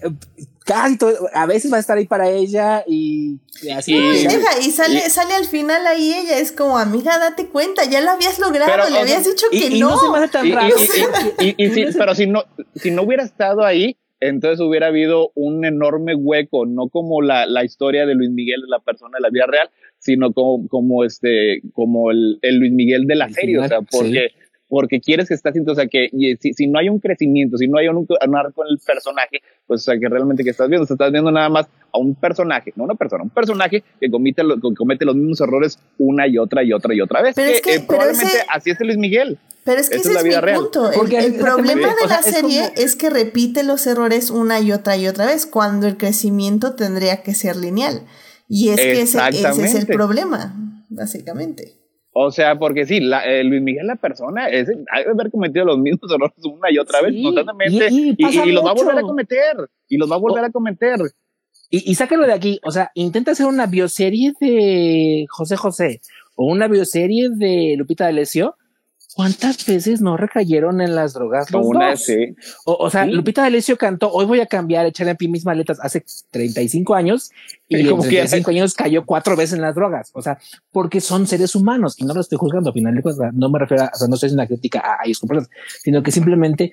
casi todo, a veces va a estar ahí para ella y, así. Y, deja, y sale, y, sale al final ahí ella, es como, amiga, date cuenta, ya lo habías logrado, pero, le habías dicho que y, no. no se me hace tan raro. y, si, pero si no, si no hubiera estado ahí, entonces hubiera habido un enorme hueco, no como la, la historia de Luis Miguel, la persona de la vida real, sino como, como este, como el, el Luis Miguel de la serie, o sea, porque, porque quieres que estés, o sea, que si, si, no hay un crecimiento, si no hay un, un arco en el personaje, pues, o sea, que realmente que estás viendo, o sea, estás viendo nada más a un personaje, no una persona, un personaje que comete, que comete los mismos errores una y otra y otra y otra vez. Pero es que, eh, probablemente así es Luis Miguel. Pero es que ese es, mi punto. El, el problema de la serie es, que repite los errores una y otra y otra vez, cuando el crecimiento tendría que ser lineal. Y es que ese, ese es el problema, básicamente. O sea, porque sí, la, eh, Luis Miguel, la persona, es, ha de haber cometido los mismos errores una y otra vez, constantemente, y, y, los va a volver a cometer, y los va a volver a cometer. Y, y sácalo de aquí, o sea, intenta hacer una bioserie de José José, o una bioserie de Lupita D'Alessio, ¿Cuántas veces no recayeron en las drogas los Una, dos? Sí. O, o, sea, Lupita D'Alessio cantó, hoy voy a cambiar, echarle a pie mis maletas hace 35 años y en 35 años cayó cuatro veces en las drogas. O sea, porque son seres humanos y no lo estoy juzgando. Al final de cuentas, no me refiero a, o sea, no estoy haciendo una crítica a, ellos sino que simplemente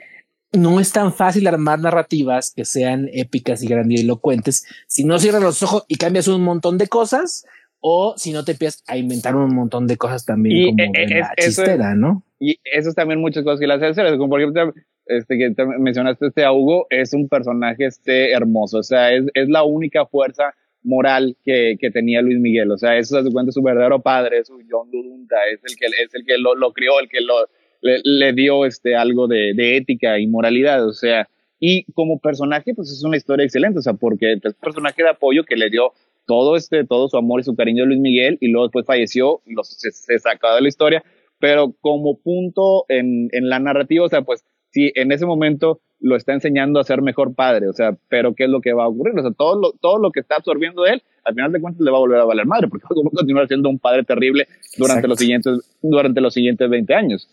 no es tan fácil armar narrativas que sean épicas y grandilocuentes si no cierras los ojos y cambias un montón de cosas o si no te empiezas a inventar un montón de cosas también como e, de la chistera, ¿no? Y eso es también muchas cosas que le hacen como por ejemplo, este que te mencionaste este a Hugo, es un personaje este hermoso, o sea, es, es la única fuerza moral que, que, tenía Luis Miguel, o sea, eso se cuenta su verdadero padre, su John Dudunta, es el que, es el que lo, lo crió, el que lo, le, le dio este algo de, de, ética y moralidad, o sea, y como personaje, pues es una historia excelente, o sea, porque es un personaje de apoyo que le dio todo este, todo su amor y su cariño a Luis Miguel, y luego después falleció, se, se sacó de la historia, pero como punto en, en la narrativa, o sea, pues sí, en ese momento lo está enseñando a ser mejor padre, o sea, pero ¿qué es lo que va a ocurrir? O sea, todo lo, todo lo que está absorbiendo él, al final de cuentas le va a volver a valer madre, porque va a continuar siendo un padre terrible durante los siguientes durante los siguientes 20 años.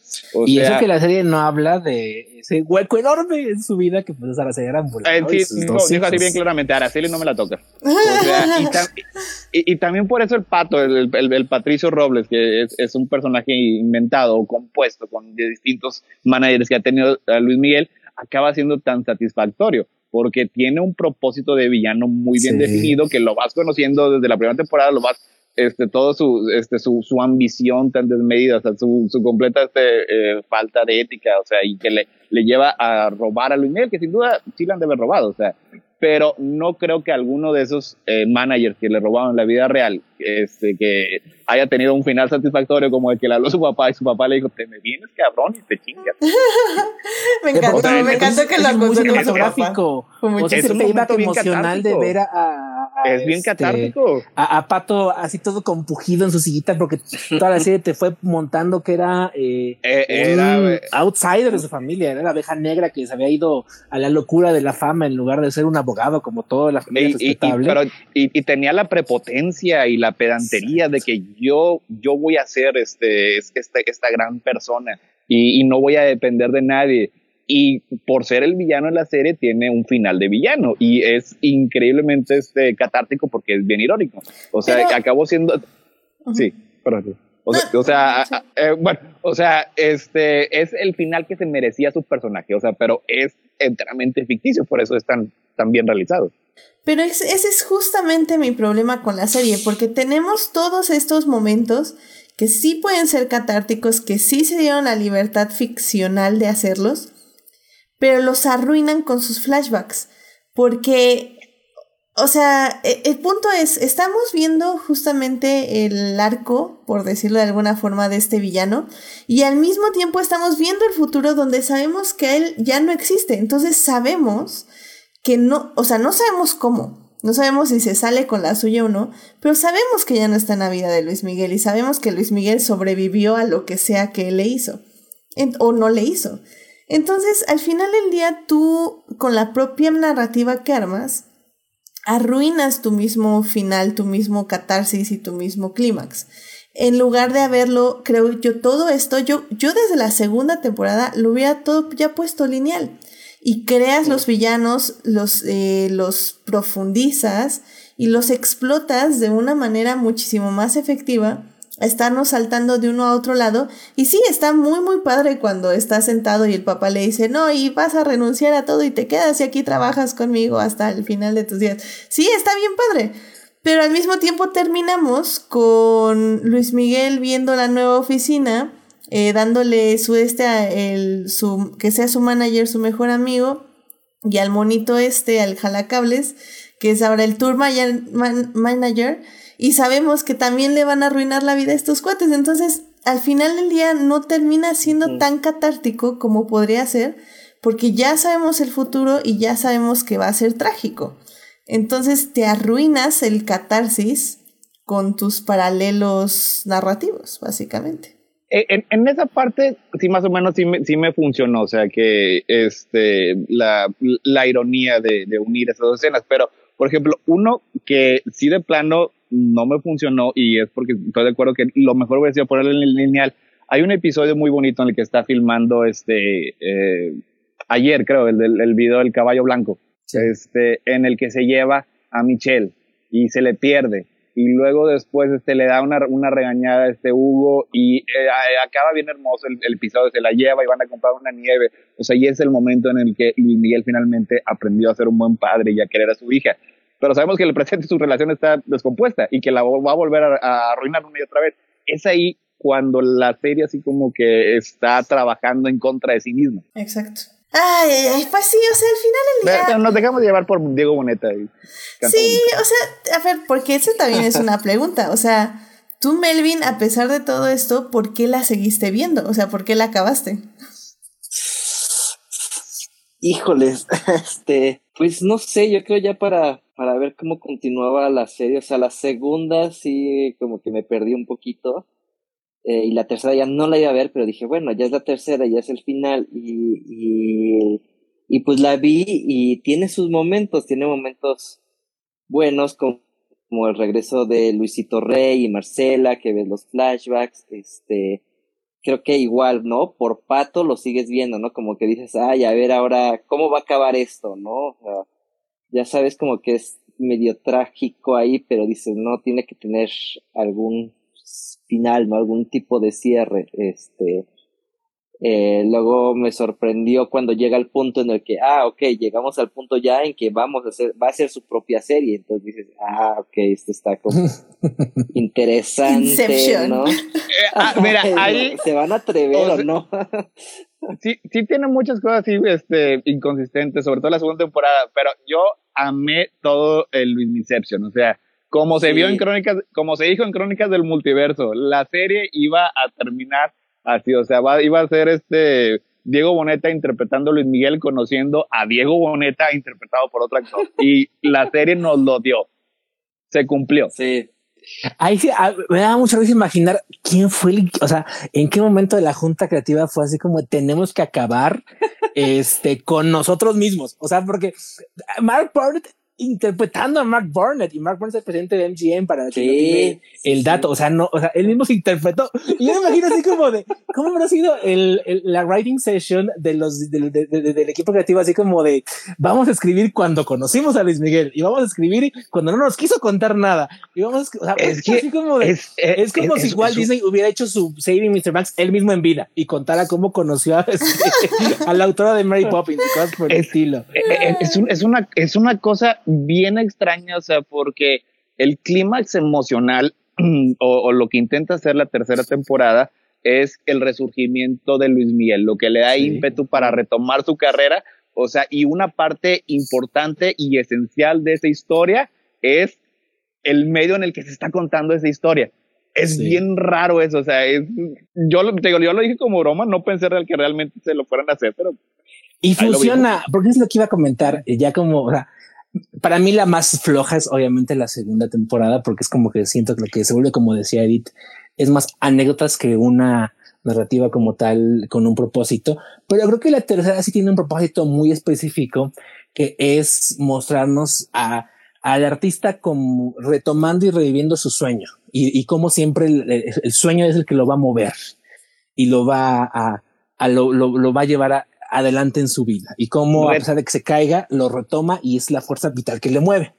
y eso que la serie no habla de ese hueco enorme en su vida que pues Araceli Arámbula. Eh, sí, no, dijo así bien claramente, Araceli no me la toca. O sea, y, y, también por eso el pato, el, el, el Patricio Robles, que es, es, un personaje inventado o compuesto con de distintos managers que ha tenido a Luis Miguel, acaba siendo tan satisfactorio porque tiene un propósito de villano muy bien definido que lo vas conociendo desde la primera temporada, lo vas este, todo su, este, su, su ambición tan desmedida, o sea, su, su completa este, eh, falta de ética, o sea, y que le, le lleva a robar a Luis Miguel, que sin duda sí le han de haber robado, o sea, pero no creo que alguno de esos eh, managers que le robaron la vida real, este, que haya tenido un final satisfactorio como el que le habló su papá y su papá le dijo, te me vienes cabrón y te chingas. me encantó, me encantó que lo cinematográfico. O sea, es un momento emocional de ver a, es bien este, catártico. A, Pato así todo compugido en su sillita porque toda la serie te fue montando que era, eh, eh un outsider de su familia, era la abeja negra que se había ido a la locura de la fama en lugar de ser un abogado como toda la familia y, y, tenía la prepotencia y la pedantería de que yo, yo voy a ser este, este esta gran persona y no voy a depender de nadie y por ser el villano en la serie tiene un final de villano y es increíblemente este catártico porque es bien irónico. O sea, acabó siendo sí, perdón. O sea, eh, bueno, o sea, este es el final que se merecía su personaje, o sea, pero es enteramente ficticio, por eso es tan, tan bien realizado. Pero ese es justamente mi problema con la serie, porque tenemos todos estos momentos que sí pueden ser catárticos, que sí se dieron la libertad ficcional de hacerlos, pero los arruinan con sus flashbacks. Porque, o sea, e, el, punto es, estamos viendo justamente el arco, por decirlo de alguna forma, de este villano, y al mismo tiempo estamos viendo el futuro donde sabemos que él ya no existe. Entonces sabemos que no, o sea, no sabemos cómo. No sabemos si se sale con la suya o no, pero sabemos que ya no está en la vida de Luis Miguel y sabemos que Luis Miguel sobrevivió a lo que sea que él le hizo o no le hizo. Entonces, al final del día, tú, con la propia narrativa que armas, arruinas tu mismo final, tu mismo catarsis y tu mismo clímax. En lugar de haberlo, creo yo, todo esto, yo, yo desde la segunda temporada lo hubiera todo ya puesto lineal. Y creas los villanos, los, eh, los profundizas y los explotas de una manera muchísimo más efectiva estarnos saltando de uno a otro lado. Y sí, está muy, muy padre cuando está sentado y el papá le dice, no, y vas a renunciar a todo y te quedas y aquí trabajas conmigo hasta el final de tus días. Sí, está bien padre. Pero al mismo tiempo terminamos con Luis Miguel viendo la nueva oficina, eh, dándole su este, el, su, que sea su manager, su mejor amigo, y al monito este, al jalacables, que es ahora el tour manager y sabemos que también le van a arruinar la vida a estos cuates. Entonces, al final del día no termina siendo tan catártico como podría ser, porque ya sabemos el futuro y ya sabemos que va a ser trágico. Entonces te arruinas el catarsis con tus paralelos narrativos, básicamente. Eh, en, esa parte, sí, más o menos sí me, sí me funcionó, o sea, que este, la, la ironía de, de unir esas dos escenas, pero, por ejemplo, uno que sí de plano no me funcionó y es porque estoy de acuerdo que lo mejor hubiera sido ponerlo en el lineal. Hay un episodio muy bonito en el que está filmando este eh, ayer, creo, el del el video del caballo blanco, este, en el que se lleva a Michelle y se le pierde. Y luego después este, le da una, una regañada a este Hugo y eh, acaba bien hermoso el, el, episodio, se la lleva y van a comprar una nieve. O sea, y es el momento en el que Luis Miguel finalmente aprendió a ser un buen padre y a querer a su hija pero sabemos que en el presente su relación está descompuesta y que la va a volver a, arruinar una y otra vez. Es ahí cuando la serie así como que está trabajando en contra de sí misma. Exacto. Ay, ay, pues sí, o sea, al final el día... nos dejamos llevar por Diego Boneta. Y sí, o sea, a ver, porque eso también es una pregunta. O sea, tú, Melvin, a pesar de todo esto, ¿por qué la seguiste viendo? O sea, ¿por qué la acabaste? Híjoles, este, pues no sé, yo creo ya para para ver cómo continuaba la serie. O sea, la segunda sí como que me perdí un poquito. Eh, y la tercera ya no la iba a ver, pero dije, bueno, ya es la tercera, ya es el final. Y, y, pues la vi y tiene sus momentos, tiene momentos buenos como, como el regreso de Luisito Rey y Marcela, que ves los flashbacks, este, creo que igual, ¿no? Por pato lo sigues viendo, ¿no? Como que dices, ay, a ver ahora, ¿cómo va a acabar esto, no? O sea, ya sabes como que es medio trágico ahí, pero dices, no, tiene que tener algún final, ¿no? Algún tipo de cierre, este. Eh, luego me sorprendió cuando llega el punto en el que, ah, ok, llegamos al punto ya en que vamos a hacer, va a ser su propia serie. Entonces dices, ah, ok, esto está como interesante, ¿no? Eh, ah, mira, ahí. ¿Se van a atrever o no? sí, sí tiene muchas cosas así, este, inconsistentes, sobre todo la segunda temporada, pero yo amé todo el Luismiception, o sea, como se vio en Crónicas, como se dijo en Crónicas del Multiverso, la serie iba a terminar así, o sea, va, iba a ser este Diego Boneta interpretando a Luis Miguel, conociendo a Diego Boneta interpretado por otro actor, y la serie nos lo dio, se cumplió. Sí, Ahí sí, ah, me da mucha risa imaginar quién fue el, o sea, en qué momento de la junta creativa fue así como tenemos que acabar este con nosotros mismos. O sea, porque Mark Burnett interpretando a Mark Burnett y Mark Burnett es el presidente de MGM para sí, el dato. O sea, no, o sea, él mismo se interpretó. Y yo me imagino así como de cómo habrá sido el, la writing session de los del equipo creativo, así como de vamos a escribir cuando conocimos a Luis Miguel y vamos a escribir cuando no nos quiso contar nada. Y vamos a, o sea, es, que, así como de, es, es, como si igual Disney hubiera hecho su Saving Mr. Banks él mismo en vida y contara cómo conoció a, este, a la autora de Mary Poppins y cosas por el estilo. Eh, eh, es, es, una, es una cosa bien extraña, o sea, porque el clímax emocional o, lo que intenta hacer la tercera temporada es el resurgimiento de Luis Miguel, lo que le da ímpetu para retomar su carrera, o sea, y una parte importante y esencial de esa historia es el medio en el que se está contando esa historia. Es bien raro eso, o sea, es, yo, lo, digo, yo lo dije como broma, no pensé que realmente se lo fueran a hacer, pero... Y funciona, porque es lo que iba a comentar, ya como, o sea, para mí la más floja es obviamente la segunda temporada, porque es como que siento que lo que se vuelve, como decía Edith, es más anécdotas que una narrativa como tal con un propósito. Pero creo que la tercera sí tiene un propósito muy específico, que es mostrarnos a al artista como retomando y reviviendo su sueño y, y como siempre el, sueño es el que lo va a mover y lo va a, a lo, lo, lo va a llevar a, adelante en su vida y cómo a pesar de que se caiga, lo retoma y es la fuerza vital que le mueve.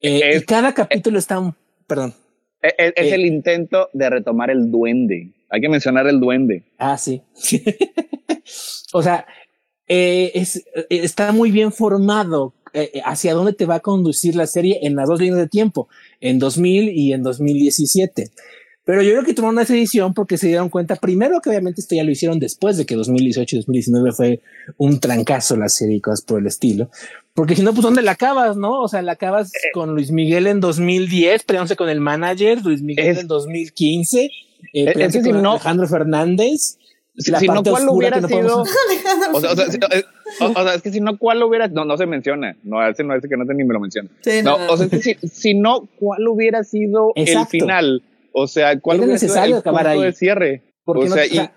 Eh, y cada capítulo está, perdón. Es, es- es el intento de retomar el duende. Hay que mencionar el duende. Ah, sí. o sea, eh, es, eh, está muy bien formado eh, hacia dónde te va a conducir la serie en las dos líneas de tiempo, en 2000 y en 2017. Pero yo creo que tomaron esa decisión porque se dieron cuenta, primero que obviamente esto ya lo hicieron después de que 2018 y 2019 fue un trancazo la serie y cosas por el estilo. Porque si no, pues ¿dónde la acabas, no? O sea, la acabas con Luis Miguel en 2010, peleándose con el manager, Luis Miguel Es- en 2015, eh, es con no- Alejandro Fernández. Si, la si no, ¿cuál hubiera no sido? O sea, o sea, si- eh, o- o sea, es que si no, ¿cuál hubiera? No, no se menciona. No, ese no, ese que no te ni me lo menciona. Sí, No, o sea, es que si, si no, ¿cuál hubiera sido el Exacto. final? O sea, ¿cuál sido necesario el acabar punto ahí. de cierre? Porque, o no- sea, o sea,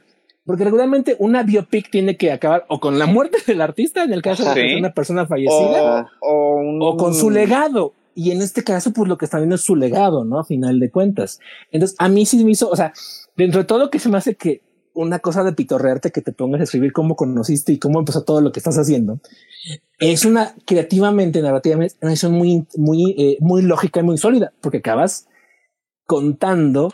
porque regularmente una biopic tiene que acabar o con la muerte del artista, en el caso de Sí. sea una persona fallecida, o, o, un- o con su legado. Y en este caso, pues lo que está viendo es su legado, ¿no? A final de cuentas. Entonces, a mí sí me hizo, o sea, dentro de todo lo que se me hace que una cosa de pitorrearte que te pongas a escribir cómo conociste y cómo empezó todo lo que estás haciendo, es una creativamente, narrativamente, una decisión muy, muy, eh, muy lógica y muy sólida, porque acabas contando,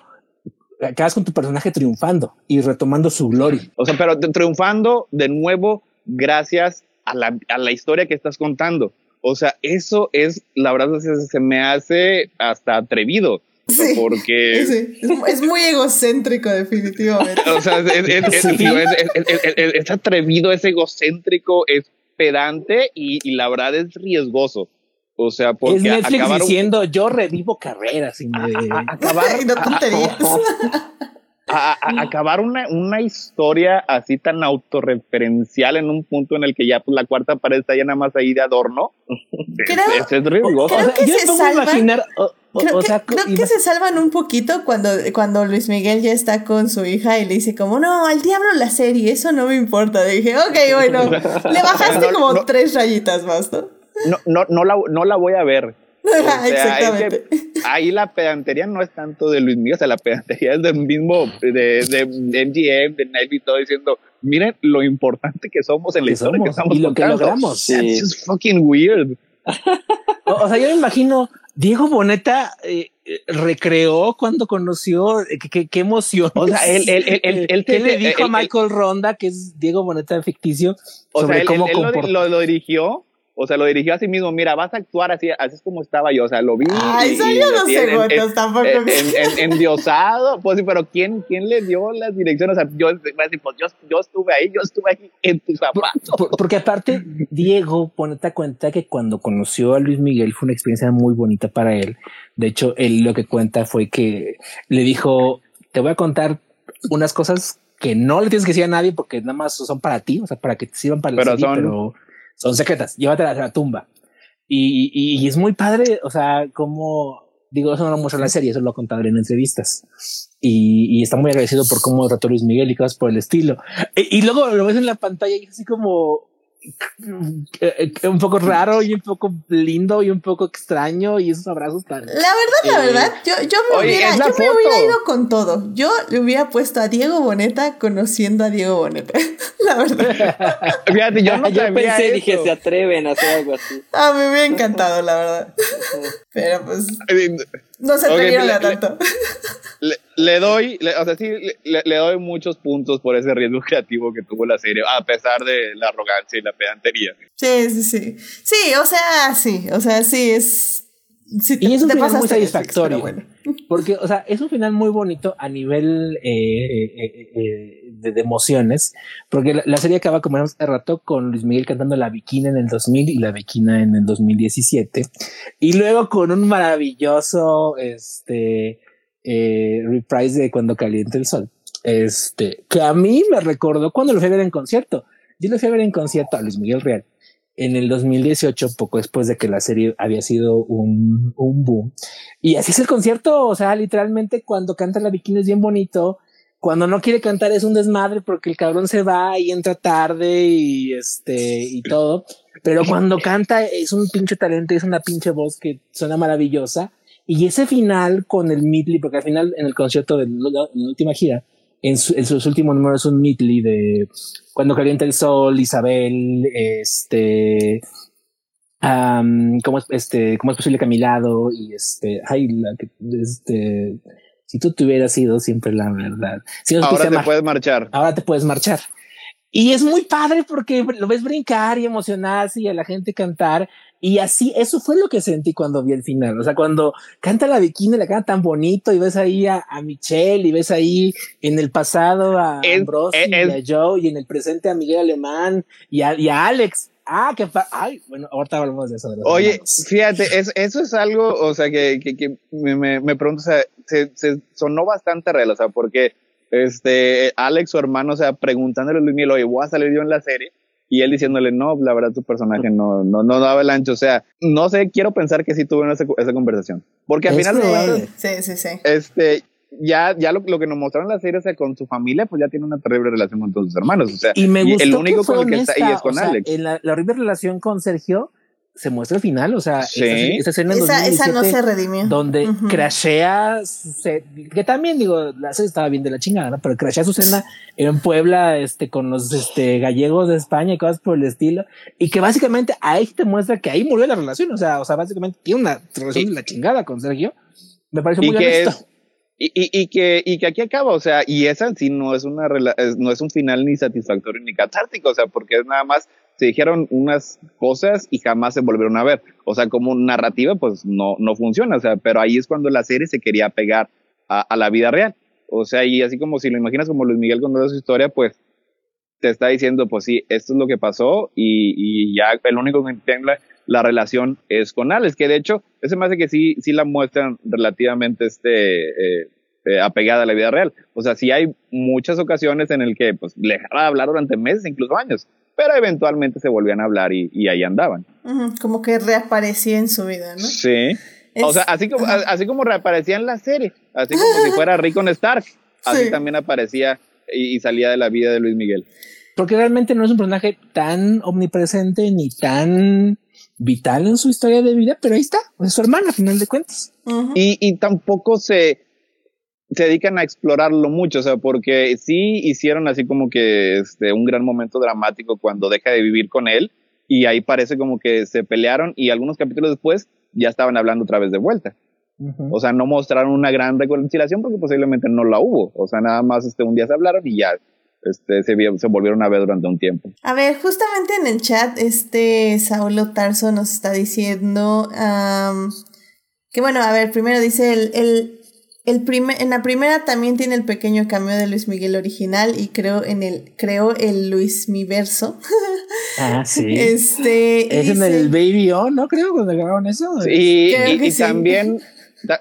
acabas con tu personaje triunfando y retomando su gloria. O sea, pero triunfando de nuevo gracias a la, a la historia que estás contando. O sea, eso es, la verdad, se, se me hace hasta atrevido. Sí. Porque, Sí, es, es muy egocéntrico, definitivamente. o sea, es, es- es- Sí. digo, es- es- es- es- es atrevido, es egocéntrico, es pedante y, y la verdad es riesgoso. O sea, porque es Netflix acabar un- diciendo yo revivo carreras y me... a- acabar, y a- una, una historia así tan autorreferencial en un punto en el que ya pues, la cuarta pared está ya nada más ahí de adorno. Creo- es, es riesgoso. creo o sea, que yo se salvan. imaginar, o, o- Creo, o que, sea, creo y- que se salvan un poquito cuando, cuando Luis Miguel ya está con su hija y le dice como, no, al diablo la serie, eso no me importa. dije, ok, bueno, le bajaste No, como no. tres rayitas más, ¿no? No, no, no, la, no la voy a ver. O sea, Exactamente. que ahí la pedantería no es tanto de Luis Miguel, o sea, la pedantería es del mismo, de, de, de MGM, de Nike y todo diciendo, miren lo importante que somos en la Que historia que somos, estamos y lo que contando. logramos. Sí. That's just fucking weird. o, o sea, yo me imagino, Diego Boneta eh, eh, recreó cuando conoció, eh, qué, emoción. O sea, él- él- él- él- él ¿Qué le dijo él- a Michael Ronda, que es Diego Boneta ficticio, O sobre sea, él, cómo él- él lo, lo- lo dirigió, o sea, lo dirigió a sí mismo. Mira, vas a actuar así, así es como estaba yo. O sea, lo vi. Ay, y- salió y dos así en- tampoco. en- en- en- endiosado. Pues sí, pero ¿quién, ¿quién le dio las direcciones? O sea, yo, a pues, yo, yo estuve ahí, yo estuve ahí en tus zapatos. Por- porque aparte, Diego, ponete cuenta que cuando conoció a Luis Miguel fue una experiencia muy bonita para él. De hecho, él lo que cuenta fue que le dijo, te voy a contar unas cosas que no le tienes que decir a nadie porque nada más son para ti, o sea, para que te sirvan para la Pero serie, son- pero son secretas, llévatelas a la tumba. Y, y, y es muy padre, o sea, como digo, eso no lo muestra en la serie, eso lo ha contado en entrevistas. Y, y está muy agradecido por cómo trató Luis Miguel y cosas por el estilo. E- Y, luego lo ves en la pantalla y es así como un poco raro y un poco lindo y un poco extraño y esos abrazos tan... La verdad, la Eh, verdad, yo, yo me, oye, hubiera, yo me hubiera ido con todo. Yo le hubiera puesto a Diego Boneta conociendo a Diego Boneta. La verdad. Fíjate, yo no yo sabía pensé, eso. dije, se atreven a hacer algo así. A mí me hubiera encantado, la verdad. Pero pues Eh, no se atrevieron le- a le- tanto. Le, le doy, le- o sea, sí, le, le doy muchos puntos por ese riesgo creativo que tuvo la serie, a pesar de la arrogancia y la pedantería. Sí, sí, sí. Sí, o sea, sí. O sea, sí, es. sí, Y es un te final muy satisfactorio. bueno. Porque, o sea, es un final muy bonito a nivel eh, eh, eh, de, de emociones, porque la, la serie acaba, como hace rato, con Luis Miguel cantando La Bikina en el 2000 y La Bikina en el 2017, y luego con un maravilloso este, eh, reprise de Cuando Caliente el Sol, este, que a mí me recordó cuando lo fui a ver en concierto. Yo lo fui a ver en concierto a Luis Miguel Real en el 2018, poco después de que la serie había sido un, un boom. Y así es el concierto, o sea, literalmente cuando canta la bikini es bien bonito, cuando no quiere cantar es un desmadre porque el cabrón se va y entra tarde y este y todo, pero cuando canta es un pinche talento, es una pinche voz que suena maravillosa. Y ese final con el Midley, porque al final en el concierto de la, en la última gira, en, su, en sus últimos números es un Midley de cuando calienta el sol, Isabel, este ¿cómo, es, este, ¿Cómo es posible que a mi lado? Y este, ay, la este, si tú te hubieras sido siempre la verdad. Si ahora te puedes marchar. Ahora te puedes marchar. Y es muy padre porque lo ves brincar y emocionarse y a la gente cantar. Y así, eso fue lo que sentí cuando vi el final. O sea, cuando canta la bikini, la canta tan bonito y ves ahí a, Michelle y ves ahí en el pasado a Ambrose y a Joe y en el presente a Miguel Alemán y a, y a Alex. Ah, qué Ay, bueno, ahorita hablamos de eso. Oye, fíjate, eso es algo, o sea, que, que, que me, me, me, pregunto, o sea, se, se, sonó bastante real, o sea, porque este, Alex, su hermano, o sea, preguntándole a Luis Miguel, oye, voy a salir yo en la serie. Y él diciéndole, no, la verdad, tu personaje no, no, no daba el ancho. O sea, no sé, quiero pensar que sí tuve esa, esa conversación. Porque al final, sí, sí, sí. Este, ya, ya lo, lo, que nos mostraron en la serie, o sea, con su familia, pues ya tiene una terrible relación con todos sus hermanos. O sea, y me gustó el único con el que está ahí es con Alex. En la, la, horrible relación con Sergio se muestra al final, o sea, esa, escena en esa, esa, no se redimió. Donde crashea, que también digo, la serie estaba bien de la chingada, ¿no? pero crashea su cena en Puebla, este, con los este, gallegos de España y cosas por el estilo, y que básicamente ahí te muestra que ahí murió la relación, o sea, o sea, básicamente tiene una relación de la chingada con Sergio. Me parece muy honesto. Y, y, que, y que aquí acaba, o sea, y esa sí no es una no es un final ni satisfactorio ni catártico, o sea, porque es nada más se dijeron unas cosas y jamás se volvieron a ver. O sea, como narrativa, pues no, no funciona, o sea, pero ahí es cuando la serie se quería pegar a, a la vida real. O sea, y así como si lo imaginas como Luis Miguel contando su historia, pues te está diciendo, pues sí, esto es lo que pasó y, y ya el único que entiende la relación es con Alex, que de hecho, ese me hace que sí, sí la muestran relativamente este, eh, eh, apegada a la vida real. O sea, sí hay muchas ocasiones en el que pues le dejaba de hablar durante meses, incluso años, pero eventualmente se volvían a hablar y, y ahí andaban. como que reaparecía en su vida, ¿no? Sí. O sea, así como, así como reaparecía en la serie, así como si fuera Rickon Stark, así también aparecía y salía de la vida de Luis Miguel. Porque realmente no es un personaje tan omnipresente ni tan vital en su historia de vida, pero ahí está, es su hermana a final de cuentas. y, y, tampoco se, se dedican a explorarlo mucho, o sea, porque sí hicieron así como que este, un gran momento dramático cuando deja de vivir con él y ahí parece como que se pelearon y algunos capítulos después ya estaban hablando otra vez de vuelta. O sea, no mostraron una gran reconciliación porque posiblemente no la hubo. O sea, nada más este, un día se hablaron y ya este, se, se, volvieron a ver durante un tiempo. A ver, justamente en el chat, este Saulo Tarso nos está diciendo que, bueno, a ver, primero dice el, el, el primer, en la primera también tiene el pequeño cambio de Luis Miguel original y creo en el, creo el Luis Miverso. Ah, sí. Este. Es en el Baby On, ¿no? Creo cuando grabaron eso. Sí, y, y también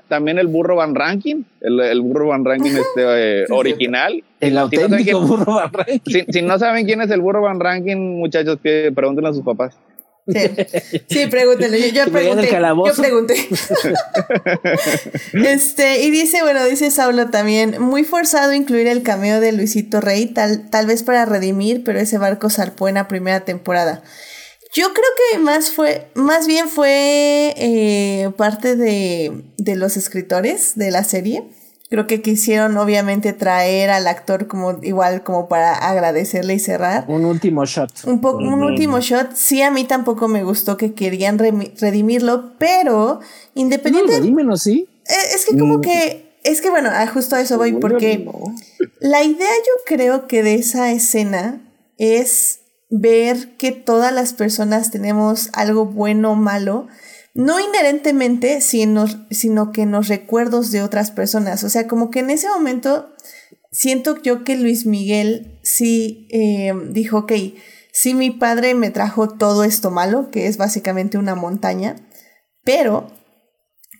también el burro Van Ranking, el, el burro Van Ranking este, eh, original. El auténtico burro Van Ranking. Si, no saben quién es el burro Van Ranking, muchachos, que pregúntenle a sus papás. Sí, sí pregúntenle. Yo, pregunté. Yo pregunté. este, y dice, bueno, dice Saulo también, muy forzado incluir el cameo de Luisito Rey, tal, tal vez para redimir, pero ese barco zarpó en la primera temporada. Yo creo que más fue, más bien fue eh, parte de, de, los escritores de la serie. Creo que quisieron obviamente traer al actor como igual como para agradecerle y cerrar. Un último shot. Un, poco, un último shot. Sí, a mí tampoco me gustó que querían redimirlo, pero independientemente... No, sí. Eh, es que como mm. que... Es que bueno, ah, justo a eso voy, porque la idea yo creo que de esa escena es ver que todas las personas tenemos algo bueno o malo, no inherentemente, sino, sino que en los recuerdos de otras personas. O sea, como que en ese momento siento yo que Luis Miguel sí eh, dijo, ok, sí mi padre me trajo todo esto malo, que es básicamente una montaña, pero,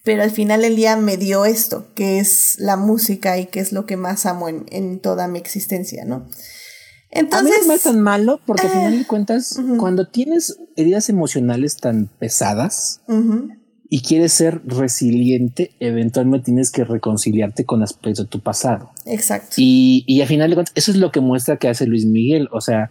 pero al final del día me dio esto, que es la música y que es lo que más amo en, en toda mi existencia, ¿no? Entonces, a mí no es tan malo porque al final de eh, cuentas, cuando tienes heridas emocionales tan pesadas y quieres ser resiliente, eventualmente tienes que reconciliarte con aspectos de tu pasado. Exacto. Y, y al final de cuentas, eso es lo que muestra que hace Luis Miguel. O sea,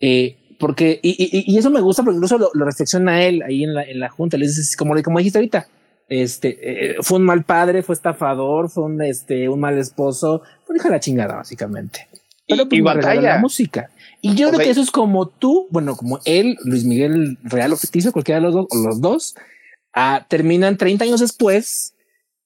eh, porque, y, y, y, eso me gusta porque incluso lo, lo, reflexiona a él ahí en la, en la junta. Le dice, como, como dijiste ahorita, este, eh, fue un mal padre, fue estafador, fue un, este, un mal esposo, fue hija la chingada, básicamente. Pero pues la música. Y yo creo que eso es como tú, bueno, como él, Luis Miguel Real o ficticio, cualquiera de los dos, o los dos, ah, terminan 30 años después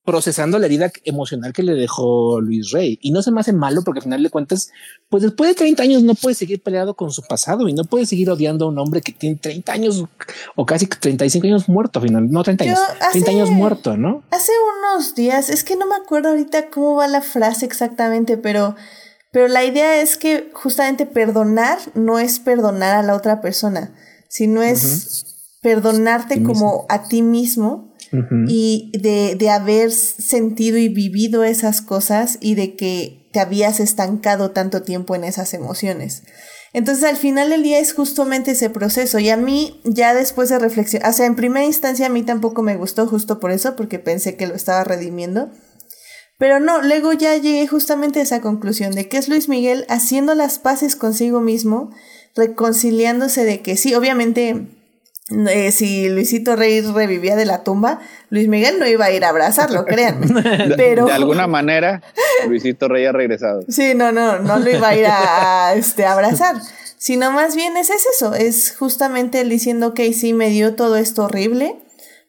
procesando la herida emocional que le dejó Luis Rey. Y no se me hace malo porque al final de cuentas, pues después de 30 años no puede seguir peleado con su pasado y no puede seguir odiando a un hombre que tiene 30 años o casi 35 años muerto, al final, no 30 años, 30 años muerto, ¿no? Hace unos días, es que no me acuerdo ahorita cómo va la frase exactamente, pero, pero la idea es que justamente perdonar no es perdonar a la otra persona, sino es perdonarte como a ti mismo y de, de, haber sentido y vivido esas cosas y de que te habías estancado tanto tiempo en esas emociones. Entonces al final del día es justamente ese proceso y a mí ya después de reflexión, o sea, en primera instancia a mí tampoco me gustó justo por eso, porque pensé que lo estaba redimiendo. Pero no, luego ya llegué justamente a esa conclusión de que es Luis Miguel haciendo las paces consigo mismo, reconciliándose de que sí, obviamente eh, si Luisito Rey revivía de la tumba, Luis Miguel no iba a ir a abrazarlo, créanme. Pero... De, alguna manera, Luisito Rey ha regresado. Sí, no, no, no lo iba a ir a, este, abrazar. Sino más bien es, eso, es justamente él diciendo, ok, sí, me dio todo esto horrible,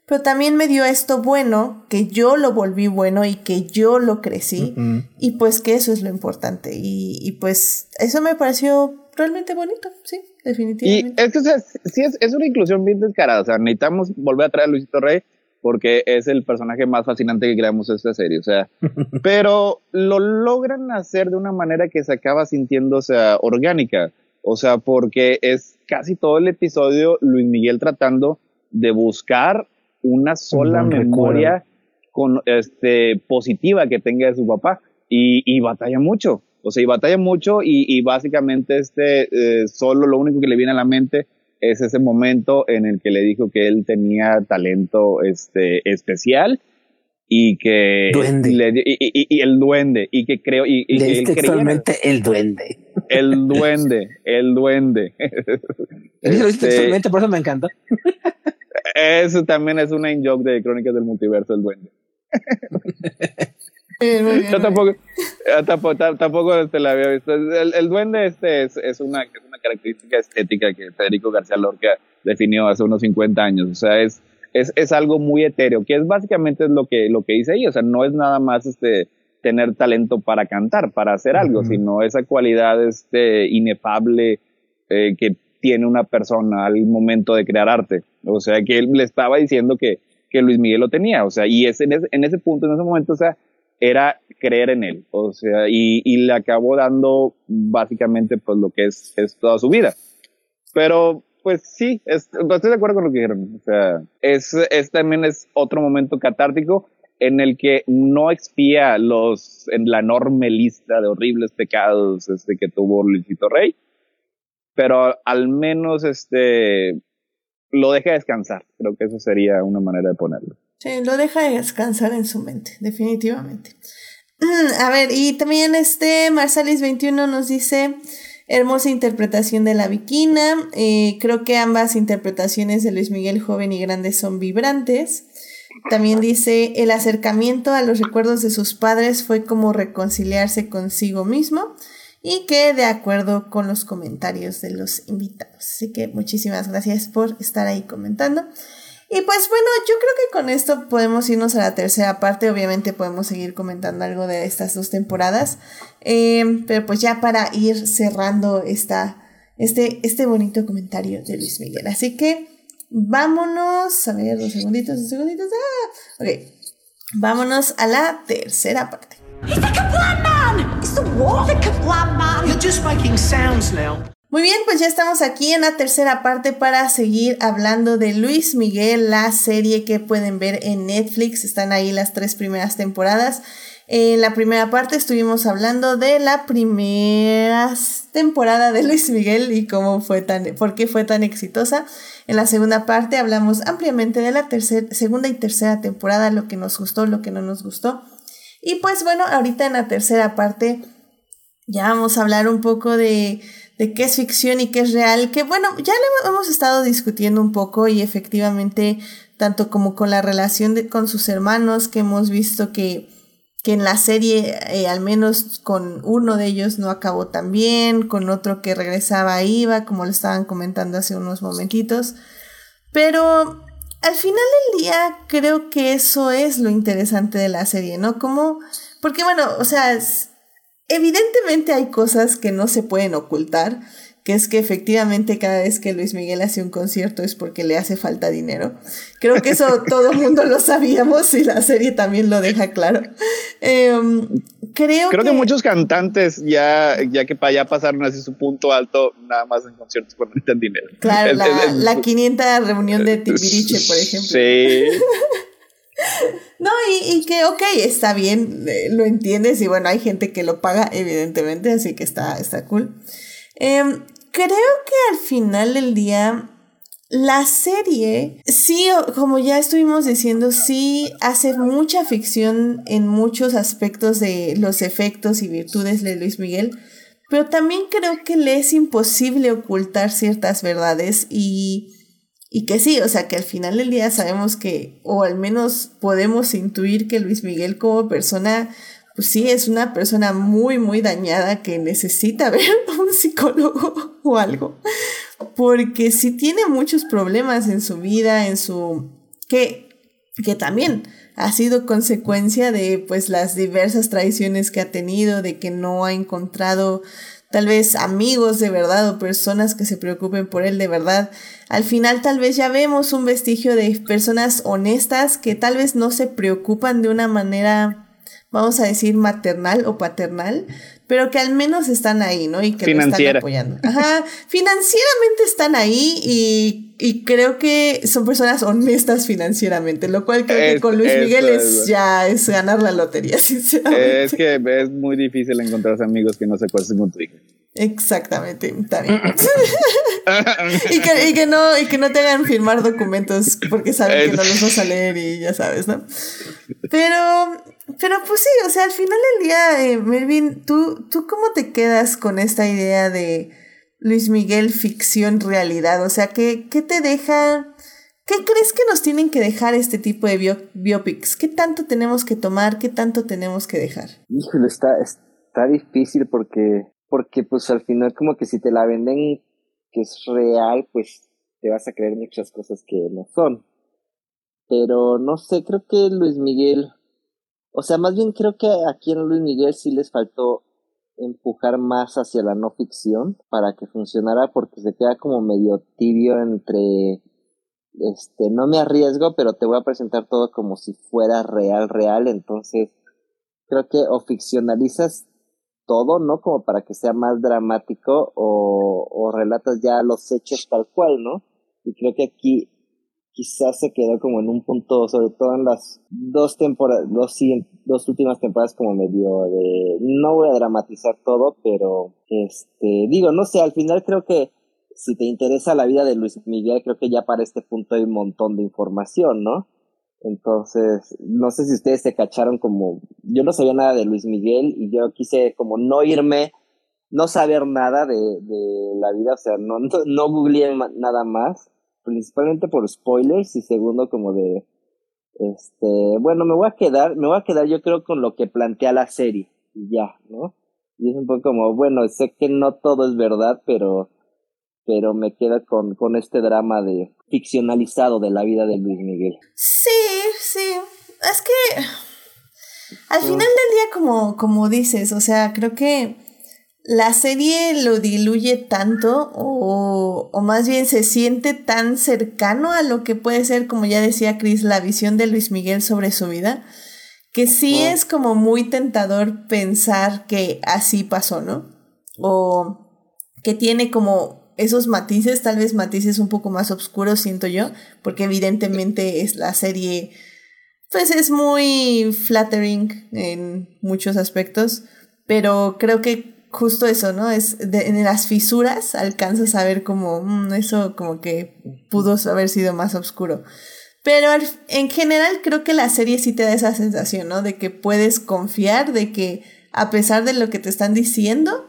pero también me dio esto bueno, que yo lo volví bueno y que yo lo crecí, y pues que eso es lo importante. Y, y pues eso me pareció realmente bonito, sí definitivamente. Y es que sí es, una inclusión bien descarada. O sea, necesitamos volver a traer a Luisito Rey porque es el personaje más fascinante que creamos esta serie. O sea, pero lo logran hacer de una manera que se acaba sintiendo, o sea, orgánica. O sea, porque es casi todo el episodio Luis Miguel tratando de buscar una sola memoria con, este, positiva que tenga de su papá. Y, y batalla mucho. O sea, y batalla mucho y, básicamente este, eh, solo lo único que le viene a la mente es ese momento en el que le dijo que él tenía talento este, especial y que duende. y, el duende y que creo y, y que textualmente el duende el duende el duende este, textualmente por eso me encanta eso también es una in joke de Crónicas del Multiverso el duende yo tampoco, tampoco, este, la había visto. El, duende este es, es, una, es una característica estética que Federico García Lorca definió hace unos 50 años. O sea, es, es, es algo muy etéreo, que es básicamente lo que, lo que dice ahí. O sea, no es nada más este, tener talento para cantar, para hacer algo, sino esa cualidad este, inefable eh, que tiene una persona al momento de crear arte. O sea, que él le estaba diciendo que, que Luis Miguel lo tenía. O sea, y es en, ese, en ese punto, en ese momento, o sea, era creer en él, o sea, y, le acabó dando básicamente pues lo que es, es toda su vida. Pero pues sí, estoy de acuerdo con lo que dijeron, o sea, es, es también es otro momento catártico en el que no expía los, en la enorme lista de horribles pecados este, que tuvo Luisito Rey, pero al menos este, lo deja descansar, creo que eso sería una manera de ponerlo. Sí, lo deja descansar en su mente, definitivamente. A ver, y también este Marsalis21 nos dice, hermosa interpretación de la Viquina. Eh, creo que ambas interpretaciones de Luis Miguel joven y grande son vibrantes. También dice, el acercamiento a los recuerdos de sus padres fue como reconciliarse consigo mismo y que de acuerdo con los comentarios de los invitados. Así que muchísimas gracias por estar ahí comentando. Y pues bueno, yo creo que con esto podemos irnos a la tercera parte. Obviamente podemos seguir comentando algo de estas dos temporadas. Eh, pero pues ya para ir cerrando esta, este, este bonito comentario de Luis Miguel. Así que vámonos. A ver, dos segunditos, dos segunditos. Ah, ok. Vámonos a la tercera parte. Muy bien, pues ya estamos aquí en la tercera parte para seguir hablando de Luis Miguel, la serie que pueden ver en Netflix. Están ahí las tres primeras temporadas. En la primera parte estuvimos hablando de la primera temporada de Luis Miguel y cómo fue tan, por qué fue tan exitosa. En la segunda parte hablamos ampliamente de la tercera, segunda y tercera temporada, lo que nos gustó, lo que no nos gustó. Y pues bueno, ahorita en la tercera parte ya vamos a hablar un poco de de qué es ficción y qué es real, que bueno, ya lo hemos estado discutiendo un poco y efectivamente, tanto como con la relación de, con sus hermanos, que hemos visto que, que en la serie eh, al menos con uno de ellos no acabó tan bien, con otro que regresaba iba, como lo estaban comentando hace unos momentitos. Pero al final del día creo que eso es lo interesante de la serie, ¿no? Como, porque bueno, o sea, evidentemente hay cosas que no se pueden ocultar que es que efectivamente cada vez que Luis Miguel hace un concierto es porque le hace falta dinero. Creo que eso todo el mundo lo sabíamos y la serie también lo deja claro. Em, creo, creo que... muchos cantantes ya, ya que para allá pasaron así su punto alto, nada más en conciertos cuando necesitan dinero. Claro, la, la 500 reunión de Timbiriche, por ejemplo. Sí. No, y, y, que, ok, está bien, eh, lo entiendes, y bueno, hay gente que lo paga, evidentemente, así que está, está cool. Eh, creo que al final del día la serie, sí, como ya estuvimos diciendo, sí hace mucha ficción en muchos aspectos de los efectos y virtudes de Luis Miguel, pero también creo que le es imposible ocultar ciertas verdades y, y que sí, o sea, que al final del día sabemos que, o al menos podemos intuir que Luis Miguel como persona pues sí, es una persona muy, muy dañada que necesita ver a un psicólogo o algo. Porque sí tiene muchos problemas en su vida, en su... que, que también ha sido consecuencia de pues las diversas traiciones que ha tenido, de que no ha encontrado tal vez amigos de verdad o personas que se preocupen por él de verdad. Al final tal vez ya vemos un vestigio de personas honestas que tal vez no se preocupan de una manera vamos a decir, maternal o paternal, pero que al menos están ahí, ¿no? Y que lo están apoyando. Ajá, financieramente están ahí y, y, creo que son personas honestas financieramente, lo cual creo que con Luis Miguel es, ya es ganar la lotería, sinceramente. Es que es muy difícil encontrar amigos que no se acuerden con tu hija. Exactamente, bien. y, que, y, que, no, y que no te hagan firmar documentos porque saben que no los vas a leer y ya sabes, ¿no? Pero pero pues sí, o sea, al final del día, eh, Melvin, ¿tú, ¿tú cómo te quedas con esta idea de Luis Miguel ficción realidad? O sea, ¿qué, qué te deja? ¿Qué crees que nos tienen que dejar este tipo de biopics? ¿Qué tanto tenemos que tomar? ¿Qué tanto tenemos que dejar? Híjole, está, está difícil porque, porque pues al final como que si te la venden que es real, pues te vas a creer muchas cosas que no son. Pero no sé, creo que Luis Miguel o sea, más bien creo que aquí en Luis Miguel sí les faltó empujar más hacia la no ficción para que funcionara porque se queda como medio tibio entre este no me arriesgo pero te voy a presentar todo como si fuera real real entonces creo que o ficcionalizas todo no como para que sea más dramático o, relatas ya los hechos tal cual no y creo que aquí quizás se quedó como en un punto, sobre todo en las dos temporadas, dos, dos últimas temporadas como medio de, no voy a dramatizar todo, pero este, digo, no sé, al final creo que si te interesa la vida de Luis Miguel, creo que ya para este punto hay un montón de información, ¿no? Entonces, no sé si ustedes se cacharon como, yo no sabía nada de Luis Miguel y yo quise como no irme, no saber nada de, de la vida, o sea, no, no, no googleé nada más principalmente por spoilers y segundo como de este bueno me voy a quedar me voy a quedar yo creo con lo que plantea la serie y ya no y es un poco como bueno sé que no todo es verdad pero pero me quedo con con este drama de ficcionalizado de la vida de Luis Miguel. Sí sí es que al final del día como como dices o sea creo que la serie lo diluye tanto o, o, más bien se siente tan cercano a lo que puede ser, como ya decía Chris, la visión de Luis Miguel sobre su vida, que sí es como muy tentador pensar que así pasó, ¿no? O que tiene como esos matices, tal vez matices un poco más oscuros, siento yo, porque evidentemente es la serie, pues es muy flattering en muchos aspectos, pero creo que justo eso, ¿no? Es en las fisuras alcanzas a ver como mm, eso como que pudo haber sido más oscuro. Pero en general creo que la serie sí te da esa sensación, ¿no? De que puedes confiar, de que a pesar de lo que te están diciendo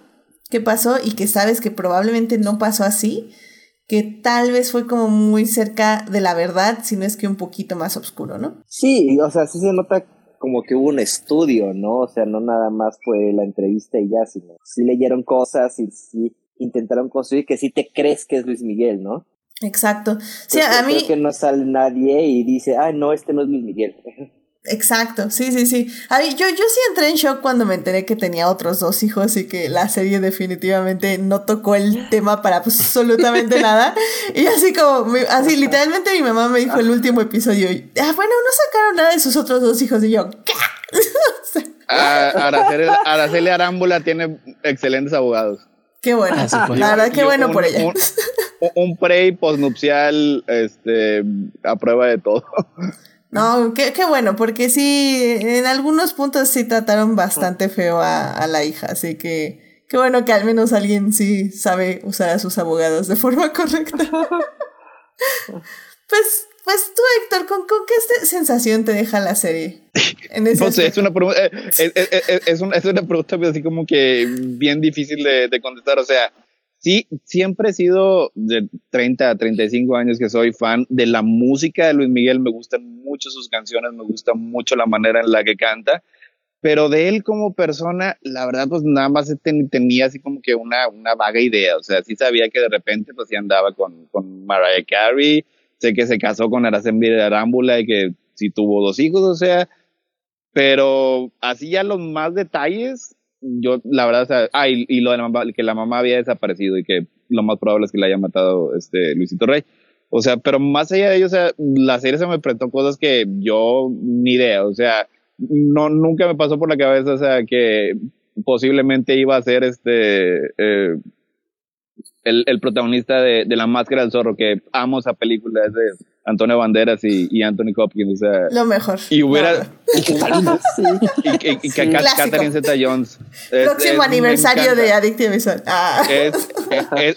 que pasó y que sabes que probablemente no pasó así, que tal vez fue como muy cerca de la verdad, si no es que un poquito más oscuro, ¿no? Sí, o sea, sí se nota como que hubo un estudio, ¿no? O sea, no nada más fue la entrevista y ya, sino sí leyeron cosas y sí intentaron construir que sí te crees que es Luis Miguel, ¿no? Exacto. Sí, a mí. Creo que no sale nadie y dice, ah, no, este no es Luis Miguel. Exacto, sí, sí, sí. A yo, yo sí entré en shock cuando me enteré que tenía otros dos hijos y que la serie definitivamente no tocó el tema para absolutamente nada. Y así como, así literalmente mi mamá me dijo el último episodio, y, ah, bueno, no sacaron nada de sus otros dos hijos y yo, ¿qué? Ah, Araceli, Araceli Arámbula tiene excelentes abogados. Qué bueno. Ah, la verdad, qué bueno por ella. Un, un pre y postnupcial este, a prueba de todo. No, qué, qué bueno, porque sí, en algunos puntos sí trataron bastante feo a, a la hija, así que qué bueno que al menos alguien sí sabe usar a sus abogados de forma correcta. pues, pues tú, Héctor, ¿con, ¿con, qué sensación te deja la serie? En ese no sé, es una, pregunta, es, es, es, una, es una pregunta así como que bien difícil de, de contestar. O sea, Sí, siempre he sido de 30 a 35 años que soy fan de la música de Luis Miguel, me gustan mucho sus canciones, me gusta mucho la manera en la que canta, pero de él como persona, la verdad, pues nada más tenía así como que una, una vaga idea, o sea, sí sabía que de repente pues sí andaba con, con Mariah Carey, sé que se casó con Araceli Arámbula y que sí tuvo dos hijos, o sea, pero así ya los más detalles, yo, la verdad, o sea, ah, y, lo de la mamá, que la mamá había desaparecido y que lo más probable es que la haya matado este Luisito Rey. O sea, pero más allá de ello, o sea, la serie se me prestó cosas que yo ni idea, o sea, no, nunca me pasó por la cabeza, o sea, que posiblemente iba a ser este, eh, el, el, protagonista de, de, La Máscara del Zorro, que amo esa película, es de Antonio Banderas y, y Anthony Hopkins, o sea. Lo mejor. Y hubiera. Y, y, y, que Catherine Zeta Jones. Próximo aniversario de Adictive Visual. Ah. Es,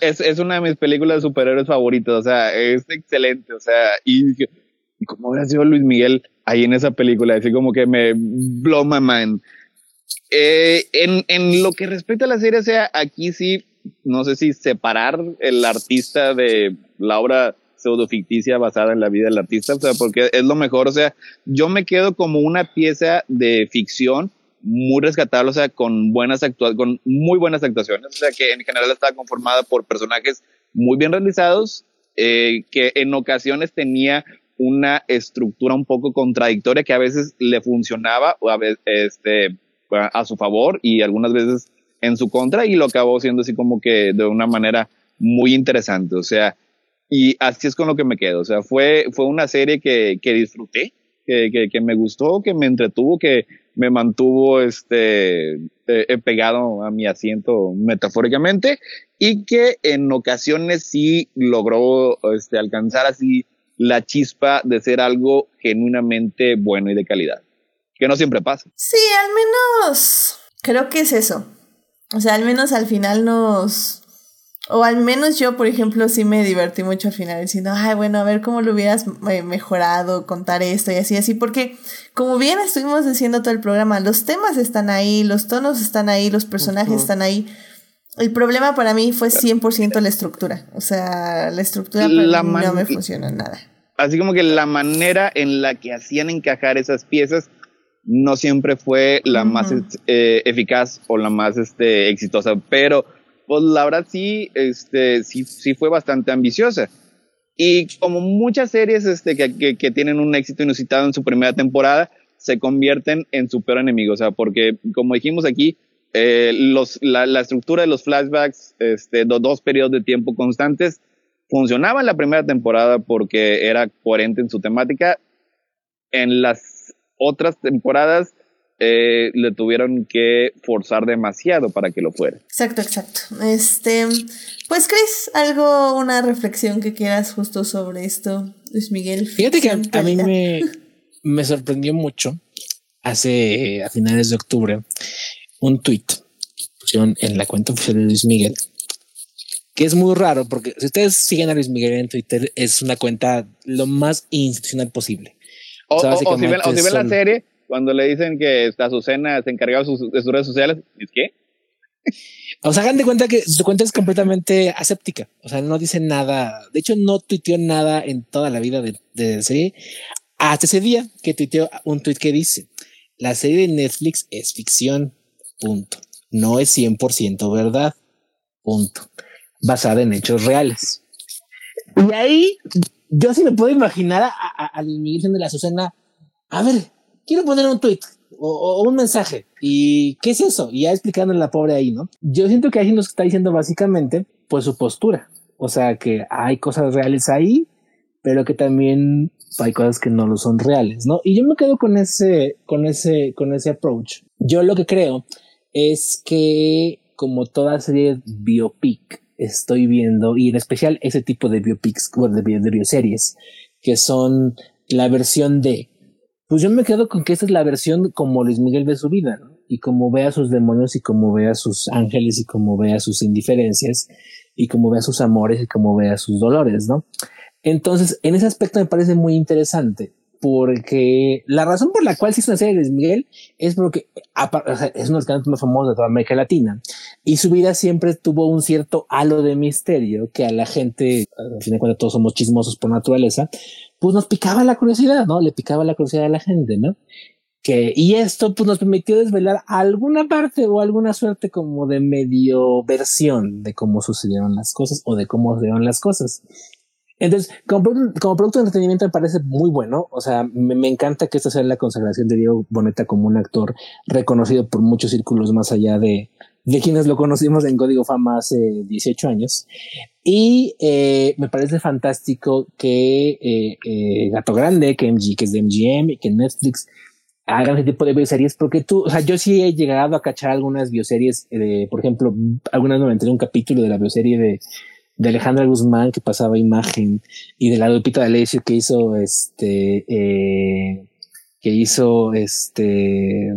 es, es, una de mis películas de superhéroes favoritas, o sea, es excelente, o sea, y, y como hubiera sido Luis Miguel ahí en esa película, así como que me blow my mind. Eh, en, en lo que respecta a la serie, o sea, aquí sí no sé si separar el artista de la obra pseudo ficticia basada en la vida del artista, o sea, porque es lo mejor, o sea, yo me quedo como una pieza de ficción muy rescatable, o sea, con buenas actuaciones, con muy buenas actuaciones, o sea, que en general estaba conformada por personajes muy bien realizados, eh, que en ocasiones tenía una estructura un poco contradictoria que a veces le funcionaba a, este, a su favor y algunas veces en su contra y lo acabó siendo así como que de una manera muy interesante. O sea, y así es con lo que me quedo. O sea, fue, fue una serie que, que disfruté, que, que, me gustó, que me entretuvo, que me mantuvo este, eh, pegado a mi asiento metafóricamente y que en ocasiones sí logró este, alcanzar así la chispa de ser algo genuinamente bueno y de calidad, que no siempre pasa. Sí, al menos creo que es eso. O sea, al menos al final nos... O al menos yo, por ejemplo, sí me divertí mucho al final diciendo, ay, bueno, a ver cómo lo hubieras eh, mejorado, contar esto y así, así, porque como bien estuvimos diciendo todo el programa, los temas están ahí, los tonos están ahí, los personajes están ahí. El problema para mí fue 100% la estructura. O sea, la estructura no me funciona nada. Así como que la manera en la que hacían encajar esas piezas no siempre fue la más eh, eficaz o la más este, exitosa, pero pues la verdad sí, este, sí, sí fue bastante ambiciosa. Y como muchas series este, que, que, tienen un éxito inusitado en su primera temporada, se convierten en su peor enemigo, o sea, porque como dijimos aquí, eh, los, la, la, estructura de los flashbacks, este, los dos periodos de tiempo constantes, funcionaba en la primera temporada porque era coherente en su temática. En las otras temporadas eh, le tuvieron que forzar demasiado para que lo fuera. Exacto, exacto. Este, pues Chris, algo, una reflexión que quieras justo sobre esto, Luis Miguel. Fíjate que a, mí me, me, sorprendió mucho hace a finales de octubre un tweet pusieron en la cuenta oficial de Luis Miguel que es muy raro porque si ustedes siguen a Luis Miguel en Twitter es una cuenta lo más institucional posible. O, o, o, si ven, o si ven la serie, cuando le dicen que Azucena se encargaba de sus, de sus redes sociales, ¿es qué? O sea, hagan de cuenta que su cuenta es completamente aséptica. O sea, no dice nada. De hecho, no tuiteó nada en toda la vida de, de serie. Hasta ese día que tuiteó un tweet que dice: la serie de Netflix es ficción, punto. No es 100% verdad, punto. Basada en hechos reales. Y ahí yo sí me puedo imaginar al Miguel de la Susana, a ver, quiero poner un tweet o, un mensaje. ¿Y qué es eso? Y ya explicando la pobre ahí, ¿no? Yo siento que ahí nos está diciendo básicamente, pues su postura. O sea, que hay cosas reales ahí, pero que también hay cosas que no lo son reales, ¿no? Y yo me quedo con ese, con ese, con ese approach. Yo lo que creo es que como toda serie biopic estoy viendo, y en especial ese tipo de biopics, de, de bioseries, que son la versión de, pues yo me quedo con que esta es la versión como Luis Miguel ve su vida, ¿no? Y como ve a sus demonios y como ve a sus ángeles y como ve a sus indiferencias y como ve a sus amores y como ve a sus dolores, ¿no? Entonces, en ese aspecto me parece muy interesante porque la razón por la cual se hizo una serie de Luis Miguel es porque es uno de los cantantes más famosos de toda América Latina y su vida siempre tuvo un cierto halo de misterio que a la gente, al fin de cuentas todos somos chismosos por naturaleza, pues nos picaba la curiosidad, ¿no? Le picaba la curiosidad a la gente, ¿no? Que, y esto pues nos permitió desvelar alguna parte o alguna suerte como de medio versión de cómo sucedieron las cosas o de cómo sucedieron las cosas. Entonces, como, producto de entretenimiento me parece muy bueno. O sea, me, encanta que esta sea la consagración de Diego Boneta como un actor reconocido por muchos círculos más allá de, de quienes lo conocimos en Código Fama hace 18 años. Y eh, me parece fantástico que eh, eh, Gato Grande, que MG, que es de MGM y que Netflix hagan ese tipo de bioseries, porque tú, o sea, yo sí he llegado a cachar algunas bioseries, por ejemplo, algunas me enteré un capítulo de la bioserie de de Alejandra Guzmán que pasaba imagen y de la Lupita D'Alessio que hizo este eh, que hizo este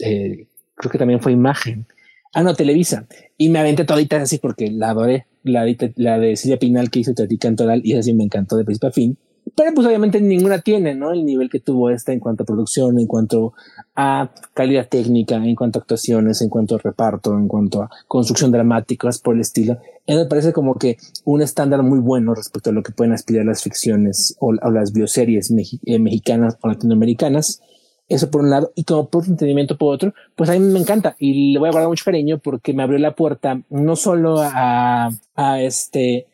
eh, creo que también fue imagen. Ah no Televisa. Y me aventé todita así porque la adoré. La, la de Silvia Pinal que hizo Tati Cantoral y así me encantó de principio a fin pero pues obviamente ninguna tiene, ¿no? El nivel que tuvo esta en cuanto a producción, en cuanto a calidad técnica, en cuanto a actuaciones, en cuanto a reparto, en cuanto a construcción dramática, por el estilo. me parece como que un estándar muy bueno respecto a lo que pueden aspirar las ficciones o, las bioseries eh, mexicanas o latinoamericanas. Eso por un lado, y como por entendimiento por otro, pues a mí me encanta y le voy a guardar mucho cariño porque me abrió la puerta no solo a, a este,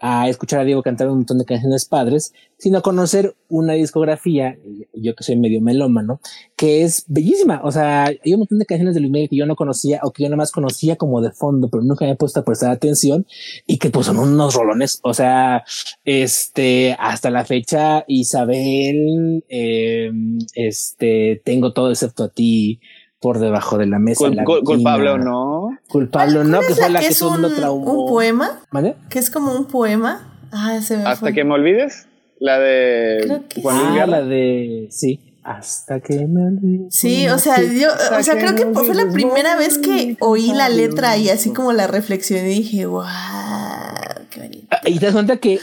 a escuchar a Diego cantar un montón de canciones padres, sino a conocer una discografía, yo que soy medio melómano, que es bellísima. O sea, hay un montón de canciones de Luis Miguel que yo no conocía o que yo nada más conocía como de fondo, pero nunca me he puesto a prestar atención y que pues son unos rolones. O sea, este, hasta la fecha, Isabel, eh, este, tengo todo excepto a ti, por debajo de la mesa. culpable o no. Culpable o no, que fue la que, es un, un poema. ¿Vale? Que es como un poema. Ah, se me Hasta que me olvides. La de ah, la de. Sí. Hasta que me olvides. Sí, o sea, yo, o sea, creo que fue la primera vez que oí la letra y así como la reflexioné y dije, wow, qué bonito. Ah, y te das cuenta que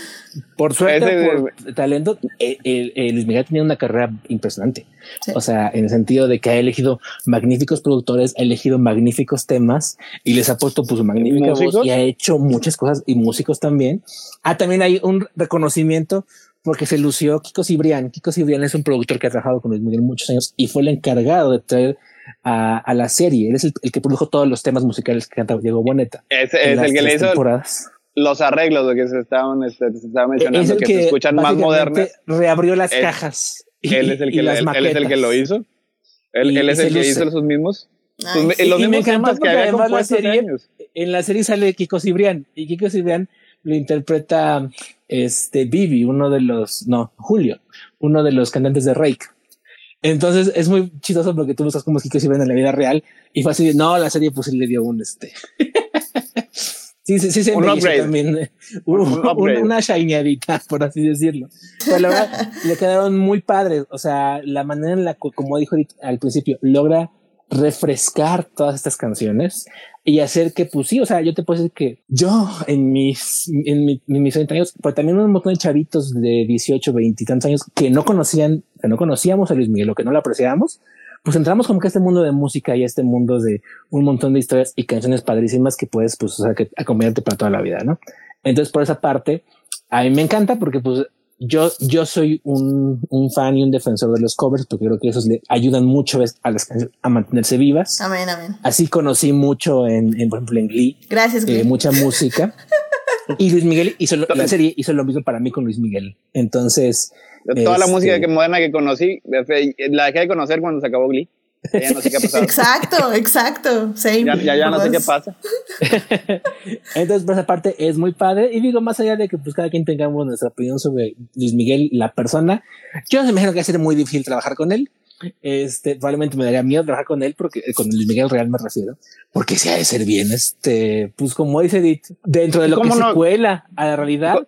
por suerte, por talento, el, el, Luis Miguel tenía una carrera impresionante. O sea, en el sentido de que ha elegido magníficos productores, ha elegido magníficos temas y les ha puesto pues su magnífica voz y ha hecho muchas cosas y músicos también. Ah, también hay un reconocimiento porque se lució Kiko Cibrián. Kiko Cibrián es un productor que ha trabajado con Luis Miguel muchos años y fue el encargado de traer a, a la serie. Él es el, que produjo todos los temas musicales que canta Diego Boneta. Es, es el que le hizo los arreglos de que se estaban, este, se estaba mencionando, que, se escuchan más modernas. Reabrió las cajas. él, es el que él, es el que lo hizo. Él, él es el que hizo esos mismos. Pues, los mismos temas que había la serie, En la serie sale Kiko Cibrián y Kiko Cibrián lo interpreta este Vivi, uno de los, no, Julio, uno de los cantantes de Rake. Entonces es muy chistoso porque tú buscas como Kiko Cibrián en la vida real y fue así, no, la serie pues le dio un este. Sí, sí, sí, un también. una shineadita, por así decirlo. Pero la verdad, le quedaron muy padres. O sea, la manera en la que, como dijo al principio, logra refrescar todas estas canciones y hacer que, pues sí, o sea, yo te puedo decir que yo en mis, en, mis 30 años, pero también un montón de chavitos de 18, 20 y tantos años que no conocían, que no conocíamos a Luis Miguel o que no lo apreciábamos, pues entramos como que a este mundo de música y a este mundo de un montón de historias y canciones padrísimas que puedes, pues, o sea, que acompañarte para toda la vida, ¿no? Entonces, por esa parte, a mí me encanta porque, pues, yo, yo soy un, un, fan y un defensor de los covers porque creo que esos le ayudan mucho a las a mantenerse vivas. Amén, amén. Así conocí mucho en, en por ejemplo, en Glee. Gracias, Glee. Eh, mucha música. y Luis Miguel hizo lo, la serie hizo lo mismo para mí con Luis Miguel. Entonces. Toda la música este que moderna que conocí, la dejé de conocer cuando se acabó Glee. Ya no sé qué ha pasado. Exacto, exacto. Ya, ya, ya, no sé qué pasa. Entonces, por esa parte es muy padre. Y digo, más allá de que pues cada quien tengamos nuestra opinión sobre Luis Miguel, la persona, yo me imagino que va a ser muy difícil trabajar con él. Este, probablemente me daría miedo trabajar con él, porque eh, con Luis Miguel real me refiero, porque si ha de ser bien, este, pues como dice Edith, dentro de lo que no? se cuela a la realidad,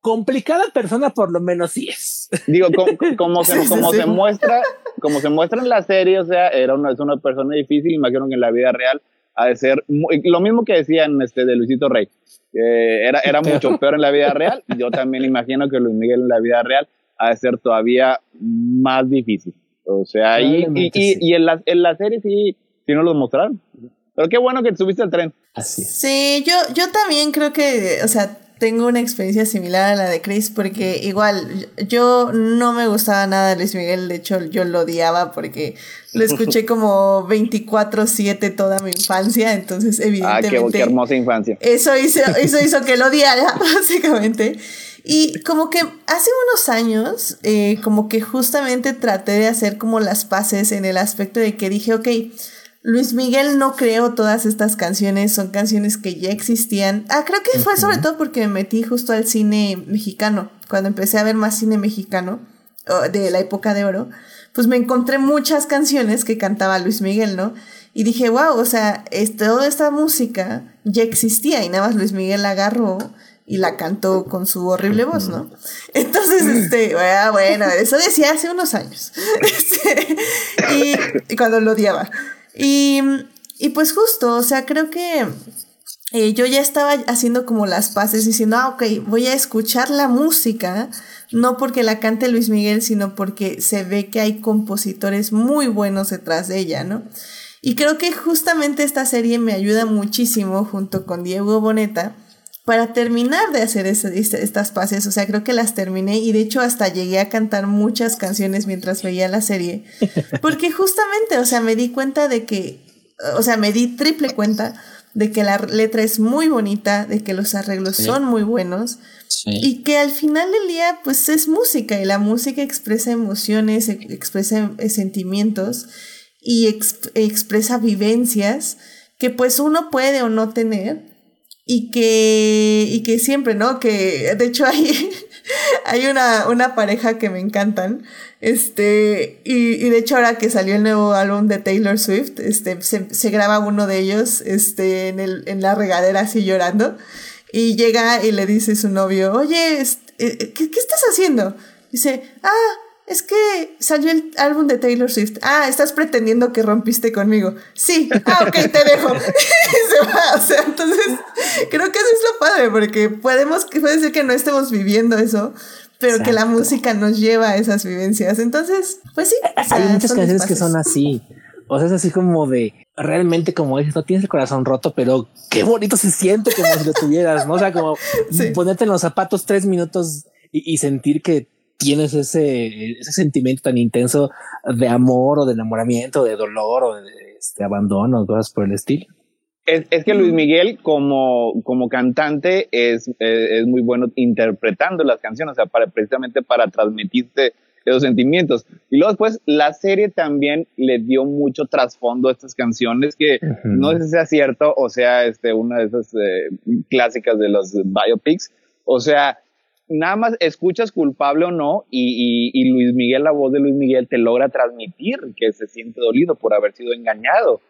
complicada persona por lo menos sí es. Digo, como, como, se, como se muestra, como se muestra en la serie, o sea, era una, es una persona difícil, imagino que en la vida real ha de ser lo mismo que decían este de Luisito Rey, era, era mucho peor en la vida real, yo también imagino que Luis Miguel en la vida real ha de ser todavía más difícil. O sea, y, y, y, en, la, en la serie sí, sí nos lo mostraron. Pero qué bueno que subiste el tren. Así. Sí, yo, yo también creo que, o sea, tengo una experiencia similar a la de Chris porque igual yo no me gustaba nada de Luis Miguel, de hecho yo lo odiaba porque lo escuché como 24/7 toda mi infancia, entonces evidentemente... Ah, qué, hermosa infancia. Eso hizo, eso hizo que lo odiara, básicamente. Y como que hace unos años, eh, como que justamente traté de hacer como las paces en el aspecto de que dije, ok, Luis Miguel no creó todas estas canciones, son canciones que ya existían. Ah, creo que fue sobre todo porque me metí justo al cine mexicano, cuando empecé a ver más cine mexicano de la época de oro, pues me encontré muchas canciones que cantaba Luis Miguel, ¿no? Y dije, wow, o sea, toda esta música ya existía y nada más Luis Miguel la agarró y la cantó con su horrible voz, ¿no? Entonces, este, bueno, eso decía hace unos años. Este, y, y, cuando lo odiaba. Y, y pues justo, o sea, creo que eh, yo ya estaba haciendo como las paces diciendo, ah, ok, voy a escuchar la música, no porque la cante Luis Miguel, sino porque se ve que hay compositores muy buenos detrás de ella, ¿no? Y creo que justamente esta serie me ayuda muchísimo junto con Diego Boneta para terminar de hacer estas pases. O sea, creo que las terminé y de hecho hasta llegué a cantar muchas canciones mientras veía la serie. Porque justamente, o sea, me di cuenta de que, o sea, me di triple cuenta de que la letra es muy bonita, de que los arreglos son muy buenos. Y que al final del día, pues es música y la música expresa emociones, expresa sentimientos y expresa vivencias que pues uno puede o no tener, y que, y que siempre, ¿no? Que de hecho hay, hay una, una pareja que me encantan. Este, y, de hecho ahora que salió el nuevo álbum de Taylor Swift, este, se, graba uno de ellos, este, en, el, en la regadera así llorando. Y llega y le dice su novio, oye, este, eh, ¿qué, ¿qué estás haciendo? Dice, ah, es que salió el álbum de Taylor Swift. Ah, estás pretendiendo que rompiste conmigo. Sí, ah, ok, te dejo. se va. O sea, entonces, creo que eso es lo padre, porque podemos, puede ser que no estemos viviendo eso, pero que la música nos lleva a esas vivencias. Entonces, pues sí. Hay muchas canciones que son así. O sea, es así como de realmente como dices, no tienes el corazón roto, pero qué bonito se siente como si lo tuvieras, ¿no? O sea, como ponerte en los zapatos tres minutos y, y sentir que tienes ese, ese sentimiento tan intenso de amor o de enamoramiento, de dolor o de este, abandono, cosas por el estilo. Es, es, que Luis Miguel como, como cantante es, es, muy bueno interpretando las canciones, o sea, para, precisamente para transmitirte esos sentimientos. Y luego después la serie también le dio mucho trasfondo a estas canciones que no sé si sea cierto o sea este, una de esas eh, clásicas de los biopics. O sea, nada más escuchas culpable o no y, y, Luis Miguel, la voz de Luis Miguel, te logra transmitir que se siente dolido por haber sido engañado.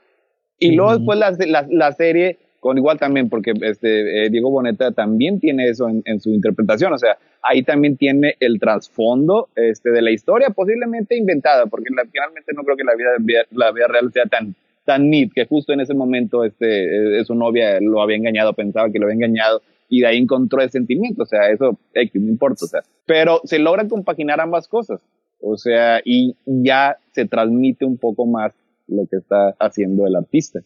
Y luego después la, la, la, serie, con igual también, porque este, eh, Diego Boneta también tiene eso en, en, su interpretación, o sea, ahí también tiene el trasfondo este, de la historia, posiblemente inventada, porque la, finalmente no creo que la vida, la vida real sea tan, tan neat, que justo en ese momento este, eh, su novia lo había engañado, pensaba que lo había engañado, y de ahí encontró el sentimiento, o sea, eso X, no importa, o sea, pero se logra compaginar ambas cosas, o sea, y ya se transmite un poco más lo que está haciendo el artista.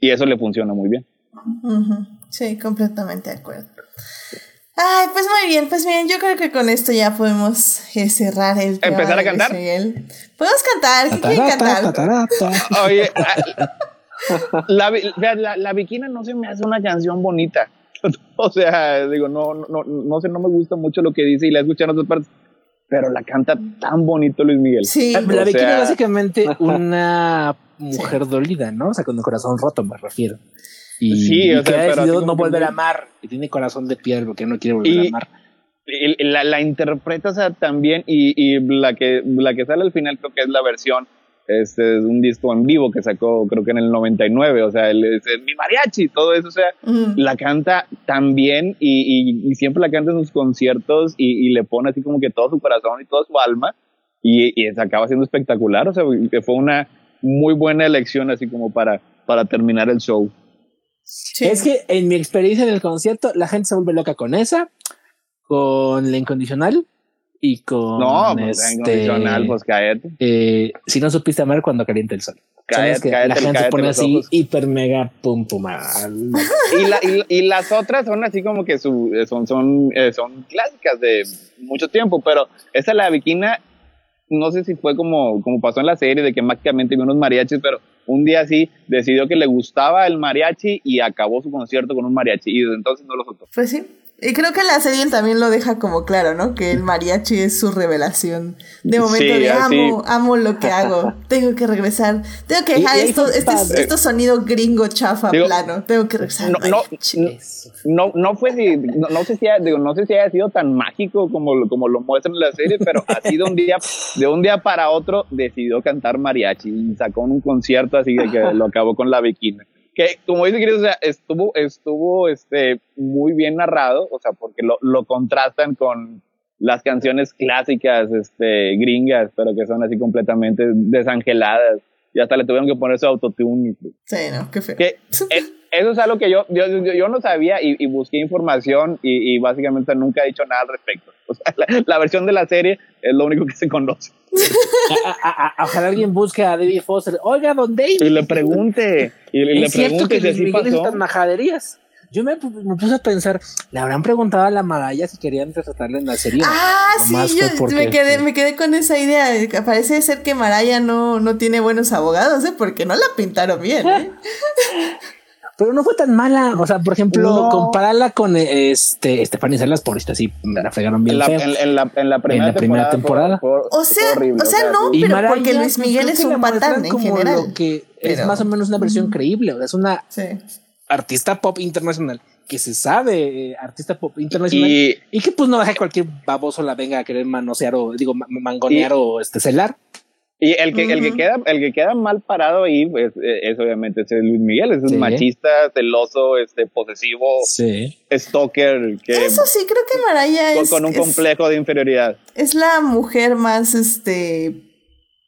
Y eso le funciona muy bien. Sí, completamente de acuerdo. Ay, pues muy bien, pues bien, yo creo que con esto ya podemos eh, cerrar el tema ¿Empezar a cantar? Podemos cantar, ¿qué quieren cantar? Oye, ah, la, la, la, la Bikina no se me hace una canción bonita. O sea, digo, no, no, no sé, no me gusta mucho lo que dice y la he escuchado en otras partes, pero la canta tan bonito Luis Miguel. Sí, La O Bikini sea- es básicamente una mujer dolida, ¿no? O sea, con el corazón roto, me refiero. Y, Sí, o y que sea, ha decidido no que volver a amar y tiene corazón de piedra porque no quiere volver Y- a amar. La, la interpreta o sea, también y, y la, que, la que sale al final creo que es la versión este, de un disco en vivo que sacó creo que en el 99, o sea, el, es mi mariachi, todo eso, o sea, la canta tan bien y, y- y siempre la canta en sus conciertos y, y le pone así como que todo su corazón y toda su alma y, y se acaba siendo espectacular, o sea, que fue una muy buena elección así como para, para terminar el show. Sí. Es que en mi experiencia en el concierto, la gente se vuelve loca con esa, con la incondicional y con No, pues este, pues cállate. eh, si no supiste amar cuando calienta el sol. Cállate, que cállate, la gente se pone así ojos. hiper mega pum pum. y, la- y- y las otras son así como que su, eh, son, son, eh, son clásicas de mucho tiempo, pero esa la Bikina, no sé si fue como, como pasó en la serie de que mágicamente vio unos mariachis, pero un día sí decidió que le gustaba el mariachi y acabó su concierto con un mariachi y desde entonces no lo soltó. Pues sí. Y creo que la serie también lo deja como claro, ¿no? Que el mariachi es su revelación. De momento Sí, de así. amo, amo lo que hago. Tengo que regresar. Tengo que dejar esto, este, esto sonido gringo chafa Digo, plano. Tengo que regresar. No, no, fue no, no sé si digo, no sé si haya sido tan mágico como, lo- como lo muestran en la serie, pero así de un día, de un día para otro decidió cantar mariachi sacó un concierto así de que lo acabó con la bikini. Que como dice Chris, o sea, estuvo, estuvo este, muy bien narrado, o sea, porque lo, lo contrastan con las canciones clásicas, este, gringas, pero que son así completamente desangeladas. Y hasta le tuvieron que poner su autotune. Sí, no, qué feo. que eh, eso es algo que yo, yo, yo, yo no sabía y, y busqué información y, y básicamente nunca he dicho nada al respecto. O sea, la, la versión de la serie es lo único que se conoce. A- a- a- Ojalá alguien busque a David Foster. Oiga, don David. Y le pregunte, y, le- le es cierto pregunte que si Luis así pasó. estas majaderías. Yo me, me puse a pensar, ¿le habrán preguntado a la Maraya si querían retratarla en la serie? Ah, sí, yo porque- me quedé, me quedé con esa idea. Parece ser que Maraya no, no tiene buenos abogados, ¿eh? Porque no la pintaron bien, ¿eh? Pero no fue tan mala. O sea, por ejemplo, No. compararla con eh, este Stephanie Salas por esto, sí, me la fregaron bien En la, feo. en, en la, en la primera la primera temporada. fue- fue- O sea, horrible, o sea, no, Y pero Maraya, porque Luis Miguel es un patán en como general. Lo que es más o menos una versión creíble. O sea, es una Sí. artista pop internacional que se sabe, eh, artista pop internacional. Y, Y, que pues no deja que cualquier baboso la venga a querer manosear o digo ma- mangonear Y- o este celar. Y el que, el que queda, el que queda mal parado ahí pues, eh, es obviamente ese Luis Miguel, es un Sí. machista, celoso, este, posesivo, Sí. stalker, que Eso sí, creo que Maraya con, es, con un es- complejo de inferioridad. es la mujer más este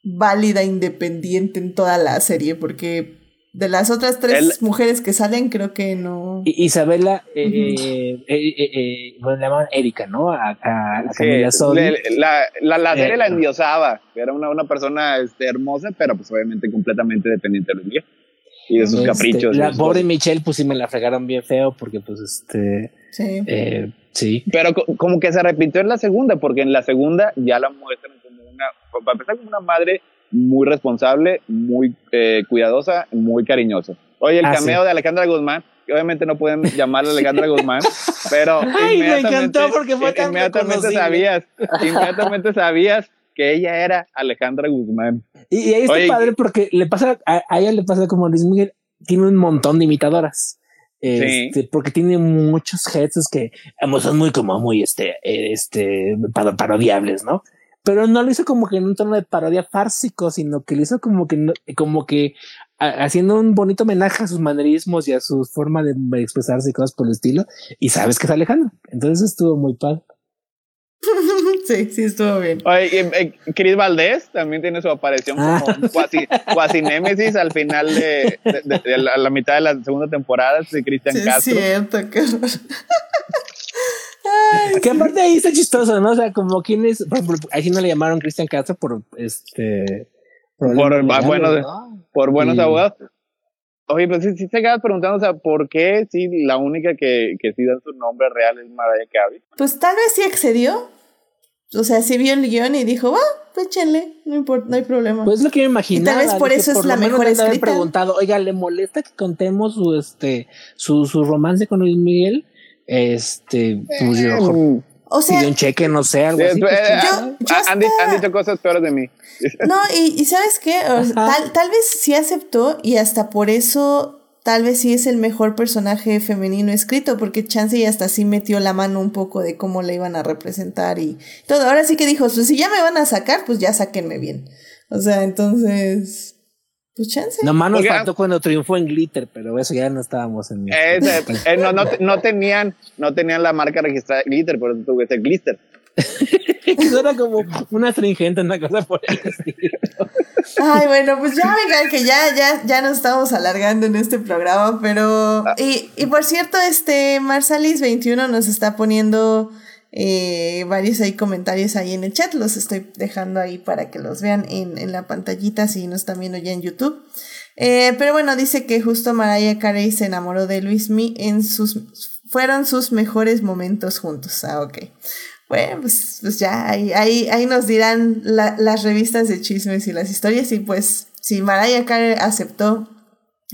válida, independiente en toda la serie, porque de las otras tres mujeres que salen, creo que no. Isabela, eh, eh, eh, eh, eh, bueno, le llamaban Erika, ¿no? A, a, a Sí, le- la, la, la serie Eh, la endiosaba, era una, una persona este, hermosa, pero pues obviamente completamente dependiente de Luis Miguel y de sus Este, caprichos. La pobre cosas. Michelle, pues sí me la fregaron bien feo porque pues este, Sí. eh, sí. Pero co- como que se repitió en la segunda, porque en la segunda ya la muestran como una, para empezar como una madre muy responsable, muy eh, cuidadosa, muy cariñosa. Oye, el Ah, cameo sí. de Alejandra Guzmán, que obviamente no pueden llamarla Alejandra Guzmán, pero Ay, me inmediatamente- encantó porque fue tan inmediatamente reconocible. sabías, inmediatamente sabías que ella era Alejandra Guzmán. Y, y ahí está Oye, padre porque le pasa, a, a ella le pasa como Luis Miguel, tiene un montón de imitadoras. Este, porque tiene muchos hits que son muy como muy este, eh, este, paro- parodiables, ¿no? Pero no lo hizo como que en un tono de parodia fársico, sino que lo hizo como que, no- como que a- haciendo un bonito homenaje a sus manerismos y a su forma de expresarse y cosas por el estilo. Y sabes que es Alejandro. Entonces estuvo muy padre. sí, sí, estuvo bien. Oye, y, eh, Chris Valdés también tiene su aparición como Ah. cuasi, cuasi némesis al final de, de- de- de la, la mitad de la segunda temporada de Cristian Sí, es Castro. cierto, Que aparte ahí está chistoso, ¿no? O sea, como quienes, por ejemplo, ahí sí no le llamaron Cristian Castro por este. Por- problemas ah, bueno, legales, ¿no? por buenos Y- abogados. Oye, pues sí, sí te quedas preguntando, o sea, ¿por qué sí la única que, que sí da su nombre real es Mariah Carey? Pues tal vez sí accedió. O sea, sí vio el guion y dijo, ah, pues échenle, no importa, no hay problema. Pues es lo que me imaginaba. Y tal vez por eso es la mejor escrita. escrita. preguntado, oiga, ¿le molesta que contemos su, este, su, su romance con Luis Miguel? Este, pues yo, Mm, o sea, pidió un cheque, no sé, algo sí, así. eh, yo- yo han, di- hasta- han dicho cosas peores de mí. No, y, y ¿sabes qué? O sea, Ajá. tal, tal vez sí aceptó y hasta por eso tal vez sí es el mejor personaje femenino escrito, porque Chance y hasta sí metió la mano un poco de cómo le iban a representar y todo. Ahora sí que dijo, pues si ya me van a sacar, pues ya sáquenme bien. O sea, entonces, pues Chance. Nomás nos faltó cuando triunfó en Glitter, pero eso ya no estábamos en Ese, eh, no, no, no tenían, no tenían la marca registrada de Glitter, por eso tuve ese Glitter. Eso era como una astringente, una cosa por el estilo. Ay, bueno, pues ya vengan, que ya, ya, ya nos estamos alargando en este programa, pero. Y, y por cierto, este Marsalis21 nos está poniendo eh, varios ahí comentarios ahí en el chat. Los estoy dejando ahí para que los vean en, en la pantallita si nos están viendo ya en YouTube. Eh, pero bueno, dice que justo Mariah Carey se enamoró de Luis Mi en sus. Fueron sus mejores momentos juntos. Ah, ok. Bueno, pues, pues ya, ahí, ahí, ahí nos dirán la- las revistas de chismes y las historias. Y pues, si Mariah Carey aceptó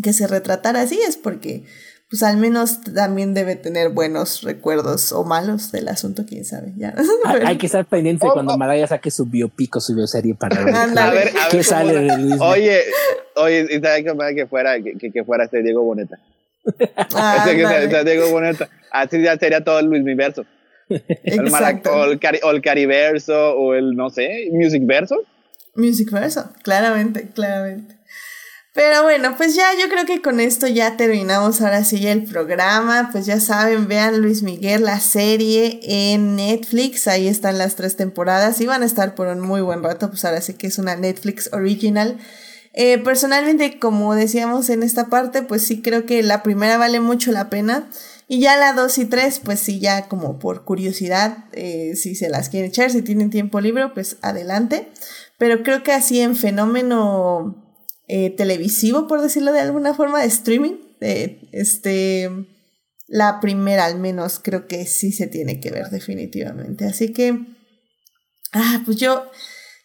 que se retratara así, es porque, pues al menos también debe tener buenos recuerdos o malos del asunto, quién sabe. Ya. Hay, hay que estar pendiente de Oh, cuando oh. Mariah saque su biopico, su bioserie para ver, Ándale. A ver, a ver qué sale de Luis. Oye, oye, y sabes que, que fuera, que, que- fuera este Diego Boneta. Ah, sea Diego Boneta. Así ya sería todo el Luis Miverso. El Exacto. o, el cari- o el Cariverso, o el, no sé, Music Verso. Music Verso, claramente, claramente. Pero bueno, pues ya yo creo que con esto ya terminamos ahora sí el programa. Pues ya saben, vean Luis Miguel, la serie en Netflix. Ahí están las tres temporadas y van a estar por un muy buen rato. Pues ahora sí que es una Netflix original. Eh, personalmente, como decíamos en esta parte, pues sí creo que la primera vale mucho la pena. Y ya la 2 y 3, pues sí, ya como por curiosidad, eh, si se las quieren echar, si tienen tiempo libre, pues adelante. Pero creo que así en fenómeno eh, televisivo, por decirlo de alguna forma, de streaming, eh, este, la primera al menos creo que sí se tiene que ver definitivamente. Así que, ah, pues yo,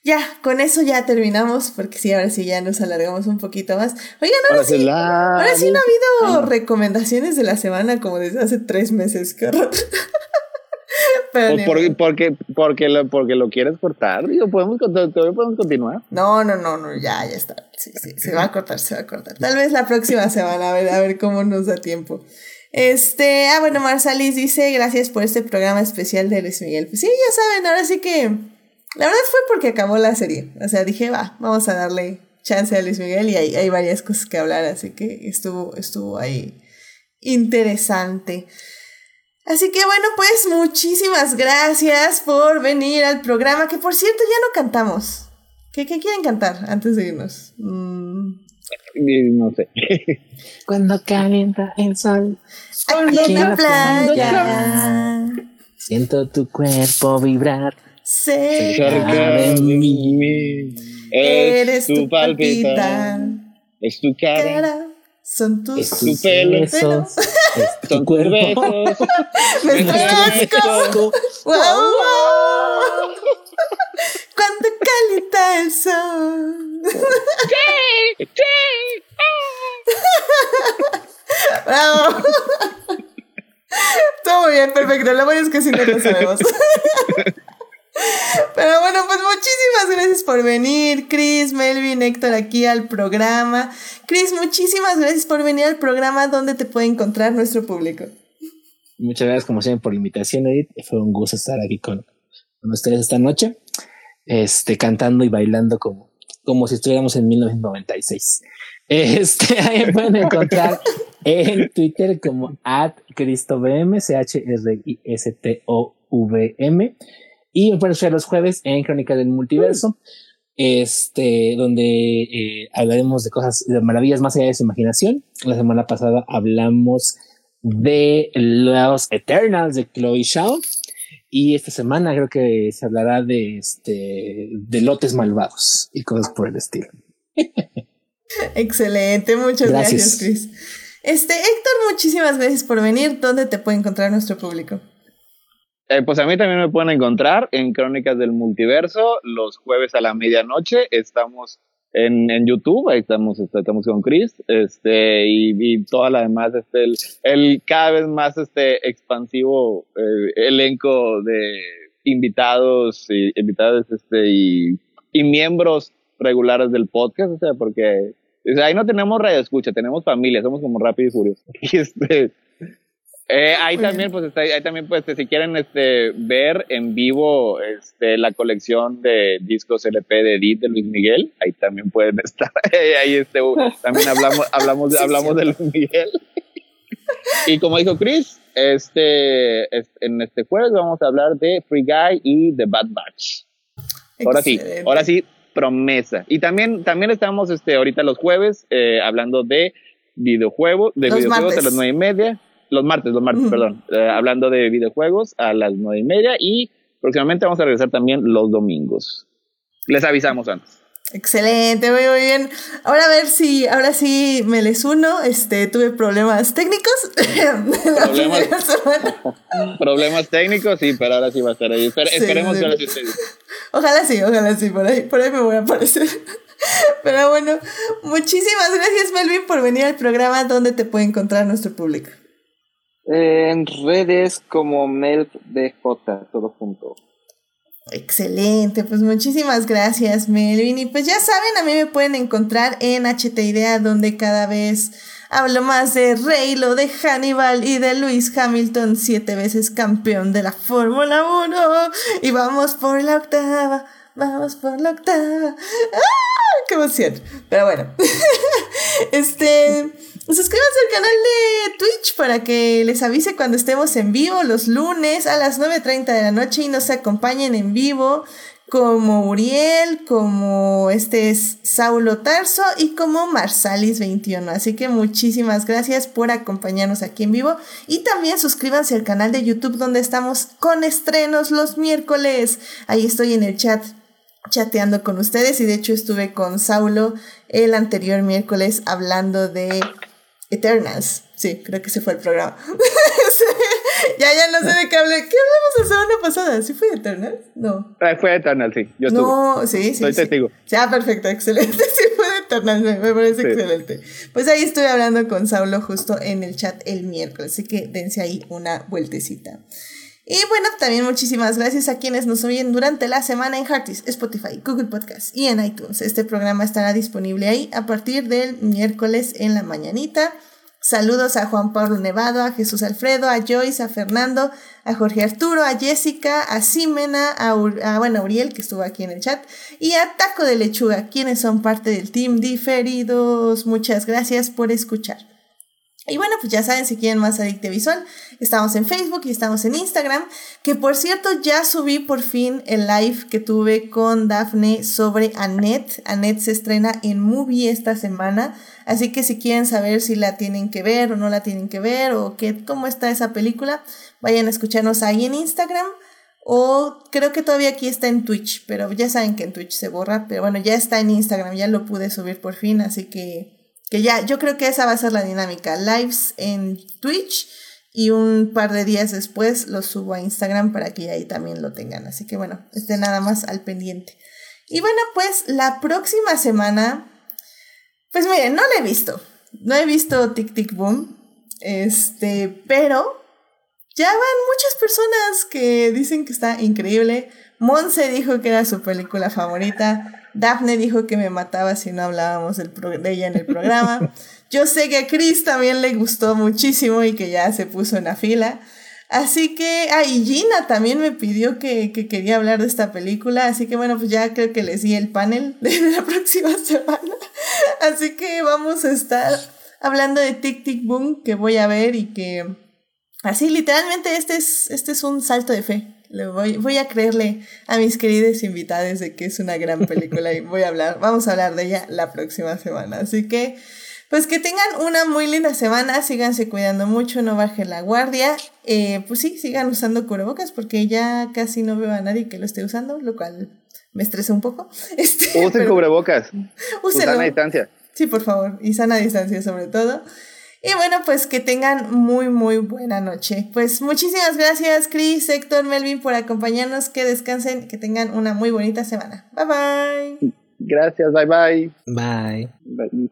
ya, con eso ya terminamos, porque sí, ahora sí ya nos alargamos un poquito más. Oigan, ahora sí, ahora sí no ha habido recomendaciones de la semana como desde hace tres meses, qué horror. Pero O ni por- modo. porque, porque, lo, porque lo quieres cortar. Digo, podemos, todavía podemos continuar. No, no, no, no, ya, ya está. Sí, sí, se va a cortar, se va a cortar. Tal vez la próxima semana, a ver, a ver cómo nos da tiempo. Este, ah, bueno, Marsalis dice, gracias por este programa especial de Luis Miguel. Pues sí, ya saben, ahora sí que, la verdad fue porque acabó la serie. O sea, dije, va, vamos a darle chance a Luis Miguel y hay, hay varias cosas que hablar, así que estuvo, estuvo ahí interesante. Así que bueno, pues muchísimas gracias por venir al programa, que por cierto ya no cantamos. ¿Qué, qué quieren cantar antes de irnos? Mm, Y no sé. Cuando calienta el sol, Aquí en la la playa siento tu cuerpo vibrar. cerca Cerca de mí. eres tu palpitar. palpita, Es tu cara. cara, son tus Es tu tus pelo. Es tu Son tus cuerpo. Me beso. ¡Wow, wow! Cuando calienta el sol. ¡Bravo! Todo muy bien, perfecto. Lo bueno es que sí no lo sabemos. Pero bueno, pues muchísimas gracias por venir, Chris, Melvin, Héctor, aquí al programa. Chris, muchísimas gracias por venir al programa donde te puede encontrar nuestro público. Muchas gracias como siempre por la invitación, Edith. Fue un gusto estar aquí con, con ustedes esta noche, este, cantando y bailando como, como si estuviéramos en 1996. Este, ahí pueden encontrar en Twitter como at CristoVM, C-H-R-I-S-T-O-V-M. Y me pueden escuchar los jueves en Crónica del Multiverso, este, donde eh, hablaremos de cosas, de maravillas más allá de su imaginación. La semana pasada hablamos de los Eternals de Chloe Shaw. Y esta semana creo que se hablará de este de lotes malvados y cosas por el estilo. Excelente, muchas gracias, Chris. Este, Héctor, muchísimas gracias por venir. ¿Dónde te puede encontrar nuestro público? Eh, pues a mí también me pueden encontrar en Crónicas del Multiverso los jueves a la medianoche. Estamos en, en YouTube, ahí estamos, estamos con Chris, este, y, y toda la demás, este, el, cada vez más este expansivo eh, elenco de invitados y este y, y miembros regulares del podcast, o sea, porque o sea, ahí no tenemos radio escucha, tenemos familia, somos como rápido y furioso. Y este, eh, ahí también, pues, está, ahí también, pues, si quieren este, ver en vivo este, la colección de discos LP de Edith de Luis Miguel, ahí también pueden estar. ahí este, también hablamos, hablamos, hablamos de Luis Miguel. y como dijo Chris, este, en este jueves vamos a hablar de Free Guy y The Bad Batch. Ahora sí, ahora sí, promesa. Y también, también estamos este, ahorita los jueves eh, hablando de videojuegos, de videojuegos a las nueve y media. Los martes, los martes, perdón. Eh, hablando de videojuegos a las nueve y media. Y próximamente vamos a regresar también los domingos. Les avisamos antes. Excelente, muy, muy bien. Ahora a ver si, ahora sí me les uno. Este, tuve problemas técnicos. Problemas, problemas técnicos, sí, pero ahora sí va a estar ahí. esperemos que ahora sí esté. Ojalá sí, ojalá sí, por ahí, por ahí me voy a aparecer. Pero bueno, muchísimas gracias Melvin por venir al programa. ¿Dónde te puede encontrar nuestro público? En redes como MelvDJ, todo junto. Excelente, pues muchísimas gracias Melvin. Y pues ya saben, a mí me pueden encontrar en HT Idea, donde cada vez hablo más de Reylo, de Hannibal y de Luis Hamilton, siete veces campeón de la Fórmula 1. Y vamos por la octava, vamos por la octava. ¡Ah! ¡Qué emoción! Pero bueno, este... Suscríbanse al canal de Twitch para que les avise cuando estemos en vivo los lunes a las 9.30 de la noche y nos acompañen en vivo como Uriel, como este es Saulo Tarso y como Marsalis21. Así que muchísimas gracias por acompañarnos aquí en vivo y también suscríbanse al canal de YouTube donde estamos con estrenos los miércoles. Ahí estoy en el chat chateando con ustedes y de hecho estuve con Saulo el anterior miércoles hablando de Eternals. Sí, creo que ese fue el programa. ya, ya no sé de qué hablé. ¿Qué hablamos la semana pasada? ¿Sí fue Eternals? No. Ah, fue Eternals, sí. Yo no, sí, sí. Soy testigo. Ya, perfecto, excelente. Sí, fue Eternals, me, parece excelente. Pues ahí estuve hablando con Saulo justo en el chat el miércoles, así que dense ahí una vueltecita. Y bueno, también muchísimas gracias a quienes nos oyen durante la semana en Heartis, Spotify, Google Podcast y en iTunes. Este programa estará disponible ahí a partir del miércoles en la mañanita. Saludos a Juan Pablo Nevado, a Jesús Alfredo, a Joyce, a Fernando, a Jorge Arturo, a Jessica, a Simena, a, bueno, Uriel, que estuvo aquí en el chat, y a Taco de Lechuga, quienes son parte del team diferidos. Muchas gracias por escuchar. Y bueno, pues ya saben, si quieren más Adicte Visual, estamos en Facebook y estamos en Instagram, que por cierto ya subí por fin el live que tuve con Dafne sobre Annette. Annette se estrena en Movie esta semana, así que si quieren saber si la tienen que ver o no la tienen que ver o qué, cómo está esa película, vayan a escucharnos ahí en Instagram. O creo que todavía aquí está en Twitch, pero ya saben que en Twitch se borra, pero bueno, ya está en Instagram, ya lo pude subir por fin, así que que ya, yo creo que esa va a ser la dinámica. Lives en Twitch y un par de días después lo subo a Instagram para que ahí también lo tengan. Así que bueno, esté nada más al pendiente. Y bueno, pues la próxima semana, pues miren, no la he visto. No he visto Tic Tic Boom. Este, pero ya van muchas personas que dicen que está increíble. Monse dijo que era su película favorita. Daphne dijo que me mataba si no hablábamos del de ella en el programa. Yo sé que a Chris también le gustó muchísimo y que ya se puso en la fila. Así que, ah, y Gina también me pidió que, quería hablar de esta película, así que bueno, pues ya creo que les di el panel de la próxima semana. Así que vamos a estar hablando de Tic Tic Boom, que voy a ver y que, así literalmente este es, este es un salto de fe voy, voy a creerle a mis queridos invitados de que es una gran película y voy a hablar, vamos a hablar de ella la próxima semana. Así que, pues que tengan una muy linda semana, síganse cuidando mucho, no bajen la guardia. Eh, pues sí, sigan usando cubrebocas porque ya casi no veo a nadie que lo esté usando, lo cual me estresa un poco. Este, Usen cubrebocas. Usen a distancia. Sí, por favor. Y sana distancia sobre todo. Y bueno, pues que tengan muy, muy buena noche. Pues muchísimas gracias, Chris, Héctor, Melvin, por acompañarnos. Que descansen, que tengan una muy bonita semana. Bye bye. Gracias, bye bye. Bye. bye.